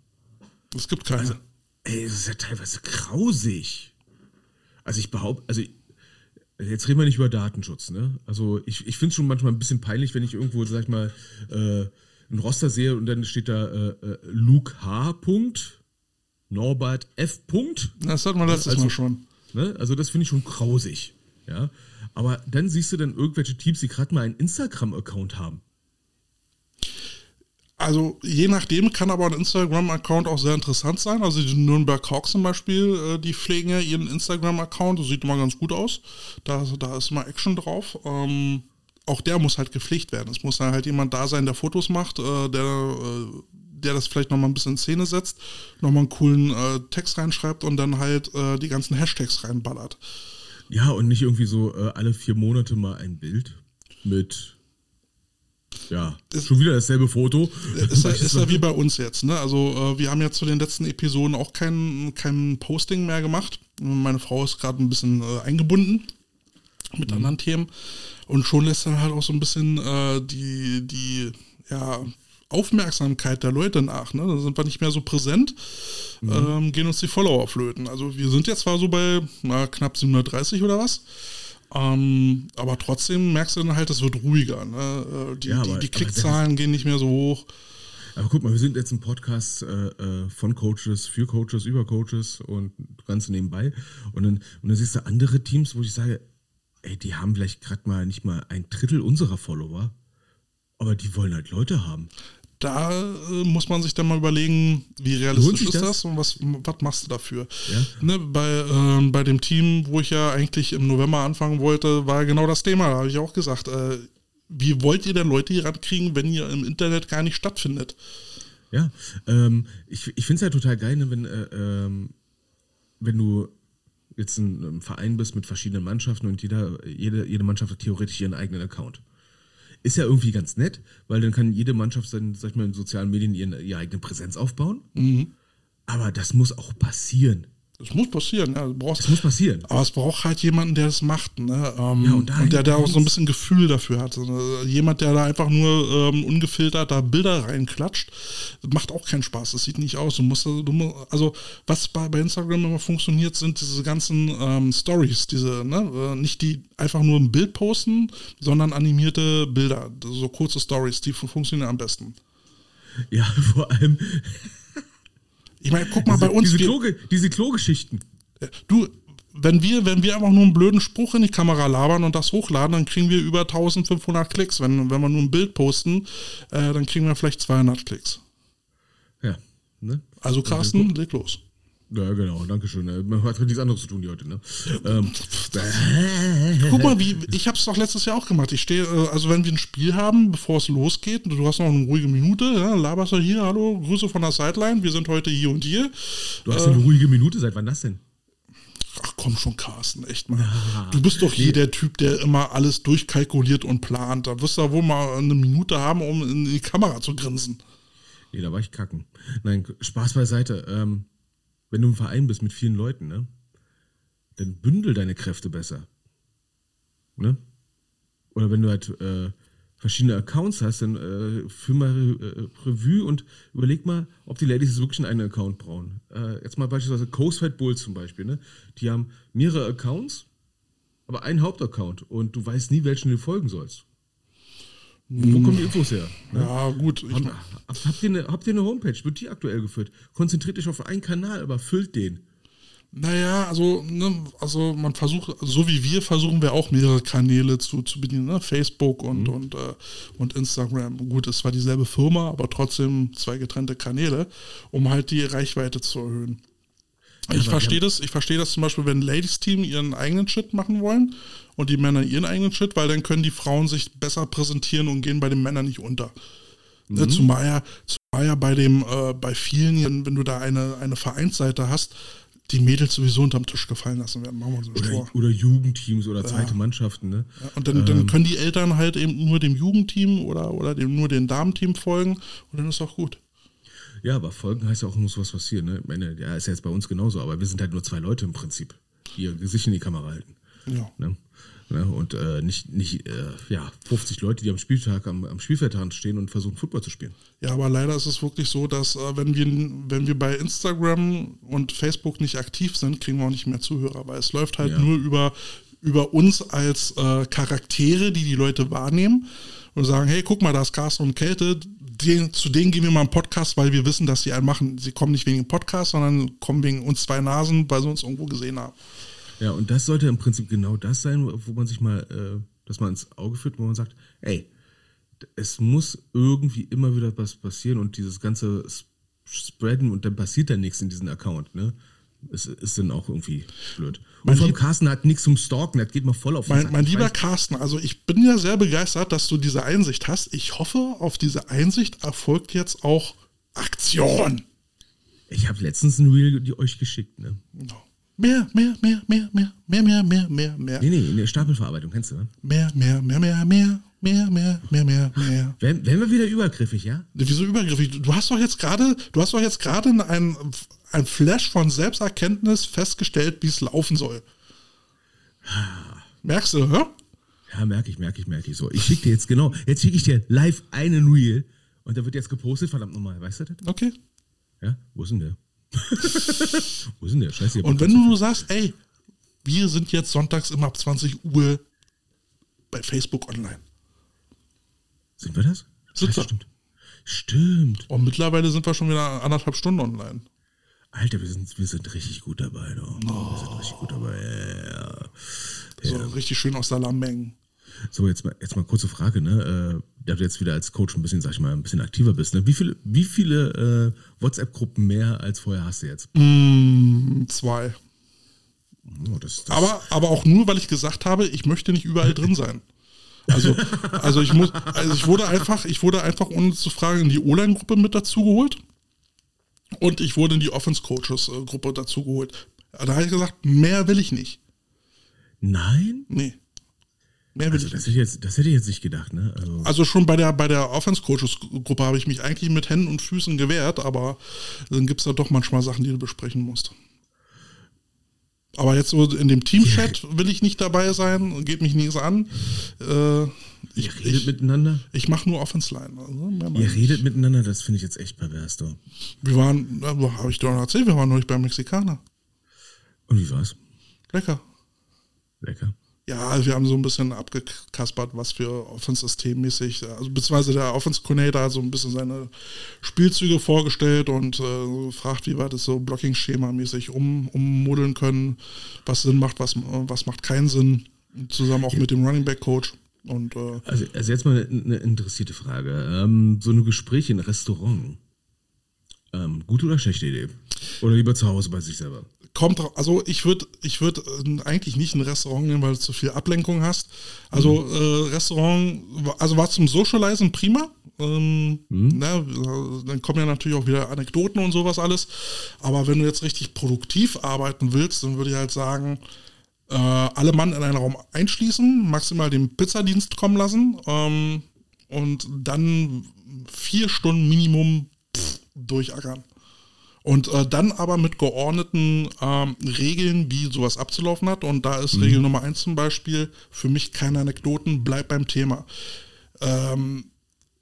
Es gibt keine. Ey, das ist ja teilweise grausig. Also ich behaupte, also jetzt reden wir nicht über Datenschutz, ne? Also ich, ich finde es schon manchmal ein bisschen peinlich, wenn ich irgendwo, sag ich mal, äh, ein Roster sehe und dann steht da äh, äh, Luke H. Punkt, Norbert F. Punkt. Das hatten wir letztes Also- Mal schon. Ne? Also das finde ich schon grausig. Ja? Aber dann siehst du dann irgendwelche Teams, die gerade mal einen Instagram-Account haben. Also je nachdem kann aber ein Instagram-Account auch sehr interessant sein. Also die Nürnberg Hawks zum Beispiel, äh, die pflegen ja ihren Instagram-Account. Das sieht immer ganz gut aus. Da, da ist immer Action drauf. Ähm, auch der muss halt gepflegt werden. Es muss dann halt jemand da sein, der Fotos macht, äh, der, äh, der das vielleicht nochmal ein bisschen in Szene setzt, nochmal einen coolen äh, Text reinschreibt und dann halt äh, die ganzen Hashtags reinballert. Ja, und nicht irgendwie so äh, alle vier Monate mal ein Bild mit, ja, schon wieder dasselbe Foto. Ist ja, ist ja wie bei uns jetzt, ne? Also äh, wir haben ja zu den letzten Episoden auch kein, kein Posting mehr gemacht. Meine Frau ist gerade ein bisschen äh, eingebunden mit anderen Themen. Und schon lässt dann halt auch so ein bisschen äh, die, die, ja, Aufmerksamkeit der Leute nach. Ne? Da sind wir nicht mehr so präsent, ähm, gehen uns die Follower flöten. Also wir sind jetzt zwar so bei na, knapp 730 oder was, ähm, aber trotzdem merkst du dann halt, es wird ruhiger. Ne? Äh, Die, Ja, die, aber- die aber Klickzahlen gehen nicht mehr so hoch. Aber guck mal, wir sind jetzt ein Podcast äh, äh, von Coaches, für Coaches, über Coaches und ganz nebenbei. Und dann, und dann siehst du andere Teams, wo ich sage, ey, die haben vielleicht gerade mal nicht mal ein Drittel unserer Follower, aber die wollen halt Leute haben. Da äh, muss man sich dann mal überlegen, wie realistisch ist das? das? und was, was machst du dafür. Ja. Ne, bei, ähm, bei dem Team, wo ich ja eigentlich im November anfangen wollte, war genau das Thema. Da habe ich auch gesagt, äh, wie wollt ihr denn Leute hier rankriegen, wenn ihr im Internet gar nicht stattfindet? Ja, ähm, ich, ich finde es ja total geil, ne, wenn, äh, ähm, wenn du jetzt ein, ein Verein bist mit verschiedenen Mannschaften und jeder, jede, jede Mannschaft hat theoretisch ihren eigenen Account. Ist ja irgendwie ganz nett, weil dann kann jede Mannschaft dann, sag ich mal, in sozialen Medien ihren, ihre eigene Präsenz aufbauen. Aber das muss auch passieren. Das muss passieren, ja. Brauchst, Das muss passieren. aber es braucht halt jemanden, der das macht, ne? Ähm, Ja, und und, der, der auch so ein bisschen Gefühl dafür hat. Jemand, der da einfach nur ähm, ungefiltert da Bilder reinklatscht, macht auch keinen Spaß. Das sieht nicht aus. Du musst, du musst also was bei, bei Instagram immer funktioniert, sind diese ganzen ähm, Stories, diese, ne? Äh, nicht die einfach nur ein Bild posten, sondern animierte Bilder, so kurze Stories, die fun- funktionieren am besten. Ja, vor allem Ich meine, guck mal bei uns. diese, Kloge, diese Klogeschichten. Du, wenn wir, wenn wir einfach nur einen blöden Spruch in die Kamera labern und das hochladen, dann kriegen wir über 1500 Klicks. Wenn, wenn wir nur ein Bild posten, äh, dann kriegen wir vielleicht 200 Klicks. Ja. Ne? Also Carsten, leg los. Ja, genau, danke schön. Äh, Man hat nichts anderes zu tun die heute, ne? Ähm, Guck mal, wie, ich habe es doch letztes Jahr auch gemacht. Ich stehe, äh, also wenn wir ein Spiel haben, bevor es losgeht, du hast noch eine ruhige Minute, ja, laberst du hier, hallo, Grüße von der Sideline, wir sind heute hier und hier. du hast ja eine ruhige Minute, seit wann das denn? Ach komm schon, Carsten, echt mal. Du bist doch hier der Typ, der immer alles durchkalkuliert und plant. Da wirst du wohl mal eine Minute haben, um in die Kamera zu grinsen. Nee, da war ich kacken. Nein, Spaß beiseite. Ähm, wenn du im Verein bist mit vielen Leuten, ne? Dann bündel deine Kräfte besser. Ne? Oder wenn du halt äh, verschiedene Accounts hast, dann äh, führ mal äh, Revue und überleg mal, ob die Ladies wirklich einen Account brauchen. Äh, jetzt mal beispielsweise Coast Fat Bulls zum Beispiel, ne? Die haben mehrere Accounts, aber einen Hauptaccount und du weißt nie, welchen du folgen sollst. Wo kommen die Infos her? Ne? Ja, gut. Ich, Hab, habt, ihr eine, habt ihr eine Homepage? Wird die aktuell geführt? Konzentriert euch auf einen Kanal, aber füllt den. naja, also, ne, also man versucht, so wie wir versuchen wir auch mehrere Kanäle zu, zu bedienen. Ne? Facebook und, und, äh, und Instagram. Gut, es war dieselbe Firma, aber trotzdem zwei getrennte Kanäle, um halt die Reichweite zu erhöhen. Ich verstehe das, ich verstehe das zum Beispiel, wenn Ladies Team ihren eigenen Shit machen wollen und die Männer ihren eigenen Shit, weil dann können die Frauen sich besser präsentieren und gehen bei den Männern nicht unter. Ne, zumal ja, zumal ja bei dem, äh, bei vielen, wenn du da eine, eine Vereinsseite hast, die Mädels sowieso unterm Tisch gefallen lassen werden. Machen wir uns Oder, vor. oder Jugendteams oder zweite Mannschaften, ne? Ja, und dann, dann können die Eltern halt eben nur dem Jugendteam oder, oder dem, nur dem Damenteam folgen und dann ist auch gut. Ja, aber Folgen heißt ja auch, muss was passieren. Ne? Ich meine, ja, ist ja jetzt bei uns genauso, aber wir sind halt nur zwei Leute im Prinzip, die ihr Gesicht in die Kamera halten. Ja. Ne? Ne? Und äh, nicht, nicht äh, ja, 50 Leute, die am Spieltag am, am Spielfeldrand stehen und versuchen, Football zu spielen. Ja, aber leider ist es wirklich so, dass äh, wenn, wir, wenn wir bei Instagram und Facebook nicht aktiv sind, kriegen wir auch nicht mehr Zuhörer, weil es läuft halt Ja. nur über, über uns als äh, Charaktere, die die Leute wahrnehmen und sagen, hey, guck mal, da ist Carsten und Kälte, den, zu denen gehen wir mal einen Podcast, weil wir wissen, dass sie einen machen. Sie kommen nicht wegen dem Podcast, sondern kommen wegen uns zwei Nasen, weil sie uns irgendwo gesehen haben. Ja, und das sollte im Prinzip genau das sein, wo man sich mal, äh, dass man ins Auge führt, wo man sagt, ey, es muss irgendwie immer wieder was passieren und dieses ganze Spreaden und dann passiert dann nichts in diesem Account, ne? Es ist dann auch irgendwie blöd. Mein Und vom Lieb- Carsten hat nichts zum Stalken, das geht mal voll auf den Mein, mein lieber Carsten, also ich bin ja sehr begeistert, dass du diese Einsicht hast. Ich hoffe, auf diese Einsicht erfolgt jetzt auch Aktion. Ich habe letztens ein Reel die euch geschickt, ne? Mehr, mehr, mehr, mehr, mehr, mehr, mehr, mehr, mehr, mehr, Nee, nee, eine Stapelverarbeitung, kennst du, ne? mehr, mehr, mehr, mehr, mehr, mehr, mehr, mehr, mehr, mehr. Werden, werden wir wieder übergriffig, ja? Wieso übergriffig? Du hast doch jetzt gerade, du hast doch jetzt gerade ein, ein Flash von Selbsterkenntnis festgestellt, wie es laufen soll. Merkst du, hä? Ja, merke ich, merke ich, merke ich. So, ich schicke dir jetzt genau, jetzt schicke ich dir live einen Reel und der wird jetzt gepostet, verdammt nochmal, weißt du das? Okay. Ja, wo ist denn der? wo ist denn der? Scheiße. Und wenn du nur sagst, ey, wir sind jetzt sonntags immer ab 20 Uhr bei Facebook online. Sind wir das? Sind wir. stimmt. Stimmt. Und mittlerweile sind wir schon wieder anderthalb Stunden online. Alter, wir sind, wir sind richtig gut dabei, doch. Wir sind richtig gut dabei. Ja, ja. So richtig schön aus der Lameng. So, jetzt mal, jetzt mal kurze Frage, ne? Äh, da du jetzt wieder als Coach ein bisschen, sag ich mal, ein bisschen aktiver bist, ne? Wie viele, wie viele äh, WhatsApp-Gruppen mehr als vorher hast du jetzt? Zwei. Oh, das, das, Aber, aber auch nur, weil ich gesagt habe, ich möchte nicht überall drin sein. Also, also ich muss, also ich wurde einfach, ich wurde einfach ohne zu fragen in die O-Line-Gruppe mit dazugeholt. Und ich wurde in die Offense-Coaches-Gruppe dazugeholt. Da habe ich gesagt, mehr will ich nicht. Nein? Nee. Mehr will Also ich das nicht. hätte, jetzt, das hätte ich jetzt nicht gedacht, ne? Also, Also schon bei der, bei der Offense-Coaches-Gruppe habe ich mich eigentlich mit Händen und Füßen gewehrt, aber dann gibt es da doch manchmal Sachen, die du besprechen musst. Aber jetzt so in dem Team-Chat will ich nicht dabei sein, geht mich nichts an. Äh, ich ihr redet ich, miteinander? ich mache nur Offense-Line. Also, mehr mach Ihr ich redet miteinander, das finde ich jetzt echt pervers, doch. wir waren, habe ich dir noch erzählt, wir waren neulich beim Mexikaner. Und wie war's? Lecker. Lecker. Ja, wir haben so ein bisschen abgekaspert, was wir Offense-Systemmäßig, also beziehungsweise der Offense-Coordinator hat so ein bisschen seine Spielzüge vorgestellt und äh, fragt, wie wir das so Blocking-Schema-mäßig um, ummodeln können, was Sinn macht, was, was macht keinen Sinn, zusammen auch mit dem Running Back-Coach. Und, äh, also, also, jetzt mal eine, eine interessierte Frage. Ähm, so ein Gespräch in Restaurant. Ähm, gute oder schlechte Idee? Oder lieber zu Hause bei sich selber? Kommt also ich würde ich würde äh, eigentlich nicht ein Restaurant nehmen, weil du zu viel Ablenkung hast. Also mhm. äh, Restaurant, also war zum Socializen prima. Ähm, mhm. ne, dann kommen ja natürlich auch wieder Anekdoten und sowas alles. Aber wenn du jetzt richtig produktiv arbeiten willst, dann würde ich halt sagen, äh, alle Mann in einen Raum einschließen, maximal den Pizzadienst kommen lassen ähm, und dann vier Stunden Minimum pff, durchackern. Und äh, dann aber mit geordneten ähm, Regeln, wie sowas abzulaufen hat. Und da ist mhm. Regel Nummer eins zum Beispiel, für mich keine Anekdoten, bleib beim Thema. Ähm,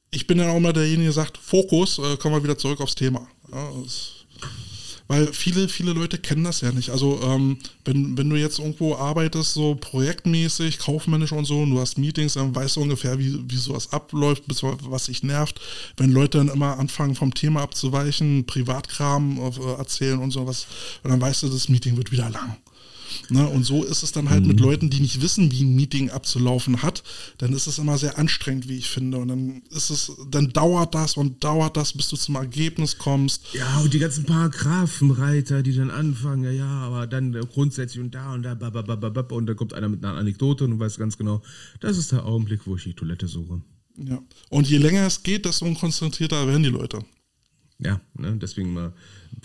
ich bin dann auch immer derjenige, der sagt, Fokus, äh, kommen wir wieder zurück aufs Thema. Ja, das, weil viele, viele Leute kennen das ja nicht. Also ähm, wenn, wenn du jetzt irgendwo arbeitest, so projektmäßig, kaufmännisch und so, und du hast Meetings, dann weißt du ungefähr, wie, wie sowas abläuft, was sich nervt. Wenn Leute dann immer anfangen, vom Thema abzuweichen, Privatkram äh, erzählen und sowas, dann weißt du, das Meeting wird wieder lang. Ne? Und so ist es dann halt mhm. mit Leuten, die nicht wissen, wie ein Meeting abzulaufen hat. Dann ist es immer sehr anstrengend, wie ich finde. Und dann ist es, dann dauert das und dauert das, bis du zum Ergebnis kommst. Ja, und die ganzen Paragraphenreiter, die dann anfangen, ja, ja, aber dann grundsätzlich und da und da, babababab, und dann kommt einer mit einer Anekdote und weiß ganz genau, das ist der Augenblick, wo ich die Toilette suche. Ja. Und je länger es geht, desto unkonzentrierter werden die Leute. Ja, ne, deswegen mal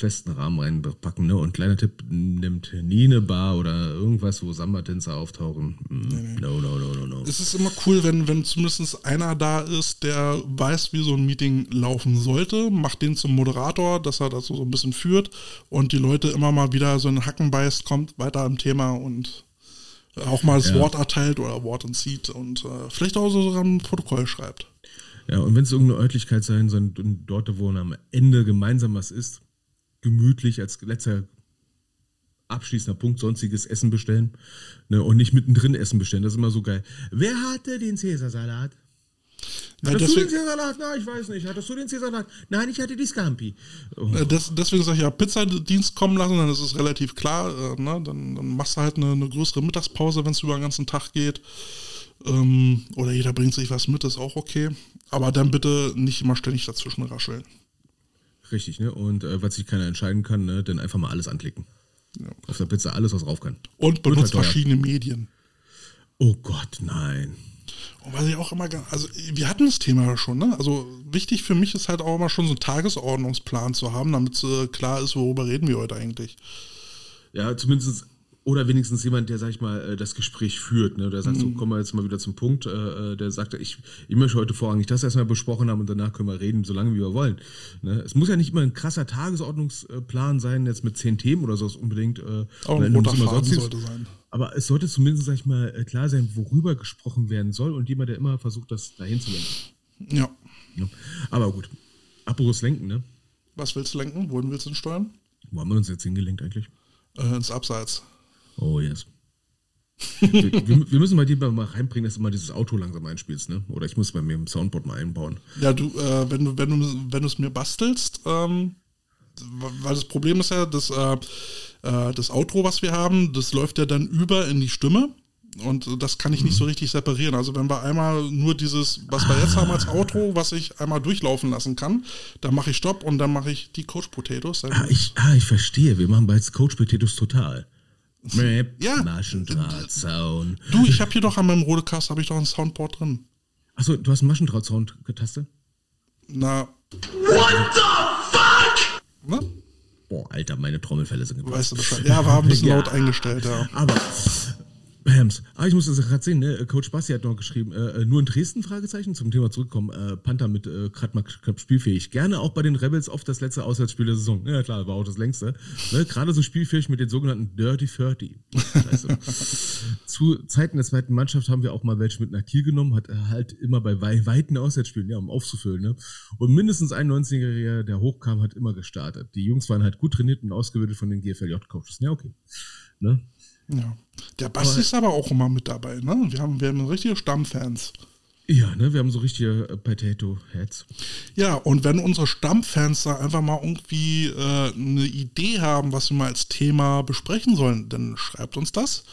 festen Rahmen reinpacken. Ne? Und kleiner Tipp, nimmt nie eine Bar oder irgendwas, wo Samba-Tänzer auftauchen. Mm, nee, nee. No, no, no, no, no. Es ist immer cool, wenn, wenn zumindest einer da ist, der weiß, wie so ein Meeting laufen sollte, macht den zum Moderator, dass er das so ein bisschen führt und die Leute immer mal wieder so einen Hacken beißt, kommt weiter im Thema und auch mal das ja. Wort erteilt oder Wort entzieht und äh, vielleicht auch sogar ein Protokoll schreibt. Ja, und wenn es irgendeine Örtlichkeit sein soll, dort, wo am Ende gemeinsam was ist, gemütlich als letzter abschließender Punkt sonstiges Essen bestellen ne, und nicht mittendrin Essen bestellen. Das ist immer so geil. Wer hatte den Cäsarsalat? Ja, Hattest deswegen, du den Cäsarsalat? Nein, ich weiß nicht. Hattest du den Cäsarsalat? Nein, ich hatte die Scampi. Oh. Das, deswegen sage ich ja, Pizzadienst kommen lassen, dann ist es relativ klar. Äh, ne? dann, dann, machst du halt eine, eine größere Mittagspause, wenn es über den ganzen Tag geht. Ähm, oder jeder bringt sich was mit, ist auch okay. Aber dann bitte nicht immer ständig dazwischen rascheln. Richtig, ne? Und äh, was sich keiner entscheiden kann, ne? dann einfach mal alles anklicken. Ja. Auf der Pizza alles, was rauf kann. Und benutzt halt verschiedene Medien. Oh Gott, nein. Und was ich auch immer, also wir hatten das Thema schon, ne? Also wichtig für mich ist halt auch immer schon so einen Tagesordnungsplan zu haben, damit äh, klar ist, worüber reden wir heute eigentlich. Ja, zumindest oder wenigstens jemand, der, sag ich mal, äh, das Gespräch führt. Ne? Der sagt, mhm. so kommen wir jetzt mal wieder zum Punkt. Äh, äh, der sagt, ich, ich möchte heute vorrangig das erstmal besprochen haben und danach können wir reden, solange wie wir wollen. Ne? Es muss ja nicht immer ein krasser Tagesordnungsplan sein, jetzt mit zehn Themen oder so unbedingt. Auch ein roter Faden sollte sein. Aber es sollte zumindest, sag ich mal, klar sein, worüber gesprochen werden soll und jemand, der immer versucht, das dahin zu lenken. Ja. ja. Aber gut. Apropos lenken, ne? Was willst du lenken? Wohin willst du denn steuern? Wo haben wir uns jetzt hingelenkt eigentlich? Äh, ins Abseits. Oh, yes. wir, wir, müssen mal dir mal reinbringen, dass du mal dieses Auto langsam einspielst, ne? Oder ich muss bei mir im Soundboard mal einbauen. Ja, du, äh, wenn du, wenn du, wenn du es mir bastelst, ähm, weil das Problem ist ja, dass äh, äh, das Outro, was wir haben, das läuft ja dann über in die Stimme. Und das kann ich nicht so mhm. richtig separieren. Also wenn wir einmal nur dieses, was wir jetzt haben als Outro, was ich einmal durchlaufen lassen kann, dann mache ich Stopp und dann mache ich die Coach Potatoes. Ah ich, ah, ich verstehe. Wir machen bald Coach Potatoes total. Ja. Maschendrahtzaun. Du, ich habe hier doch an meinem Rodecast habe ich doch ein Soundboard drin. Achso, du hast einen Maschendrahtzaun-Taste? Na. What the fuck? Ne? Boah, Alter, meine Trommelfälle sind gebrochen. Weißt du Bescheid? Ja, war ein bisschen ja. laut eingestellt, ja. Aber Hams. Ah, ich muss das gerade sehen, ne? Coach Bassi hat noch geschrieben, äh, nur in Dresden, Fragezeichen, zum Thema zurückkommen. Äh, Panther mit äh, gerade mal spielfähig. Gerne auch bei den Rebels oft das letzte Auswärtsspiel der Saison. Ja klar, war auch das längste. Ne? Gerade so spielfähig mit den sogenannten Dirty 30. Scheiße. Zu Zeiten der zweiten Mannschaft haben wir auch mal welche mit nach Kiel genommen, hat halt immer bei weiten Auswärtsspielen, ja, um aufzufüllen. Ne? Und mindestens ein 90-Jähriger, der hochkam, hat immer gestartet. Die Jungs waren halt gut trainiert und ausgebildet von den GFLJ-Coaches. Ja, okay. Ne? Ja. Der Basti ist aber auch immer mit dabei, ne? Wir haben, wir haben richtige Stammfans. Ja, ne, wir haben so richtige äh, Potato Heads. Ja, und wenn unsere Stammfans da einfach mal irgendwie äh, eine Idee haben, was wir mal als Thema besprechen sollen, dann schreibt uns das.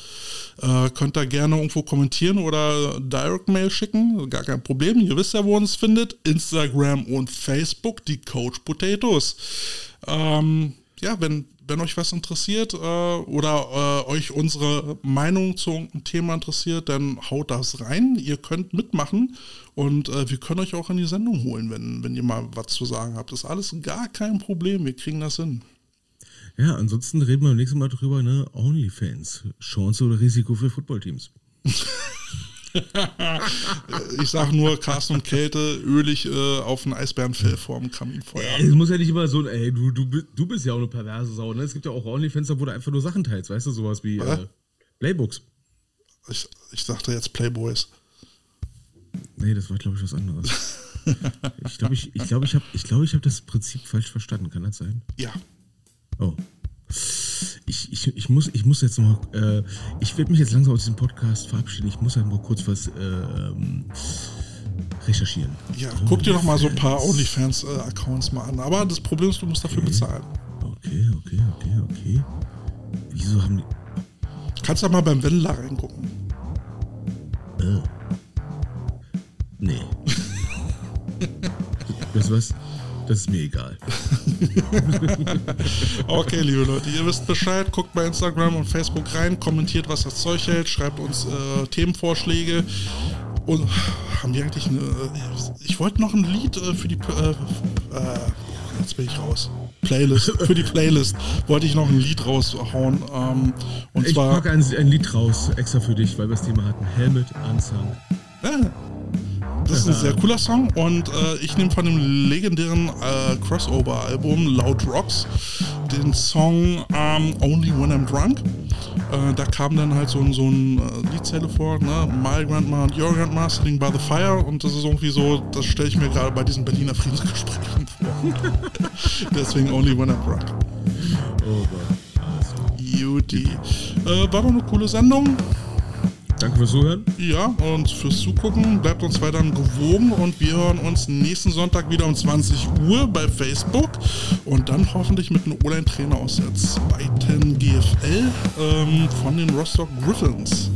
Äh, könnt da gerne irgendwo kommentieren oder Direct Mail schicken, gar kein Problem. Ihr wisst ja, wo uns findet. Instagram und Facebook, die Coach Potatoes. Ähm, ja, wenn wenn euch was interessiert äh, oder äh, euch unsere Meinung zu irgendeinem Thema interessiert, dann haut das rein. Ihr könnt mitmachen und äh, wir können euch auch in die Sendung holen, wenn, wenn ihr mal was zu sagen habt. Das ist alles gar kein Problem. Wir kriegen das hin. Ja, ansonsten reden wir beim nächsten Mal drüber, ne? Onlyfans. Chance oder Risiko für Footballteams. ich sag nur Carsten und Kälte, ölig äh, auf ein Eisbärenfell vorm Kaminfeuer. Es muss ja nicht immer so, ey, du, du, du bist ja auch eine perverse Sau, ne? Es gibt ja auch Onlyfans, wo du einfach nur Sachen teilst, weißt du, sowas wie äh, Playbooks. Ich, ich dachte jetzt Playboys. Nee, das war, glaube ich, was anderes. ich glaube, ich, ich, glaub, ich habe ich glaub, ich hab das Prinzip falsch verstanden. Kann das sein? Ja. Oh. Ich, ich, ich, muss, ich muss jetzt noch, äh, ich werde mich jetzt langsam aus diesem Podcast verabschieden. Ich muss mal kurz was äh, recherchieren. Ja, oh, guck dir doch mal so ein paar OnlyFans-Accounts mal an. Aber das Problem ist, du musst dafür okay. bezahlen. Okay, okay, okay, okay. Wieso haben die. Kannst du mal beim Wendler reingucken. Äh. Nee. weißt du was? Das ist mir egal. okay, liebe Leute, ihr wisst Bescheid. Guckt bei Instagram und Facebook rein, kommentiert, was das Zeug hält, schreibt uns äh, Themenvorschläge. Und haben wir eigentlich eine. Äh, ich wollte noch ein Lied äh, für die. Äh, äh, jetzt bin ich raus. Playlist. Für die Playlist wollte ich noch ein Lied raushauen. Ähm, und ich zwar. packe ein, ein Lied raus, extra für dich, weil wir das Thema hatten. Helmet Unsung. Ja. Das ist ein sehr cooler Song und äh, ich nehme von dem legendären äh, Crossover-Album Loud Rocks den Song um, Only When I'm Drunk. Äh, da kam dann halt so, so ein äh, Liedzelle vor, ne? My Grandma and Your Grandma sitting by the fire und das ist irgendwie so, das stelle ich mir gerade bei diesen Berliner Friedensgesprächen vor. Deswegen Only When I'm Drunk. Oh Gott. Juti. Äh, war doch eine coole Sendung. Danke fürs Zuhören. Ja, und fürs Zugucken. Bleibt uns weiterhin gewogen und wir hören uns nächsten Sonntag wieder um 20 Uhr bei Facebook und dann hoffentlich mit einem O-Line-Trainer aus der zweiten GFL ähm, von den Rostock Griffins.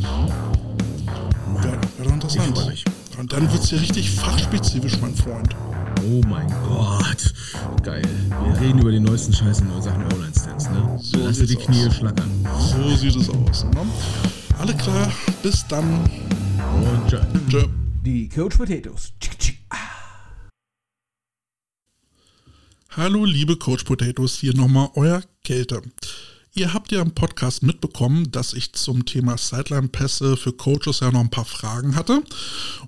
Wäre wär interessant. Und dann wird es hier richtig fachspezifisch, mein Freund. Oh mein Gott. Geil. Wir reden über die neuesten Scheiße in Sachen O-Line-Stands, ne? So Lass dir die Knie aus. schlackern. So sieht es aus. Ne? Alle klar, bis dann. Und tschö. tschö. Die Coach Potatoes. Hallo liebe Coach Potatoes, hier nochmal euer Kälte. Ihr habt ja im Podcast mitbekommen, dass ich zum Thema Sideline-Pässe für Coaches ja noch ein paar Fragen hatte.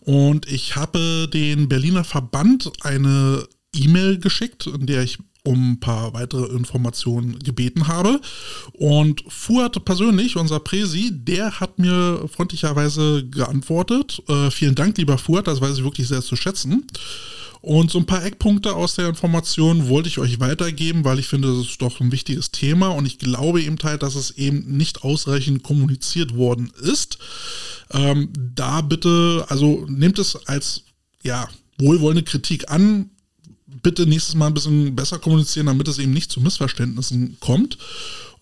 Und ich habe den Berliner Verband eine E-Mail geschickt, in der ich um ein paar weitere Informationen gebeten habe. Und Fuad persönlich, unser Presi, der hat mir freundlicherweise geantwortet. Äh, vielen Dank, lieber Fuad, das weiß ich wirklich sehr zu schätzen. Und so ein paar Eckpunkte aus der Information wollte ich euch weitergeben, weil ich finde, das ist doch ein wichtiges Thema und ich glaube eben halt, dass es eben nicht ausreichend kommuniziert worden ist. Ähm, da bitte, also nehmt es als, ja, wohlwollende Kritik an, bitte nächstes Mal ein bisschen besser kommunizieren, damit es eben nicht zu Missverständnissen kommt.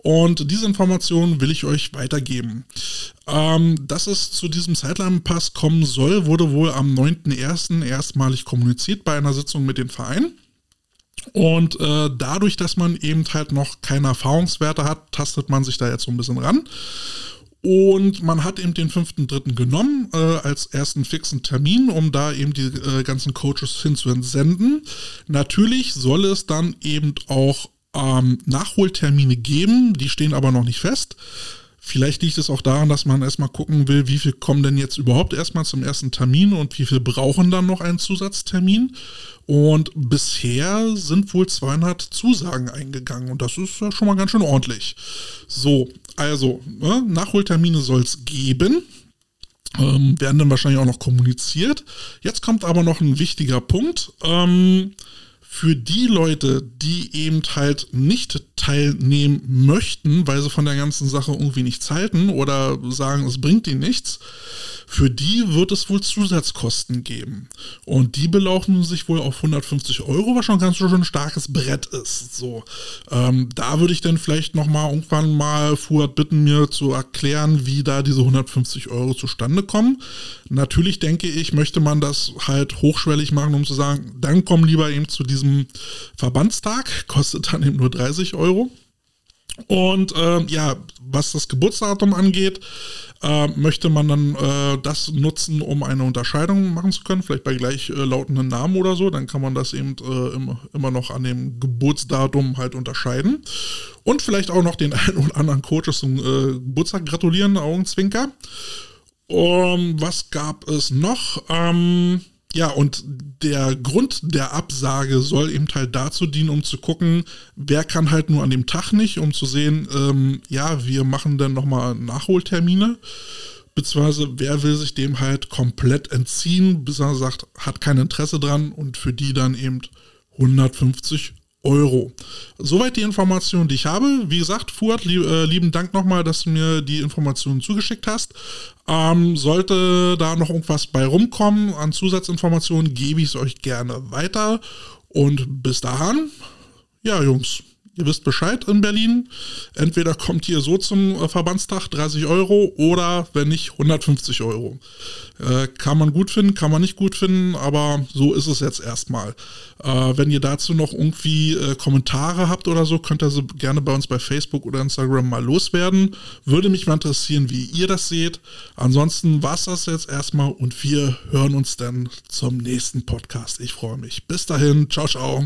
Und diese Informationen will ich euch weitergeben. Ähm, dass es zu diesem Sideline-Pass kommen soll, wurde wohl am 9.01. erstmalig kommuniziert bei einer Sitzung mit den Vereinen. Und äh, dadurch, dass man eben halt noch keine Erfahrungswerte hat, tastet man sich da jetzt so ein bisschen ran. Und man hat eben den 5.3. genommen äh, als ersten fixen Termin, um da eben die äh, ganzen Coaches hin zu entsenden. Natürlich soll es dann eben auch ähm, Nachholtermine geben, die stehen aber noch nicht fest. Vielleicht liegt es auch daran, dass man erstmal gucken will, wie viel kommen denn jetzt überhaupt erstmal zum ersten Termin und wie viel brauchen dann noch einen Zusatztermin. Und bisher sind wohl 200 Zusagen eingegangen und das ist ja schon mal ganz schön ordentlich. So, also, ne, Nachholtermine soll es geben. Ähm, werden dann wahrscheinlich auch noch kommuniziert. Jetzt kommt aber noch ein wichtiger Punkt. Ähm, für die Leute, die eben halt nicht teilnehmen möchten, weil sie von der ganzen Sache irgendwie nichts halten oder sagen, es bringt ihnen nichts, für die wird es wohl Zusatzkosten geben. Und die belaufen sich wohl auf 150 Euro, was schon ganz schön ein starkes Brett ist. So, ähm, da würde ich dann vielleicht nochmal irgendwann mal Fuad bitten, mir zu erklären, wie da diese 150 Euro zustande kommen. Natürlich denke ich, möchte man das halt hochschwellig machen, um zu sagen, dann komm lieber eben zu diesem Verbandstag, kostet dann eben nur 30 Euro. Und äh, ja, was das Geburtsdatum angeht, äh, möchte man dann äh, das nutzen, um eine Unterscheidung machen zu können, vielleicht bei gleichlautenden Namen oder so, dann kann man das eben äh, immer, immer noch an dem Geburtsdatum halt unterscheiden. Und vielleicht auch noch den einen oder anderen Coaches zum äh, Geburtstag gratulieren, Augenzwinker. Um, was gab es noch? Ähm, ja, und der Grund der Absage soll eben halt dazu dienen, um zu gucken, wer kann halt nur an dem Tag nicht, um zu sehen, ähm, ja, wir machen dann nochmal Nachholtermine, beziehungsweise wer will sich dem halt komplett entziehen, bis er sagt, hat kein Interesse dran und für die dann eben 150 Euro. Soweit die Information, die ich habe. Wie gesagt, Fuad, lieb, äh, lieben Dank nochmal, dass du mir die Informationen zugeschickt hast. Ähm, sollte da noch irgendwas bei rumkommen an Zusatzinformationen, gebe ich es euch gerne weiter. Und bis dahin, ja, Jungs, Ihr wisst Bescheid in Berlin. Entweder kommt ihr so zum äh, Verbandstag 30 Euro oder wenn nicht 150 Euro. Äh, kann man gut finden, kann man nicht gut finden, aber so ist es jetzt erstmal. Äh, wenn ihr dazu noch irgendwie äh, Kommentare habt oder so, könnt ihr sie gerne bei uns bei Facebook oder Instagram mal loswerden. Würde mich mal interessieren, wie ihr das seht. Ansonsten war es das jetzt erstmal und wir hören uns dann zum nächsten Podcast. Ich freue mich. Bis dahin, ciao, ciao.